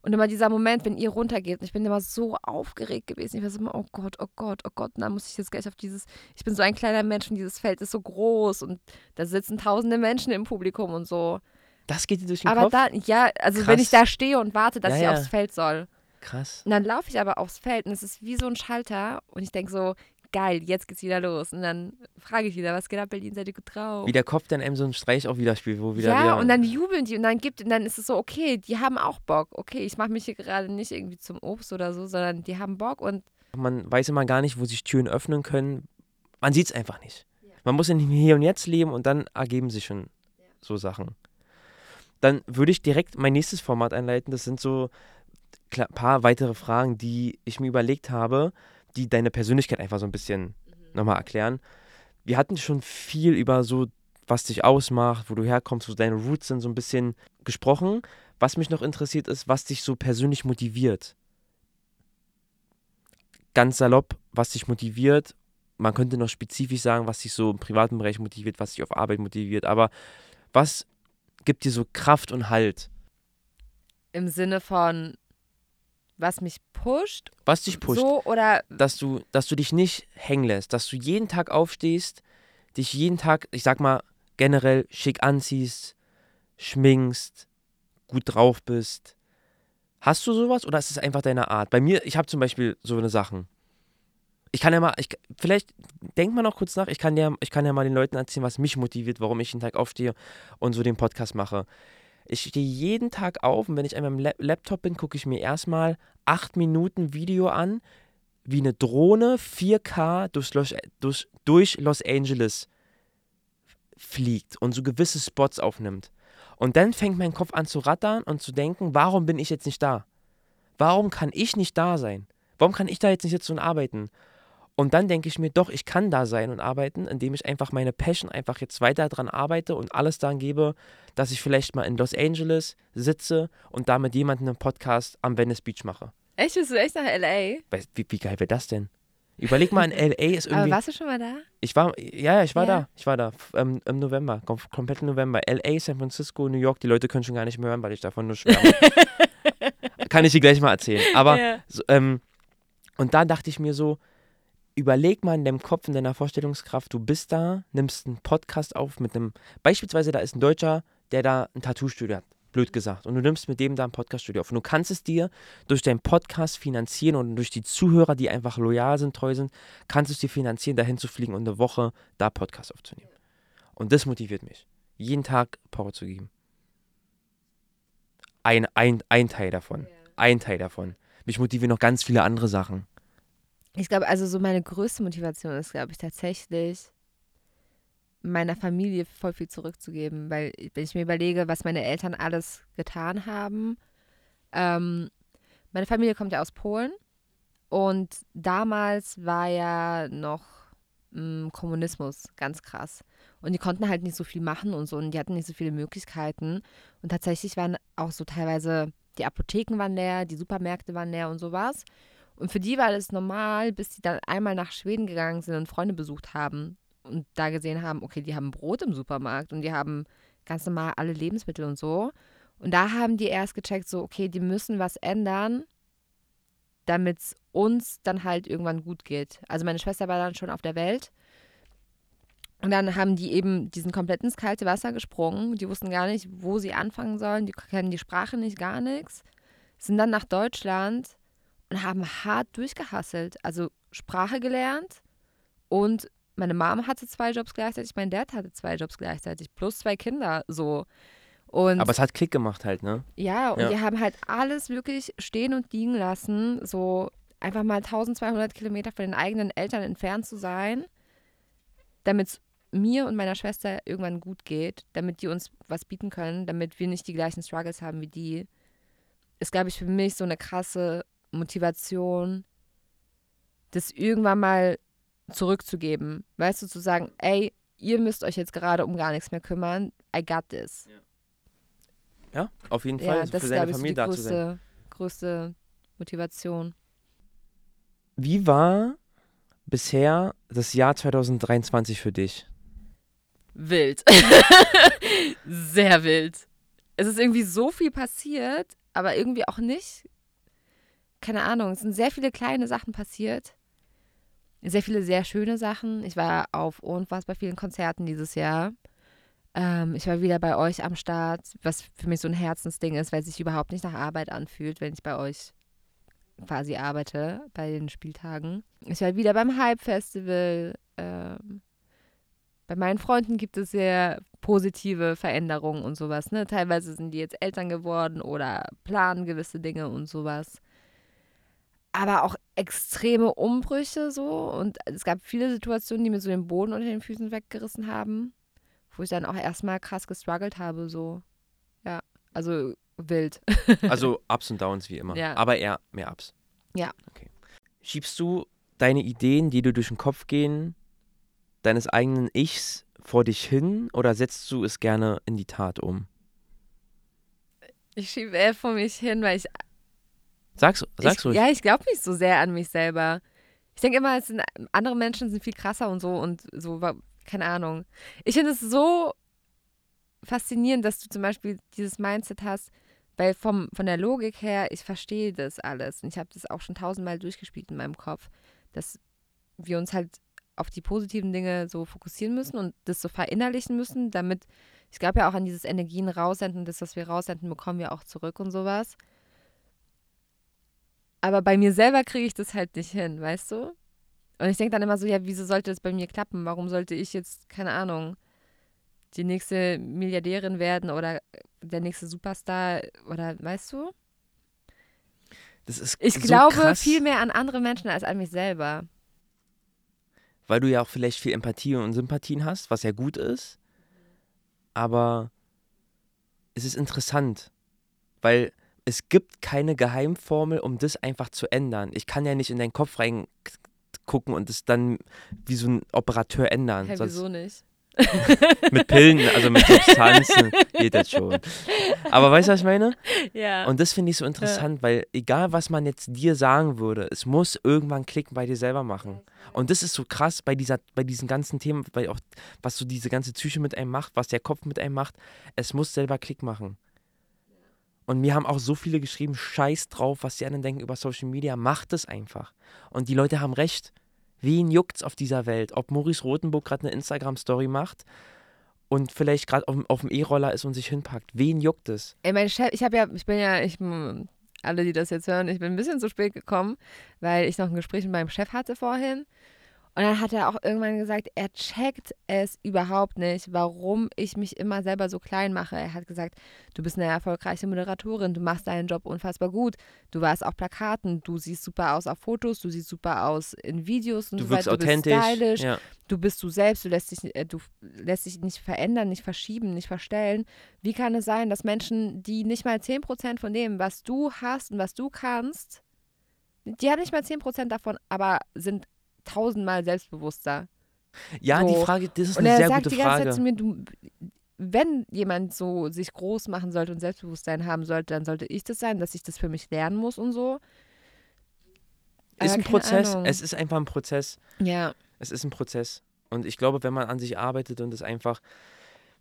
Und immer dieser Moment, wenn ihr runtergeht, und ich bin immer so aufgeregt gewesen. Ich war so immer, oh Gott, oh Gott, oh Gott, und dann muss ich jetzt gleich auf dieses, ich bin so ein kleiner Mensch und dieses Feld ist so groß und da sitzen tausende Menschen im Publikum und so. Das geht dir durch den Aber Kopf? da, ja, also wenn ich Krass. da stehe und warte, dass Ja, ich ja. aufs Feld soll. Krass. Und dann laufe ich aber aufs Feld und es ist wie so ein Schalter und ich denke so, geil, jetzt geht's wieder los. Und dann frage ich wieder, was geht ab, Berlin, seid ihr gut drauf? Wie der Kopf dann einem so einen Streich auch wieder spielt, wo wieder. ja, wieder, und dann jubeln die und dann gibt und dann ist es so, okay, die haben auch Bock. Okay, ich mache mich hier gerade nicht irgendwie zum Obst oder so, sondern die haben Bock und Man weiß immer gar nicht, wo sich Türen öffnen können. Man sieht es einfach nicht. Man muss in dem Hier und Jetzt leben und dann ergeben sich schon so Sachen. Dann würde ich direkt mein nächstes Format einleiten. Das sind so ein paar weitere Fragen, die ich mir überlegt habe, die deine Persönlichkeit einfach so ein bisschen nochmal erklären. Wir hatten schon viel über so, was dich ausmacht, wo du herkommst, wo deine Roots sind, so ein bisschen gesprochen. Was mich noch interessiert ist, was dich so persönlich motiviert. Ganz salopp, was dich motiviert. Man könnte noch spezifisch sagen, was dich so im privaten Bereich motiviert, was dich auf Arbeit motiviert. Aber was gibt dir so Kraft und Halt? im Sinne von, was mich pusht, Was dich pusht? so oder dass du, dass du dich nicht hängen lässt, dass du jeden Tag aufstehst, dich jeden Tag, ich sag mal, generell schick anziehst, schminkst, gut drauf bist. Hast du sowas oder ist es einfach deine Art? Bei mir, ich habe zum Beispiel so eine Sachen. Ich kann ja mal, ich, vielleicht denk mal noch kurz nach, ich kann, ja, ich kann ja mal den Leuten erzählen, was mich motiviert, warum ich jeden Tag aufstehe und so den Podcast mache. Ich stehe jeden Tag auf und wenn ich an meinem Lap Laptop bin, gucke ich mir erstmal acht Minuten Video an, wie eine Drohne 4K durch Los, durch, durch Los Angeles fliegt und so gewisse Spots aufnimmt. Und dann fängt mein Kopf an zu rattern und zu denken, warum bin ich jetzt nicht da? Warum kann ich nicht da sein? Warum kann ich da jetzt nicht sitzen und arbeiten? Und dann denke ich mir, doch, ich kann da sein und arbeiten, indem ich einfach meine Passion einfach jetzt weiter dran arbeite und alles daran gebe, dass ich vielleicht mal in Los Angeles sitze und da mit jemandem einen Podcast am Venice Beach mache. Echt? Bist du echt nach L.A.? Wie, wie geil wäre das denn? Überleg mal, in L.A. ist irgendwie... Aber warst du schon mal da? Ich war, ja, ja, ich war Ja. da. Ich war da ähm, im November, kom komplett im November. L.A., San Francisco, New York, die Leute können schon gar nicht mehr hören, weil ich davon nur schwärme. Kann ich dir gleich mal erzählen. Aber Ja. so, ähm, und da dachte ich mir so, überleg mal in deinem Kopf, in deiner Vorstellungskraft, du bist da, nimmst einen Podcast auf mit einem, beispielsweise da ist ein Deutscher, der da ein Tattoo-Studio hat, blöd gesagt, und du nimmst mit dem da ein Podcast-Studio auf. Und du kannst es dir durch deinen Podcast finanzieren und durch die Zuhörer, die einfach loyal sind, treu sind, kannst du es dir finanzieren, dahin zu fliegen und eine Woche da Podcast aufzunehmen. Und das motiviert mich, jeden Tag Power zu geben. Ein, ein, ein Teil davon. Ein Teil davon. Mich motivieren noch ganz viele andere Sachen. Ich glaube, also so meine größte Motivation ist, glaube ich, tatsächlich meiner Familie voll viel zurückzugeben, weil wenn ich mir überlege, was meine Eltern alles getan haben, ähm, meine Familie kommt ja aus Polen und damals war ja noch mh, Kommunismus ganz krass. Und die konnten halt nicht so viel machen und so und die hatten nicht so viele Möglichkeiten. Und tatsächlich waren auch so teilweise die Apotheken waren leer, die Supermärkte waren leer und sowas und für die war das normal, bis sie dann einmal nach Schweden gegangen sind und Freunde besucht haben und da gesehen haben, okay, die haben Brot im Supermarkt und die haben ganz normal alle Lebensmittel und so. Und da haben die erst gecheckt, so, okay, die müssen was ändern, damit es uns dann halt irgendwann gut geht. Also meine Schwester war dann schon auf der Welt. Und dann haben die eben diesen komplett ins kalte Wasser gesprungen. Die wussten gar nicht, wo sie anfangen sollen. Die kennen die Sprache nicht, gar nichts. Sind dann nach Deutschland und haben hart durchgehasselt. Also Sprache gelernt und meine Mom hatte zwei Jobs gleichzeitig, mein Dad hatte zwei Jobs gleichzeitig, plus zwei Kinder so. Und Aber es hat Klick gemacht halt, ne? ja, und Ja. die haben halt alles wirklich stehen und liegen lassen, so einfach mal 1200 Kilometer von den eigenen Eltern entfernt zu sein, damit es mir und meiner Schwester irgendwann gut geht, damit die uns was bieten können, damit wir nicht die gleichen Struggles haben wie die, ist, glaube ich, für mich so eine krasse Motivation, das irgendwann mal zurückzugeben. Weißt du, zu sagen, ey, ihr müsst euch jetzt gerade um gar nichts mehr kümmern. I got this. Ja, auf jeden Fall. Ja, das für ist, seine ich, so die Familie da zu sein. größte, größte Motivation. Wie war bisher das Jahr 2023 für dich? Wild. Sehr wild. Es ist irgendwie so viel passiert, aber irgendwie auch nicht. Keine Ahnung, es sind sehr viele kleine Sachen passiert. Sehr viele sehr schöne Sachen. Ich war auf unfassbar vielen Konzerten dieses Jahr. Ähm, ich war wieder bei euch am Start, was für mich so ein Herzensding ist, weil es sich überhaupt nicht nach Arbeit anfühlt, wenn ich bei euch quasi arbeite, bei den Spieltagen. Ich war wieder beim Hype-Festival. Ähm, bei meinen Freunden gibt es sehr positive Veränderungen und sowas. Ne? Teilweise sind die jetzt Eltern geworden oder planen gewisse Dinge und sowas. Aber auch extreme Umbrüche so. Und es gab viele Situationen, die mir so den Boden unter den Füßen weggerissen haben, wo ich dann auch erstmal krass gestruggelt habe. So. Ja, also wild. Also Ups und Downs wie immer. Ja. Aber eher mehr Ups. Ja. Okay. Schiebst du deine Ideen, die dir durch den Kopf gehen, deines eigenen Ichs vor dich hin oder setzt du es gerne in die Tat um? Ich schiebe eher vor mich hin, weil ich Sag's, sag's ich, ruhig. Ja, ich glaube nicht so sehr an mich selber. Ich denke immer, sind, andere Menschen sind viel krasser und so und so, keine Ahnung. Ich finde es so faszinierend, dass du zum Beispiel dieses Mindset hast, weil vom, von der Logik her, ich verstehe das alles. Und ich habe das auch schon tausendmal durchgespielt in meinem Kopf, dass wir uns halt auf die positiven Dinge so fokussieren müssen und das so verinnerlichen müssen, damit, ich glaube ja auch an dieses Energien raussenden, das, was wir raussenden, bekommen wir auch zurück und sowas. Aber bei mir selber kriege ich das halt nicht hin, weißt du? Und ich denke dann immer so, ja, wieso sollte das bei mir klappen? Warum sollte ich jetzt, keine Ahnung, die nächste Milliardärin werden oder der nächste Superstar oder weißt du? Das ist Ich so glaube krass, viel mehr an andere Menschen als an mich selber. weil du ja auch vielleicht viel Empathie und Sympathien hast, was ja gut ist. aber es ist interessant, weil es gibt keine Geheimformel, um das einfach zu ändern. Ich kann ja nicht in deinen Kopf reingucken und es dann wie so ein Operateur ändern. Hä, wieso nicht? mit Pillen, also mit Substanzen geht das schon. Aber weißt du, was ich meine? Ja. Und das finde ich so interessant, ja. weil egal, was man jetzt dir sagen würde, es muss irgendwann Klicken bei dir selber machen. Und das ist so krass bei, dieser, bei diesen ganzen Themen, weil auch, was so diese ganze Psyche mit einem macht, was der Kopf mit einem macht, es muss selber Klick machen. Und mir haben auch so viele geschrieben, scheiß drauf, was die anderen denken über Social Media, macht es einfach. Und die Leute haben recht. Wen juckt's auf dieser Welt? Ob Maurice Rotenburg gerade eine Instagram-Story macht und vielleicht gerade auf, auf, dem E-Roller ist und sich hinpackt. Wen juckt es? Ey, mein Chef, ich habe ja, ich bin ja, ich, alle, die das jetzt hören, ich bin ein bisschen zu spät gekommen, weil ich noch ein Gespräch mit meinem Chef hatte vorhin. Und dann hat er auch irgendwann gesagt, er checkt es überhaupt nicht, warum ich mich immer selber so klein mache. Er hat gesagt, du bist eine erfolgreiche Moderatorin, du machst deinen Job unfassbar gut, du warst auf Plakaten, du siehst super aus auf Fotos, du siehst super aus in Videos und du so wirkst weiter. Du authentisch. bist stylisch, ja. du bist du selbst, du lässt, dich, äh, du lässt dich nicht verändern, nicht verschieben, nicht verstellen. Wie kann es sein, dass Menschen, die nicht mal 10% von dem, was du hast und was du kannst, die haben nicht mal 10% davon, aber sind tausendmal selbstbewusster. Ja, so. die Frage, das ist und eine sehr sagt gute die ganze Frage. Zeit zu mir, du, wenn jemand so sich groß machen sollte und Selbstbewusstsein haben sollte, dann sollte ich das sein, dass ich das für mich lernen muss und so. Ist Aber ein keine Prozess. Ahnung. Es ist einfach ein Prozess. Ja, Es ist ein Prozess. Und ich glaube, wenn man an sich arbeitet und es einfach,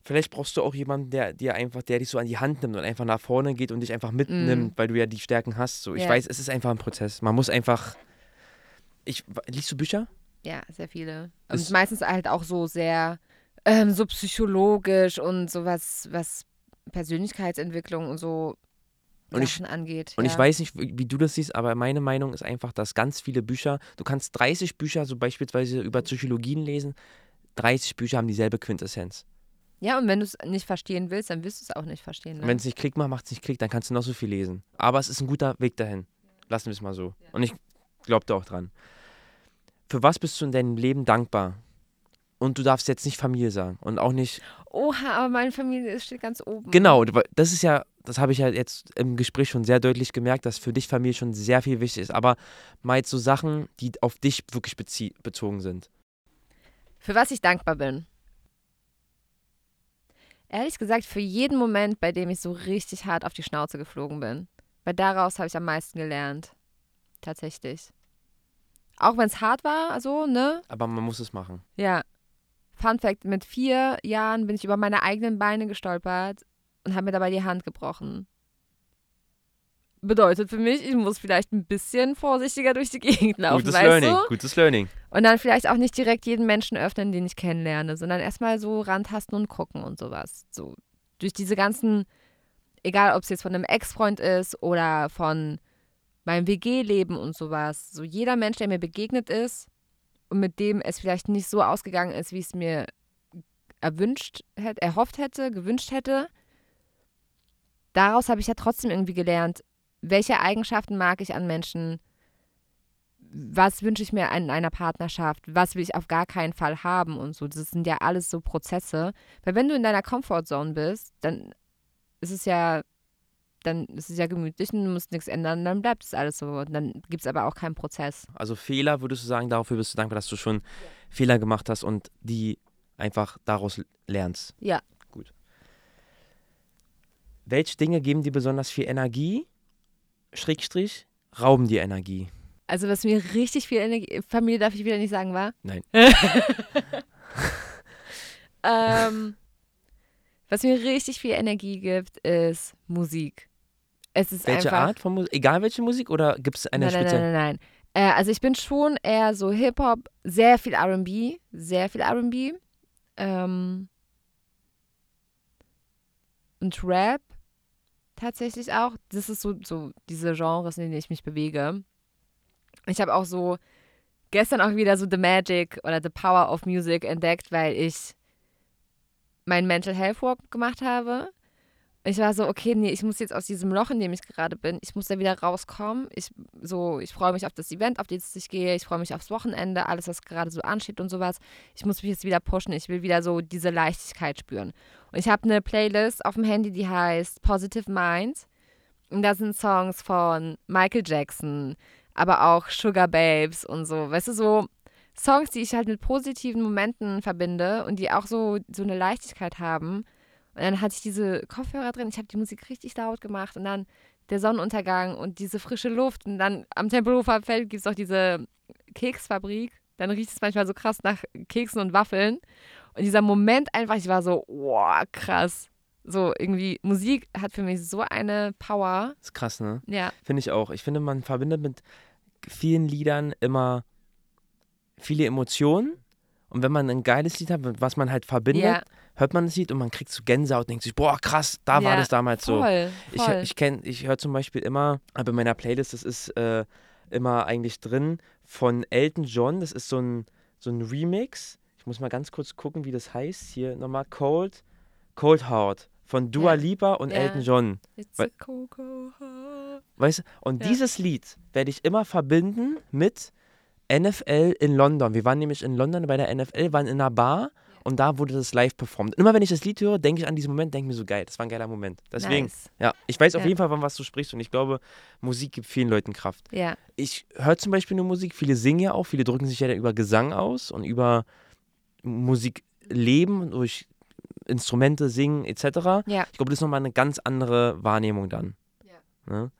vielleicht brauchst du auch jemanden, der dir einfach, der dich so an die Hand nimmt und einfach nach vorne geht und dich einfach mitnimmt, weil du ja die Stärken hast. So, ich Ja. weiß, es ist einfach ein Prozess. Man muss einfach. Ich, liest du Bücher? ja, sehr viele. Ist- Und meistens halt auch so sehr ähm, so psychologisch und sowas, was Persönlichkeitsentwicklung und so Und ich- Sachen angeht. Und ja. ich weiß nicht, wie wie du das siehst, aber meine Meinung ist einfach, dass ganz viele Bücher, du kannst 30 Bücher, so beispielsweise über Psychologien lesen, 30 Bücher haben dieselbe Quintessenz. Ja, und wenn du es nicht verstehen willst, dann wirst du es auch nicht verstehen. Ne? Wenn es nicht Klick macht, macht es nicht Klick, dann kannst du noch so viel lesen. Aber es ist ein guter Weg dahin. Lassen wir es mal so. Und ich glaube da auch dran. Für was bist du in deinem Leben dankbar? Und du darfst jetzt nicht Familie sagen und auch nicht. Oha, aber meine Familie steht ganz oben. Genau, das ist ja, das habe ich ja jetzt im Gespräch schon sehr deutlich gemerkt, dass für dich Familie schon sehr viel wichtig ist. Aber mal jetzt so Sachen, die auf dich wirklich bezogen sind. Für was ich dankbar bin. Ehrlich gesagt, für jeden Moment, bei dem ich so richtig hart auf die Schnauze geflogen bin. Weil daraus habe ich am meisten gelernt. Tatsächlich. Auch wenn es hart war, so, ne? Aber man muss es machen. Ja. Fun Fact: Mit vier Jahren bin ich über meine eigenen Beine gestolpert und habe mir dabei die Hand gebrochen. Bedeutet für mich, ich muss vielleicht ein bisschen vorsichtiger durch die Gegend laufen, Gutes weißt Learning, du? gutes Learning. Und dann vielleicht auch nicht direkt jeden Menschen öffnen, den ich kennenlerne, sondern erstmal so rantasten und gucken und sowas. So durch diese ganzen, egal ob es jetzt von einem Ex-Freund ist oder von meinem WG-Leben und sowas. So jeder Mensch, der mir begegnet ist und mit dem es vielleicht nicht so ausgegangen ist, wie ich es mir erwünscht hätte, erhofft hätte, gewünscht hätte, daraus habe ich ja trotzdem irgendwie gelernt, welche Eigenschaften mag ich an Menschen, was wünsche ich mir in einer Partnerschaft, was will ich auf gar keinen Fall haben und so. Das sind ja alles so Prozesse. Weil wenn du in deiner Comfortzone bist, dann ist es ja, dann ist es ja gemütlich und du musst nichts ändern, dann bleibt es alles so. Und dann gibt es aber auch keinen Prozess. Also Fehler, würdest du sagen, dafür bist du dankbar, dass du schon Fehler gemacht hast und die einfach daraus lernst. Ja. Gut. Welche Dinge geben dir besonders viel Energie, Schrägstrich, rauben dir Energie? Also was mir richtig viel Energie, Familie darf ich wieder nicht sagen, war? Nein. ähm, was mir richtig viel Energie gibt, ist Musik. Es ist Welche einfach, Art von Musik? Egal welche Musik oder gibt es eine nein, nein, nein, spezielle? nein, nein. Äh, also ich bin schon eher so Hip-Hop, sehr viel R&B, sehr viel R&B. Ähm, und Rap tatsächlich auch. Das ist so, so diese Genres, in denen ich mich bewege. Ich habe auch so gestern auch wieder so The Magic oder The Power of Music entdeckt, weil ich mein Mental Health Work gemacht habe. Ich war so, okay, nee, ich muss jetzt aus diesem Loch, in dem ich gerade bin, ich muss da wieder rauskommen. Ich, so, ich freue mich auf das Event, auf das ich gehe. Ich freue mich aufs Wochenende, alles, was gerade so ansteht und sowas. Ich muss mich jetzt wieder pushen. Ich will wieder so diese Leichtigkeit spüren. Und ich habe eine Playlist auf dem Handy, die heißt Positive Mind. Und da sind Songs von Michael Jackson, aber auch Sugar Babes und so. Weißt du, so Songs, die ich halt mit positiven Momenten verbinde und die auch so, so eine Leichtigkeit haben. Und dann hatte ich diese Kopfhörer drin, ich habe die Musik richtig laut gemacht und dann der Sonnenuntergang und diese frische Luft. Und dann am Tempelhofer Feld gibt es auch diese Keksfabrik. Dann riecht es manchmal so krass nach Keksen und Waffeln. Und dieser Moment einfach, ich war so, wow, krass. So, irgendwie, Musik hat für mich so eine Power. Das ist krass, ne? Ja. Finde ich auch. Ich finde, man verbindet mit vielen Liedern immer viele Emotionen. Und wenn man ein geiles Lied hat, was man halt verbindet, Ja. Hört man das Lied und man kriegt so Gänsehaut und denkt sich, boah, krass, da war Ja, das damals so. Voll, Ich, voll. ich kenne, ich höre zum Beispiel immer, aber in meiner Playlist, das ist äh, immer eigentlich drin von Elton John. Das ist so ein, so ein Remix. Ich muss mal ganz kurz gucken, wie das heißt. Hier nochmal Cold, Cold Heart von Dua Ja. Lipa und Ja. Elton John. It's a Coco Heart. Weißt du? Und Ja. dieses Lied werde ich immer verbinden mit NFL in London. Wir waren nämlich in London bei der NFL, waren in einer Bar und da wurde das live performt. Und immer wenn ich das Lied höre, denke ich an diesen Moment, denke mir so geil, das war ein geiler Moment. Deswegen, Nice. ja, ich weiß auf Ja. jeden Fall, von was du sprichst und ich glaube, Musik gibt vielen Leuten Kraft. Ja, Ich höre zum Beispiel nur Musik, viele singen ja auch, viele drücken sich ja über Gesang aus und über Musik leben, durch Instrumente singen etc. ja. Ich glaube, das ist nochmal eine ganz andere Wahrnehmung dann. Ja. Ne?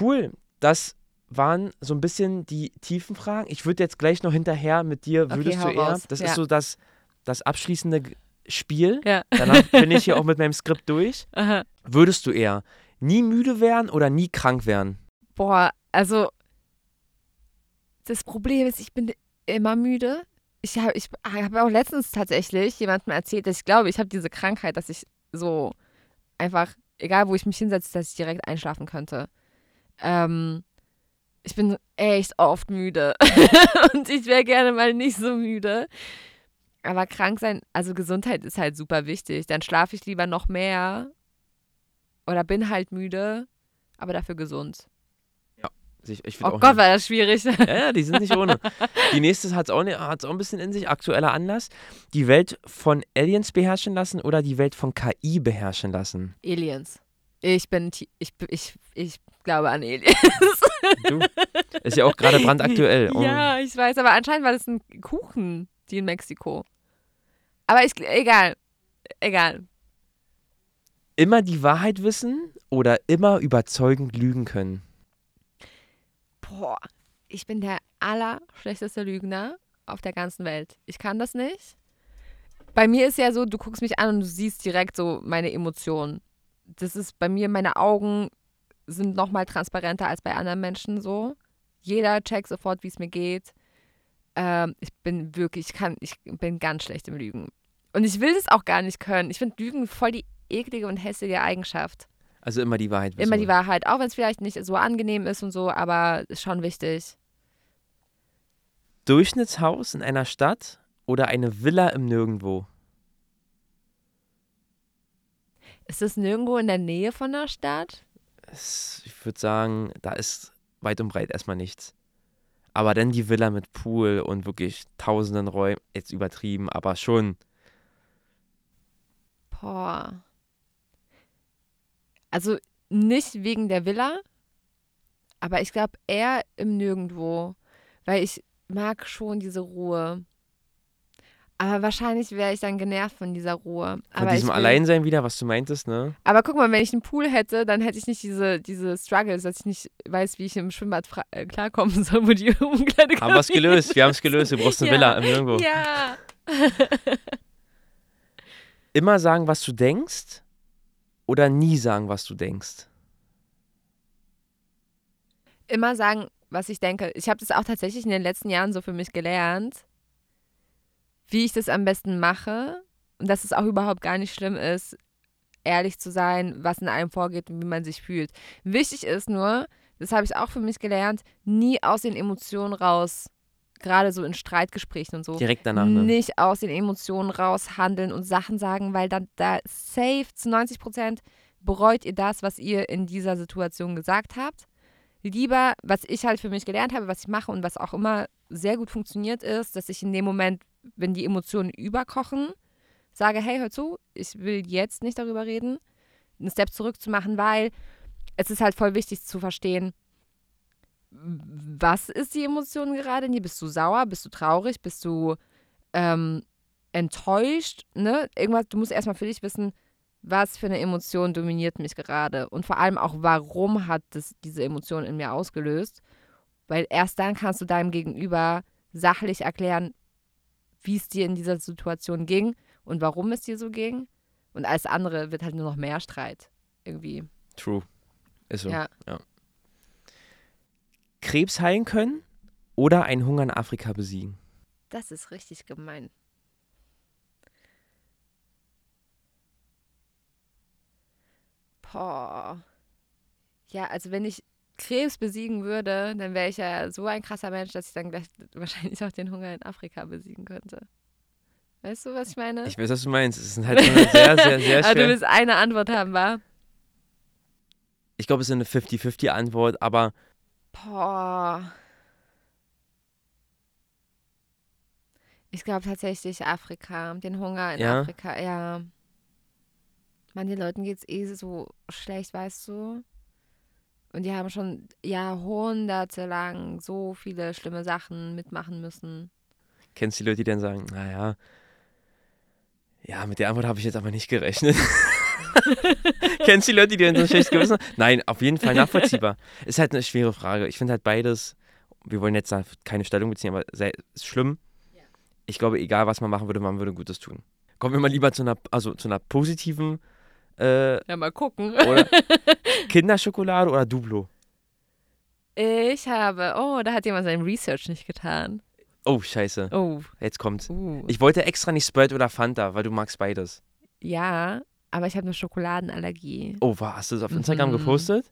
Cool, das waren so ein bisschen die tiefen Fragen. Ich würde jetzt gleich noch hinterher mit dir, Okay, würdest hau du eher, raus. das Ja. ist so das, das abschließende Spiel. Ja. Danach bin ich hier auch mit meinem Skript durch. Aha. Würdest du eher nie müde werden oder nie krank werden? Boah, also das Problem ist, ich bin immer müde. Ich habe ich hab auch letztens tatsächlich jemandem erzählt, dass ich glaube, ich habe diese Krankheit, dass ich so einfach, egal wo ich mich hinsetze, dass ich direkt einschlafen könnte. Ähm, ich bin echt oft müde und ich wäre gerne mal nicht so müde. Aber krank sein, also Gesundheit ist halt super wichtig. Dann schlafe ich lieber noch mehr oder bin halt müde, aber dafür gesund. Ich, ich Oh Gott, nie- war das schwierig. Ja, ja, die sind nicht ohne. Die nächste hat es auch, hat's auch ein bisschen in sich. Aktueller Anlass. Die Welt von Aliens beherrschen lassen oder die Welt von KI beherrschen lassen? Aliens. Ich bin, ich, ich, ich glaube an Aliens. Du? Ist ja auch gerade brandaktuell. Und ja, ich weiß, aber anscheinend war das ein Kuchen, die in Mexiko. Aber ich, egal, egal. Immer die Wahrheit wissen oder immer überzeugend lügen können? Boah, ich bin der allerschlechteste Lügner auf der ganzen Welt. Ich kann das nicht. Bei mir ist ja so, du guckst mich an und du siehst direkt so meine Emotionen. Das ist bei mir, meine Augen sind noch mal transparenter als bei anderen Menschen so. Jeder checkt sofort, wie es mir geht. Ähm, ich bin wirklich, ich kann, ich bin ganz schlecht im Lügen. Und ich will das auch gar nicht können. Ich finde Lügen voll die eklige und hässliche Eigenschaft. Also immer die Wahrheit wissen. Immer die Wahrheit, auch wenn es vielleicht nicht so angenehm ist und so, aber ist schon wichtig. Durchschnittshaus in einer Stadt oder eine Villa im Nirgendwo? Ist das nirgendwo in der Nähe von der Stadt? Es, ich würde sagen, da ist weit und breit erstmal nichts. Aber dann die Villa mit Pool und wirklich tausenden Räumen, jetzt übertrieben, aber schon. Boah. Also nicht wegen der Villa, aber ich glaube eher im Nirgendwo, weil ich mag schon diese Ruhe. Aber wahrscheinlich wäre ich dann genervt von dieser Ruhe. Von Aber diesem will- Alleinsein wieder, was du meintest, ne? Aber guck mal, wenn ich einen Pool hätte, dann hätte ich nicht diese, diese Struggles, dass ich nicht weiß, wie ich im Schwimmbad äh, klarkommen soll, wo die Umkleide Haben wir es gelöst, wir haben es gelöst, du brauchst eine Ja. Villa im Nirgendwo. Ja. Immer sagen, was du denkst oder nie sagen, was du denkst? Immer sagen, was ich denke. Ich habe das auch tatsächlich in den letzten Jahren so für mich gelernt, wie ich das am besten mache und dass es auch überhaupt gar nicht schlimm ist, ehrlich zu sein, was in einem vorgeht und wie man sich fühlt. Wichtig ist nur, das habe ich auch für mich gelernt, nie aus den Emotionen raus, gerade so in Streitgesprächen und so, Direkt danach, ne? nicht aus den Emotionen raus handeln und Sachen sagen, weil dann da safe zu 90 Prozent bereut ihr das, was ihr in dieser Situation gesagt habt. Lieber, was ich halt für mich gelernt habe, was ich mache und was auch immer sehr gut funktioniert ist, dass ich in dem Moment, wenn die Emotionen überkochen, sage, hey, hör zu, ich will jetzt nicht darüber reden, einen Step zurück zu machen, weil es ist halt voll wichtig zu verstehen, was ist die Emotion gerade in dir? Bist du sauer? Bist du traurig? Bist du ähm, enttäuscht? Ne? Irgendwas, du musst erstmal für dich wissen, was für eine Emotion dominiert mich gerade und vor allem auch, warum hat das, diese Emotion in mir ausgelöst. Weil erst dann kannst du deinem Gegenüber sachlich erklären, wie es dir in dieser Situation ging und warum es dir so ging. Und alles andere wird halt nur noch mehr Streit irgendwie. True. Ist so. Ja. ja. Krebs heilen können oder einen Hunger in Afrika besiegen? Das ist richtig gemein. Boah. Ja, also wenn ich Krebs besiegen würde, dann wäre ich ja so ein krasser Mensch, dass ich dann gleich wahrscheinlich auch den Hunger in Afrika besiegen könnte. Weißt du, was ich meine? Ich weiß, was du meinst. Es ist halt sehr, sehr, sehr Aber du schwer. willst eine Antwort haben, wa? Ich glaube, es ist eine 50-50-Antwort, aber Boah. Ich glaube tatsächlich Afrika, den Hunger in Ja? Afrika, ja. Man, den Leuten geht's eh so schlecht, weißt du? Und die haben schon jahrhundertelang so viele schlimme Sachen mitmachen müssen. kennst du die Leute, die dann sagen, naja, ja, mit der Antwort habe ich jetzt aber nicht gerechnet. kennst du die Leute, die dann so ein schlechtes Gewissen haben? Nein, auf jeden Fall nachvollziehbar. Ist halt eine schwere Frage. Ich finde halt beides, wir wollen jetzt da keine Stellung beziehen, aber sei, ist schlimm. Ich glaube, egal was man machen würde, man würde Gutes tun. Kommen wir mal lieber zu einer, also zu einer positiven äh, Ja, mal gucken. oder Kinderschokolade oder Duplo. Ich habe, oh, da hat jemand sein Research nicht getan. Oh, scheiße. Oh, Jetzt kommt's. uh. Ich wollte extra nicht Sprite oder Fanta, weil du magst beides. Ja, aber ich habe eine Schokoladenallergie. Oh, war, hast du das auf Instagram Mhm. gepostet?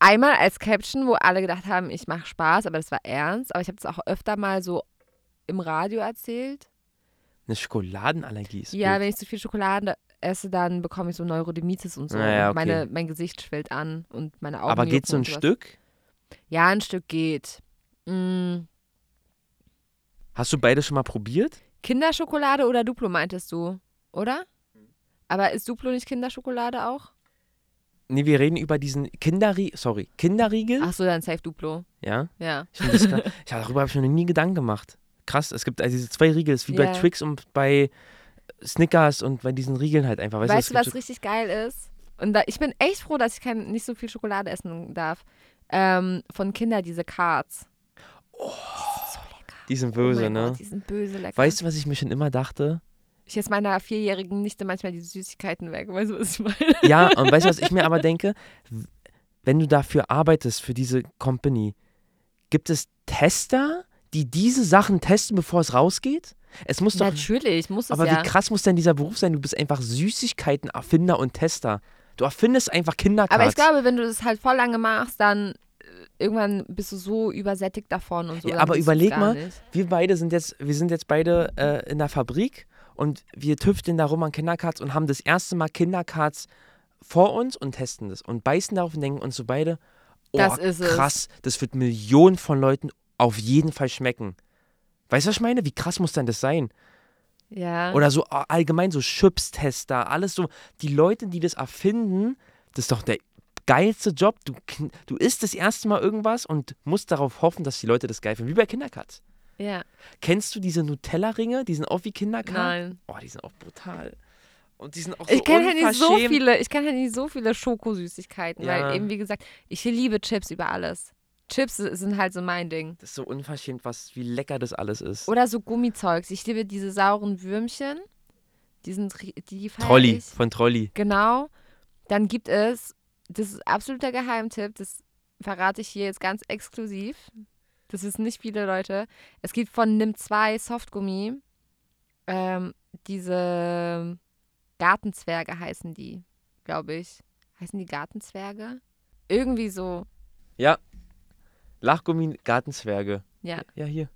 einmal als Caption, wo alle gedacht haben, ich mache Spaß, aber das war ernst. Aber ich habe es auch öfter mal so im Radio erzählt. Eine Schokoladenallergie ist Ja, blöd. wenn ich zu viel Schokolade esse, dann bekomme ich so Neurodermitis und so. Ah ja, Und okay. meine, mein Gesicht schwillt an und meine Augen Aber geht so ein. Stück? Ja, ein Stück geht. Mm. Hast du beide schon mal probiert? Kinderschokolade oder Duplo meintest du, oder? Aber ist Duplo nicht Kinderschokolade auch? Nee, wir reden über diesen Kinderriegel, sorry, Kinderriegel. Ach so, dann safe Duplo. Ja, Ja. ich das ja, darüber habe ich mir noch nie Gedanken gemacht. Krass, es gibt also diese zwei Riegel, es ist wie bei Ja. Twix und bei Snickers und bei diesen Riegeln halt einfach. Weißt, Weißt du, was gibt richtig geil ist? Und da, ich bin echt froh, dass ich kein, nicht so viel Schokolade essen darf. Ähm, von Kinder diese Cards. so, die sind Oh böse, mein ne? Gott, die sind böse lecker. Weißt du, was ich mir schon immer dachte? ich esse meiner vierjährigen Nichte manchmal die Süßigkeiten weg. Weißt du, was ich meine? Ja, und weißt du, was ich mir aber denke? Wenn du dafür arbeitest, für diese Company, gibt es Tester, die diese Sachen testen, bevor es rausgeht? Es muss doch. Natürlich, muss es Aber ja. wie krass muss denn dieser Beruf sein? Du bist einfach Süßigkeiten-Erfinder und Tester. Du erfindest einfach Kindercards. Aber ich glaube, wenn du das halt voll lange machst, dann äh, irgendwann bist du so übersättigst davon und so. Ja, aber überleg mal, Nicht. wir beide sind jetzt, wir sind jetzt beide äh, in der Fabrik und wir tüfteln da rum an Kindercards und haben das erste Mal Kindercards vor uns und testen das und beißen darauf und denken uns so beide, oh Das ist es. krass, das wird Millionen von Leuten auf jeden Fall schmecken. Weißt du, was ich meine? Wie krass muss denn das sein? Ja. Oder so allgemein so Chips-Tester, alles so. Die Leute, die das erfinden, das ist doch der geilste Job. Du, du isst das erste Mal irgendwas und musst darauf hoffen, dass die Leute das geil finden. Wie bei Kindercards. ja. Kennst du diese Nutella-Ringe? Die sind auch wie Kindercards? Nein. Oh, die sind auch brutal. Und die sind auch so Ich kenne halt nicht so viele, ich kenne halt nicht so viele Schokosüßigkeiten, Ja. weil eben wie gesagt, ich liebe Chips über alles. Chips sind halt so mein Ding. Das ist so unverschämt, was, wie lecker das alles ist. Oder so Gummizeugs. Ich liebe diese sauren Würmchen. Die sind die Trolli, ich. von Trolli. Genau. Dann gibt es, das ist absoluter Geheimtipp, das verrate ich hier jetzt ganz exklusiv. Das wissen nicht viele Leute. Es gibt von Nimm 2 Softgummi ähm, diese Gartenzwerge heißen die, glaube ich. Heißen die Gartenzwerge? Irgendwie so, Ja. Lachgummi, Gartenzwerge. ja. Ja, hier.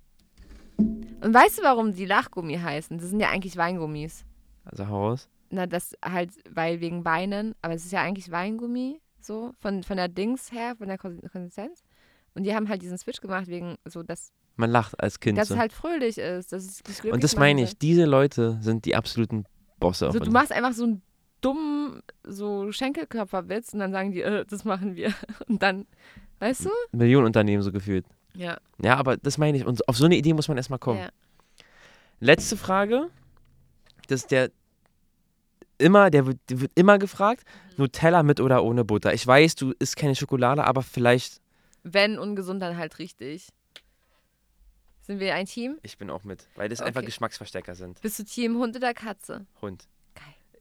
Und weißt du, warum die Lachgummi heißen? Das sind ja eigentlich Weingummis. Also heraus. Na, das halt, weil wegen Weinen, aber es ist ja eigentlich Weingummi, so, von, von der Dings her, von der Kon- Konsistenz. Und die haben halt diesen Switch gemacht, wegen so, dass Man lacht als Kind. Dass so. es halt fröhlich ist. Dass es glücklich Und das meine ich, diese Leute sind die absoluten Bosse auf So, du machst einfach so einen dummen so Schenkelkörperwitz und dann sagen die, äh, das machen wir. Und dann, weißt du? Millionenunternehmen so gefühlt. Ja. Ja, aber das meine ich. Und auf so eine Idee muss man erstmal kommen. ja. Letzte Frage. Das ist der immer, der wird, der wird immer gefragt. Mhm. Nutella mit oder ohne Butter. Ich weiß, du isst keine Schokolade, aber vielleicht. Wenn ungesund, dann halt richtig. Sind wir ein Team? Ich bin auch mit, weil das einfach Okay. Geschmacksverstärker sind. Bist du Team Hund oder Katze? Hund.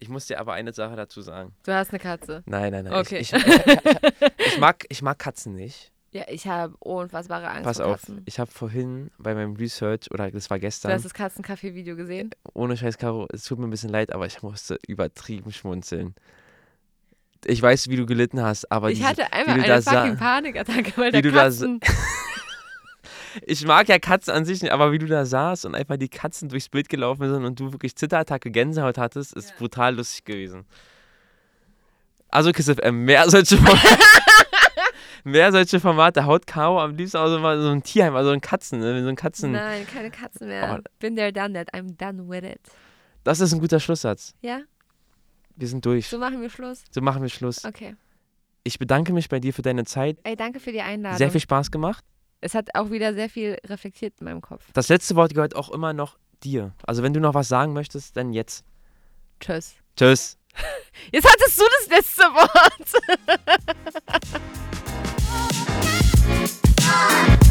Ich muss dir aber eine Sache dazu sagen. Du hast eine Katze. Nein, nein, nein. Okay. Ich, ich, ich, ich, mag, ich mag Katzen nicht. Ja, ich habe unfassbare Angst Pass vor auf, Katzen. ich habe vorhin bei meinem Research, oder das war Du gestern, hast das Katzencafé-Video gesehen? ohne Scheiß, Caro, es tut mir ein bisschen leid, aber ich musste übertrieben schmunzeln. Ich weiß, wie du gelitten hast, aber ich diese, hatte einmal du eine fucking Panikattacke, weil wie der du da Katzen... ich mag ja Katzen an sich nicht, aber wie du da saßt und einfach die Katzen durchs Bild gelaufen sind und du wirklich Zitterattacke, Gänsehaut hattest, ist Ja. brutal lustig gewesen. Also Kiss FM, mehr solche Formate, mehr solche Formate, haut Caro am liebsten auch so mal so ein Tierheim, also ein Katzen, ne? so ein Katzen. Nein, keine Katzen mehr. Oh. Been there, done that. I'm done with it. Das ist ein guter Schlusssatz. Ja? Wir sind durch. So machen wir Schluss? So machen wir Schluss. Okay. Ich bedanke mich bei dir für deine Zeit. Ey, danke für die Einladung. Sehr viel Spaß gemacht es hat auch wieder sehr viel reflektiert in meinem Kopf. Das letzte Wort gehört auch immer noch dir. Also wenn du noch was sagen möchtest, dann jetzt. Tschüss. Tschüss. Jetzt hattest du das letzte Wort.